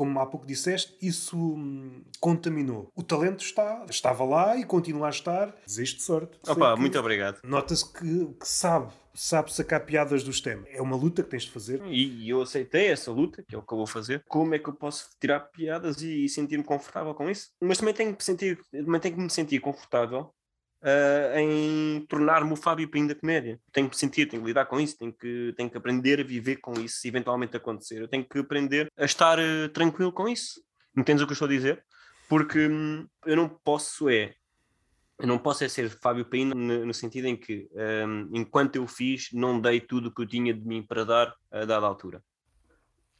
Speaker 2: como há pouco disseste, isso hum, contaminou. O talento está, estava lá e continua a estar. Desejo sorte.
Speaker 1: Opa, muito obrigado.
Speaker 2: Nota-se que, que sabe sabe sacar piadas do STEM. É uma luta que tens de fazer.
Speaker 1: E, eu aceitei essa luta, que é o que eu vou fazer. Como é que eu posso tirar piadas e, e sentir-me confortável com isso? Mas também tenho que, sentir, também tenho que me sentir confortável uh, em tornar-me o Fábio Pinho da comédia. Tenho que sentir, tenho que lidar com isso, tenho que, tenho que aprender a viver com isso se eventualmente acontecer. Eu tenho que aprender a estar uh, tranquilo com isso. Entendes o que eu estou a dizer? Porque hum, eu não posso é eu não posso é ser Fábio Paim no, no, sentido em que, um, enquanto eu fiz, não dei tudo o que eu tinha de mim para dar a dada altura.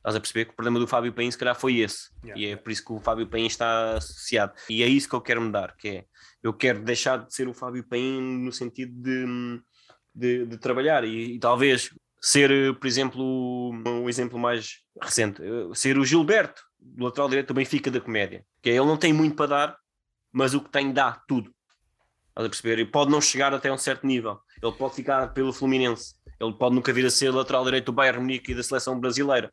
Speaker 1: Estás a perceber que o problema do Fábio Paim se calhar foi esse. Yeah. E é por isso que o Fábio Paim está associado. E é isso que eu quero mudar, que é, eu quero deixar de ser o Fábio Paim no sentido de, de, de trabalhar e, e, talvez ser, por exemplo, um exemplo mais recente, ser o Gilberto, do lateral direito do Benfica da comédia. Que é, ele não tem muito para dar, mas o que tem dá tudo. Estás a perceber? E pode não chegar até um certo nível. Ele pode ficar pelo Fluminense. Ele pode nunca vir a ser lateral direito do Bayern Munique e da seleção brasileira,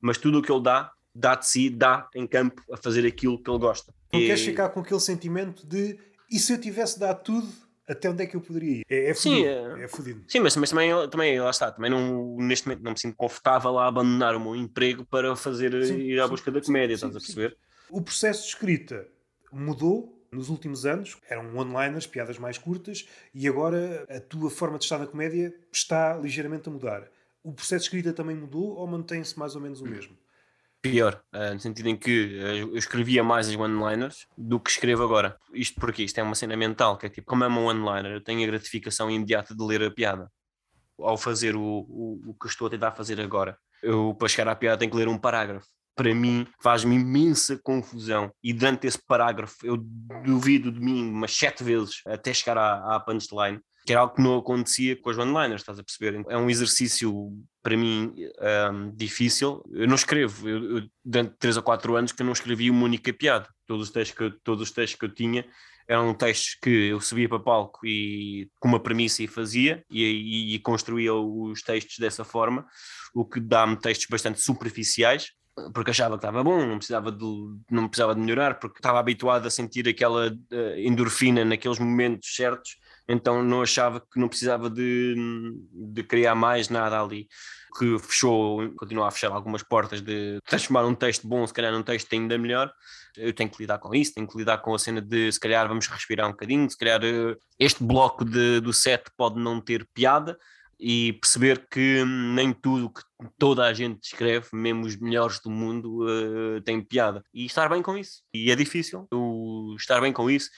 Speaker 1: mas tudo o que ele dá, dá de si, dá em campo a fazer aquilo que ele gosta.
Speaker 2: Não e... queres ficar com aquele sentimento de e se eu tivesse dado tudo, até onde é que eu poderia ir? É, é Sim, é, é fudido.
Speaker 1: Sim, mas, mas também, também, lá está, também não, neste momento não me sinto confortável a abandonar o meu emprego para fazer sim, ir à sim, busca da comédia, sim, estás a perceber?
Speaker 2: O processo de escrita mudou nos últimos anos, eram one-liners, piadas mais curtas, e agora a tua forma de estar na comédia está ligeiramente a mudar. O processo de escrita também mudou ou mantém-se mais ou menos o mesmo?
Speaker 1: Pior, uh, no sentido em que uh, eu escrevia mais as one-liners do que escrevo agora. Isto porque isto é uma cena mental, que é tipo, como é uma one-liner, eu tenho a gratificação imediata de ler a piada. Ao fazer o, o, o que estou a tentar fazer agora. Eu, para chegar à piada, tenho que ler um parágrafo para mim faz-me imensa confusão e durante esse parágrafo eu duvido de mim umas sete vezes até chegar à, à punchline que era algo que não acontecia com as one-liners, estás a perceber? É um exercício para mim um, difícil. Eu não escrevo, eu, eu, durante 3 ou 4 anos que eu não escrevi uma única piada. Todos os textos que eu, todos os textos que eu tinha eram textos que eu subia para palco e com uma premissa e fazia e, e, e construía os textos dessa forma, o que dá-me textos bastante superficiais porque achava que estava bom, não precisava de, não precisava de melhorar, porque estava habituado a sentir aquela uh, endorfina naqueles momentos certos, então não achava que não precisava de, de criar mais nada ali. Que fechou, continua a fechar algumas portas de transformar um texto bom, se calhar num texto ainda melhor. Eu tenho que lidar com isso, tenho que lidar com a cena de se calhar vamos respirar um bocadinho, se calhar uh, este bloco de, do set pode não ter piada, e perceber que nem tudo que toda a gente escreve, mesmo os melhores do mundo, uh, tem piada. E estar bem com isso. E é difícil eu estar bem com isso.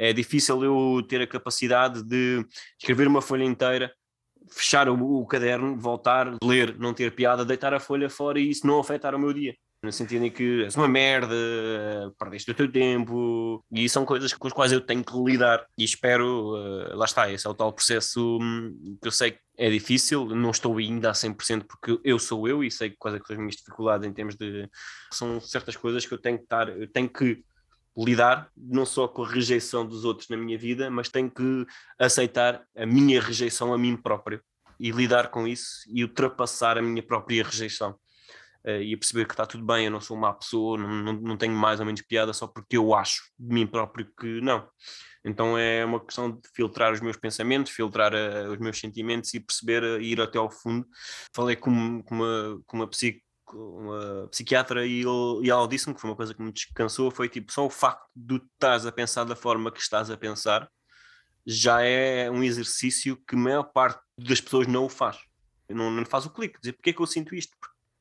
Speaker 1: É difícil eu ter a capacidade de escrever uma folha inteira, fechar o, o caderno, voltar, ler, não ter piada, deitar a folha fora e isso não afetar o meu dia. No sentido em que és uma merda, perdeste o teu tempo, e são coisas com as quais eu tenho que lidar. E espero, uh, lá está, esse é o tal processo hum, que eu sei que é difícil, não estou ainda a 100% porque eu sou eu e sei quais é são as minhas dificuldades em termos de... são certas coisas que eu tenho que estar, eu tenho que lidar não só com a rejeição dos outros na minha vida, mas tenho que aceitar a minha rejeição a mim próprio e lidar com isso e ultrapassar a minha própria rejeição uh, e perceber que está tudo bem, eu não sou uma pessoa, não, não, não tenho mais ou menos piada só porque eu acho de mim próprio que não. Então é uma questão de filtrar os meus pensamentos, filtrar uh, os meus sentimentos e perceber, uh, ir até ao fundo. Falei com, com uma, com uma, psico, uma psiquiatra e, ele, e ela disse-me que foi uma coisa que me descansou, foi tipo, só o facto de tu estás a pensar da forma que estás a pensar já é um exercício que a maior parte das pessoas não o faz. Não, não faz o clique, dizer porque é que eu sinto isto?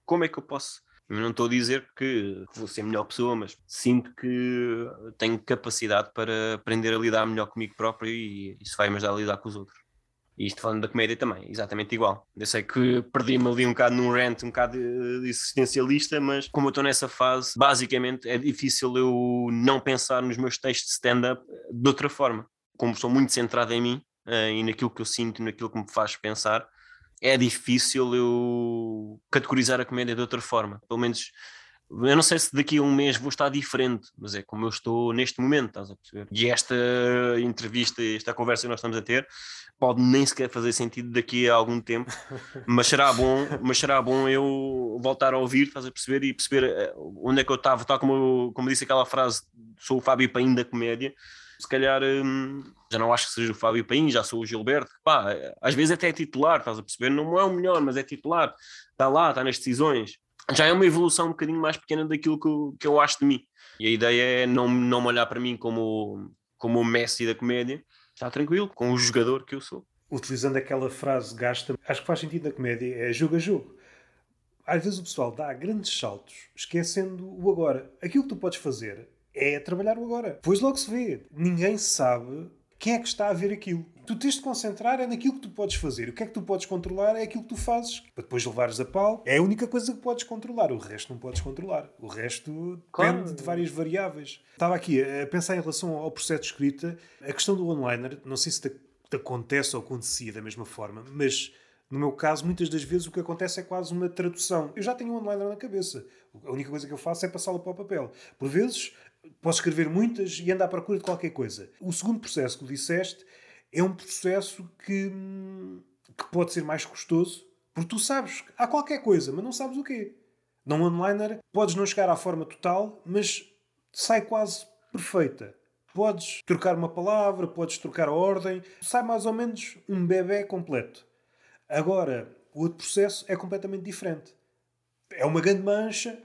Speaker 1: Como é que eu posso? Eu não estou a dizer que vou ser melhor pessoa, mas sinto que tenho capacidade para aprender a lidar melhor comigo próprio e isso vai-me ajudar a lidar com os outros. E isto falando da comédia também, exatamente igual. Eu sei que perdi-me ali um bocado num rant, um bocado existencialista, mas como eu estou nessa fase, basicamente é difícil eu não pensar nos meus textos de stand-up de outra forma. Como sou muito centrado em mim uh, e naquilo que eu sinto, naquilo que me faz pensar, é difícil eu categorizar a comédia de outra forma. Pelo menos, eu não sei se daqui a um mês vou estar diferente, mas é como eu estou neste momento, estás a perceber? E esta entrevista, esta conversa que nós estamos a ter, pode nem sequer fazer sentido daqui a algum tempo, [laughs] mas será bom, mas será bom eu voltar a ouvir, estás a perceber? E perceber eh, onde é que eu estava, tal como, como disse aquela frase, sou o Fábio Paim da comédia, se calhar hum, já não acho que seja o Fábio Paim, já sou o Gilberto, pá, às vezes até é titular, estás a perceber? Não é o melhor, mas é titular, está lá, está nas decisões. Já é uma evolução um bocadinho mais pequena daquilo que eu, que eu acho de mim. E a ideia é não, não olhar para mim como, como o Messi da comédia, está tranquilo, com o jogador que eu sou.
Speaker 2: Utilizando aquela frase gasta, acho que faz sentido na comédia, é jogo a jogo. Às vezes o pessoal dá grandes saltos, esquecendo o agora. Aquilo que tu podes fazer é trabalhar o agora. Pois logo se vê. Ninguém sabe quem é que está a ver aquilo. Tu tens de concentrar é naquilo que tu podes fazer. O que é que tu podes controlar é aquilo que tu fazes. Para depois levares a pau, é a única coisa que podes controlar. O resto não podes controlar. O resto claro. depende de várias variáveis. Estava aqui a pensar em relação ao processo de escrita. A questão do onliner, não sei se te, te acontece ou acontecia da mesma forma, mas no meu caso, muitas das vezes o que acontece é quase uma tradução. Eu já tenho um onliner na cabeça. A única coisa que eu faço é passá-lo para o papel. Por vezes posso escrever muitas e andar à procura de qualquer coisa. O segundo processo que disseste é um processo que, que pode ser mais custoso, porque tu sabes, há qualquer coisa, mas não sabes o quê. Num onliner podes não chegar à forma total, mas sai quase perfeita. Podes trocar uma palavra, podes trocar a ordem, sai mais ou menos um bebê completo. Agora, o outro processo é completamente diferente. É uma grande mancha,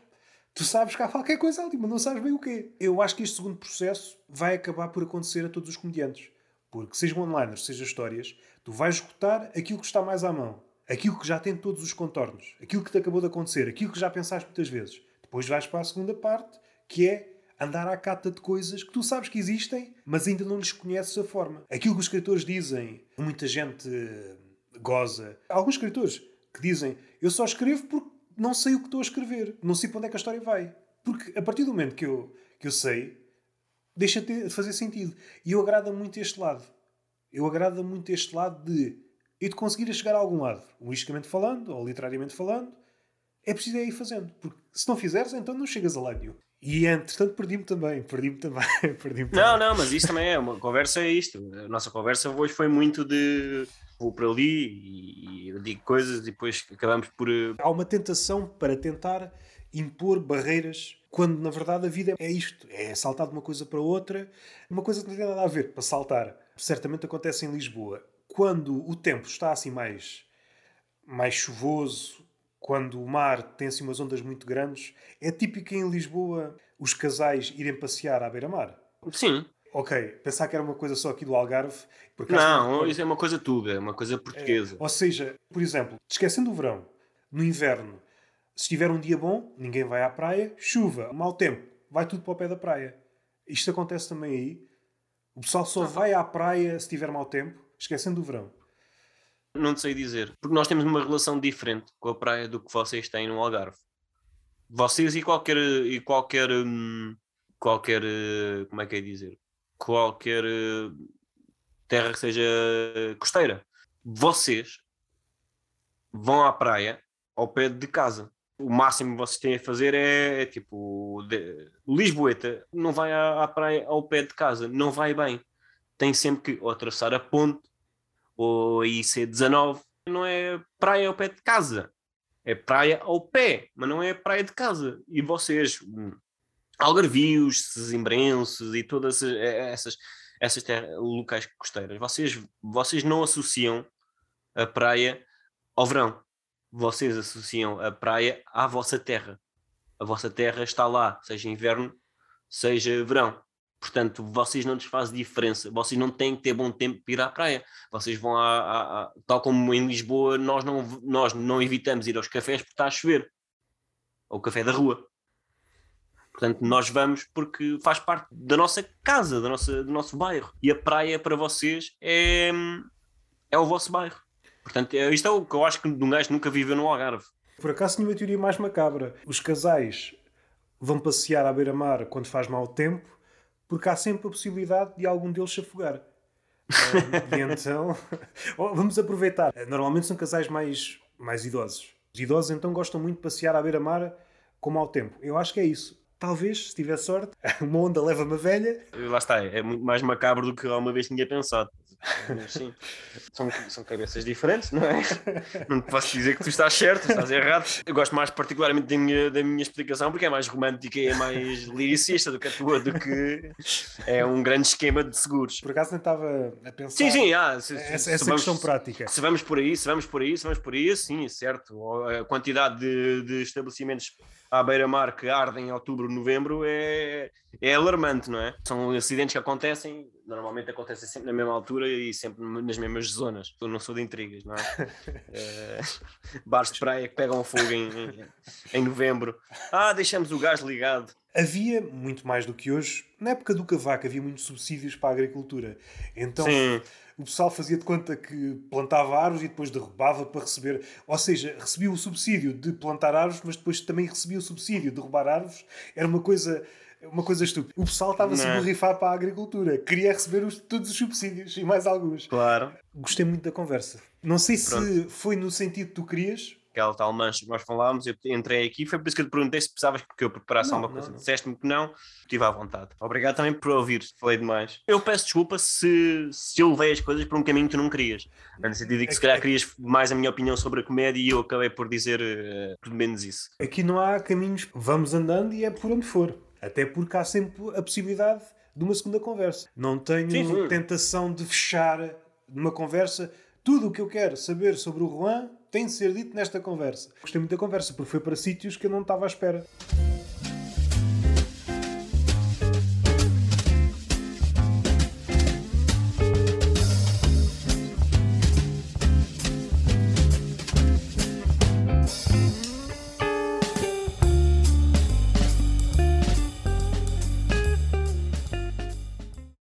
Speaker 2: tu sabes que há qualquer coisa ali, mas não sabes bem o quê. Eu acho que este segundo processo vai acabar por acontecer a todos os comediantes. Porque, sejam onliners, seja histórias, tu vais escutar aquilo que está mais à mão. Aquilo que já tem todos os contornos. Aquilo que te acabou de acontecer. Aquilo que já pensaste muitas vezes. Depois vais para a segunda parte, que é andar à cata de coisas que tu sabes que existem, mas ainda não lhes conheces a forma. Aquilo que os escritores dizem, muita gente goza. Há alguns escritores que dizem: Eu só escrevo porque não sei o que estou a escrever, não sei para onde é que a história vai. Porque a partir do momento que eu, que eu sei, deixa de fazer sentido. E eu agrada muito este lado. Eu agrada muito este lado de e de conseguir chegar a algum lado, humoristicamente falando ou literariamente falando, é preciso é ir fazendo. Porque se não fizeres, então não chegas a lado nenhum. E entretanto perdi-me também, perdi-me também, [laughs] perdi-me
Speaker 1: Não, não, mas isso também é, uma conversa é isto. A nossa conversa hoje foi muito de vou para ali e, digo coisas e depois acabamos por. Eh,
Speaker 2: Há uma tentação para tentar impor barreiras quando na verdade a vida é isto: é saltar de uma coisa para outra, uma coisa que não tem nada a ver para saltar. Certamente acontece em Lisboa. Quando o tempo está assim mais, mais chuvoso, quando o mar tem assim umas ondas muito grandes, é típico em Lisboa os casais irem passear à beira-mar.
Speaker 1: Sim.
Speaker 2: Ok, pensar que era uma coisa só aqui do Algarve.
Speaker 1: não, isso é uma coisa tudo, é uma coisa portuguesa.
Speaker 2: É, ou seja, por exemplo, esquecendo o verão, no inverno, se estiver um dia bom, ninguém vai à praia, chuva, mau tempo, vai tudo para o pé da praia. Isto acontece também aí. O pessoal só vai à praia se tiver mau tempo, esquecendo o verão.
Speaker 1: Não te sei dizer, porque nós temos uma relação diferente com a praia do que vocês têm no Algarve. Vocês e qualquer e qualquer hum, qualquer como é que é dizer? Qualquer hum, terra que seja costeira. Vocês vão à praia ao pé de casa. O máximo que vocês têm a fazer é, é tipo de, Lisboeta não vai à, à praia ao pé de casa, não vai bem. Tem sempre que ou atravessar a ponte ou a IC19, não é praia ao pé de casa. É praia ao pé, mas não é praia de casa. E vocês, hum, algarvios, sesimbrenses e todas essas, essas terras, locais costeiras, vocês, vocês não associam a praia ao verão. Vocês associam a praia à vossa terra. A vossa terra está lá, seja inverno, seja verão. Portanto, vocês não lhes fazem diferença. Vocês não têm que ter bom tempo para ir à praia. Vocês vão a, tal como em Lisboa, nós não, nós não evitamos ir aos cafés porque está a chover. Ou café da rua. Portanto, nós vamos porque faz parte da nossa casa, da nossa, do nosso bairro. E a praia para vocês é, é o vosso bairro. Portanto, é, isto é o que eu acho que um gajo nunca viveu no Algarve.
Speaker 2: Por acaso tinha uma teoria mais macabra. Os casais vão passear à beira-mar quando faz mau tempo porque há sempre a possibilidade de algum deles se afogar. e então, [laughs] vamos aproveitar. Normalmente são casais mais, mais idosos. Os idosos então gostam muito de passear à beira-mar com mau tempo. Eu acho que é isso. Talvez, se tiver sorte, [laughs] uma onda leva uma velha.
Speaker 1: Lá está, é muito mais macabro do que alguma vez tinha pensado. Sim, são, são cabeças diferentes, não é? [laughs] Não te posso dizer que tu estás certo, estás errado. Eu gosto mais particularmente da minha, da minha explicação porque é mais romântica e é mais [laughs] liricista do que a tua, do que é um grande esquema de seguros.
Speaker 2: Por acaso nem estava a pensar.
Speaker 1: Sim, sim, ah, se,
Speaker 2: essa, se essa vamos, questão prática.
Speaker 1: Se vamos por aí, se vamos por aí, se vamos por aí, sim, certo. A quantidade de, de estabelecimentos à beira-mar que ardem em outubro, novembro é, é alarmante, não é? São acidentes que acontecem, normalmente acontecem sempre na mesma altura e sempre nas mesmas zonas. Eu não sou de intrigas, não é? é [laughs] bares de praia que pegam fogo em, em, em novembro. Ah, deixamos o gás ligado.
Speaker 2: Havia muito mais do que hoje. Na época do cavaco havia muitos subsídios para a agricultura. Então.
Speaker 1: Sim
Speaker 2: o pessoal fazia de conta que plantava árvores e depois derrubava para receber. Ou seja, recebia o subsídio de plantar árvores, mas depois também recebia o subsídio de derrubar árvores. Era uma coisa. Uma coisa estúpida. O pessoal estava-se a borrifar para a agricultura. Queria receber os, todos os subsídios e mais alguns.
Speaker 1: Claro.
Speaker 2: Gostei muito da conversa. Não sei Pronto. se foi no sentido que tu querias
Speaker 1: aquela tal mancha que nós falámos, eu entrei aqui, foi por isso que eu te perguntei se precisavas que eu preparasse
Speaker 2: Não,
Speaker 1: alguma
Speaker 2: não,
Speaker 1: coisa. Disseste-me que não, estive à vontade. Obrigado também por ouvir, falei demais. Eu peço desculpa se, se eu levei as coisas por um caminho que tu não querias. No sentido de que se calhar querias mais a minha opinião sobre a comédia e eu acabei por dizer eh, tudo menos isso.
Speaker 2: Aqui não há caminhos, vamos andando e é por onde for. Até porque há sempre a possibilidade de uma segunda conversa. Não tenho
Speaker 1: Sim,
Speaker 2: tentação de fechar numa conversa tudo o que eu quero saber sobre o Juan tem de ser dito nesta conversa. Gostei muito da conversa porque foi para sítios que eu não estava à espera.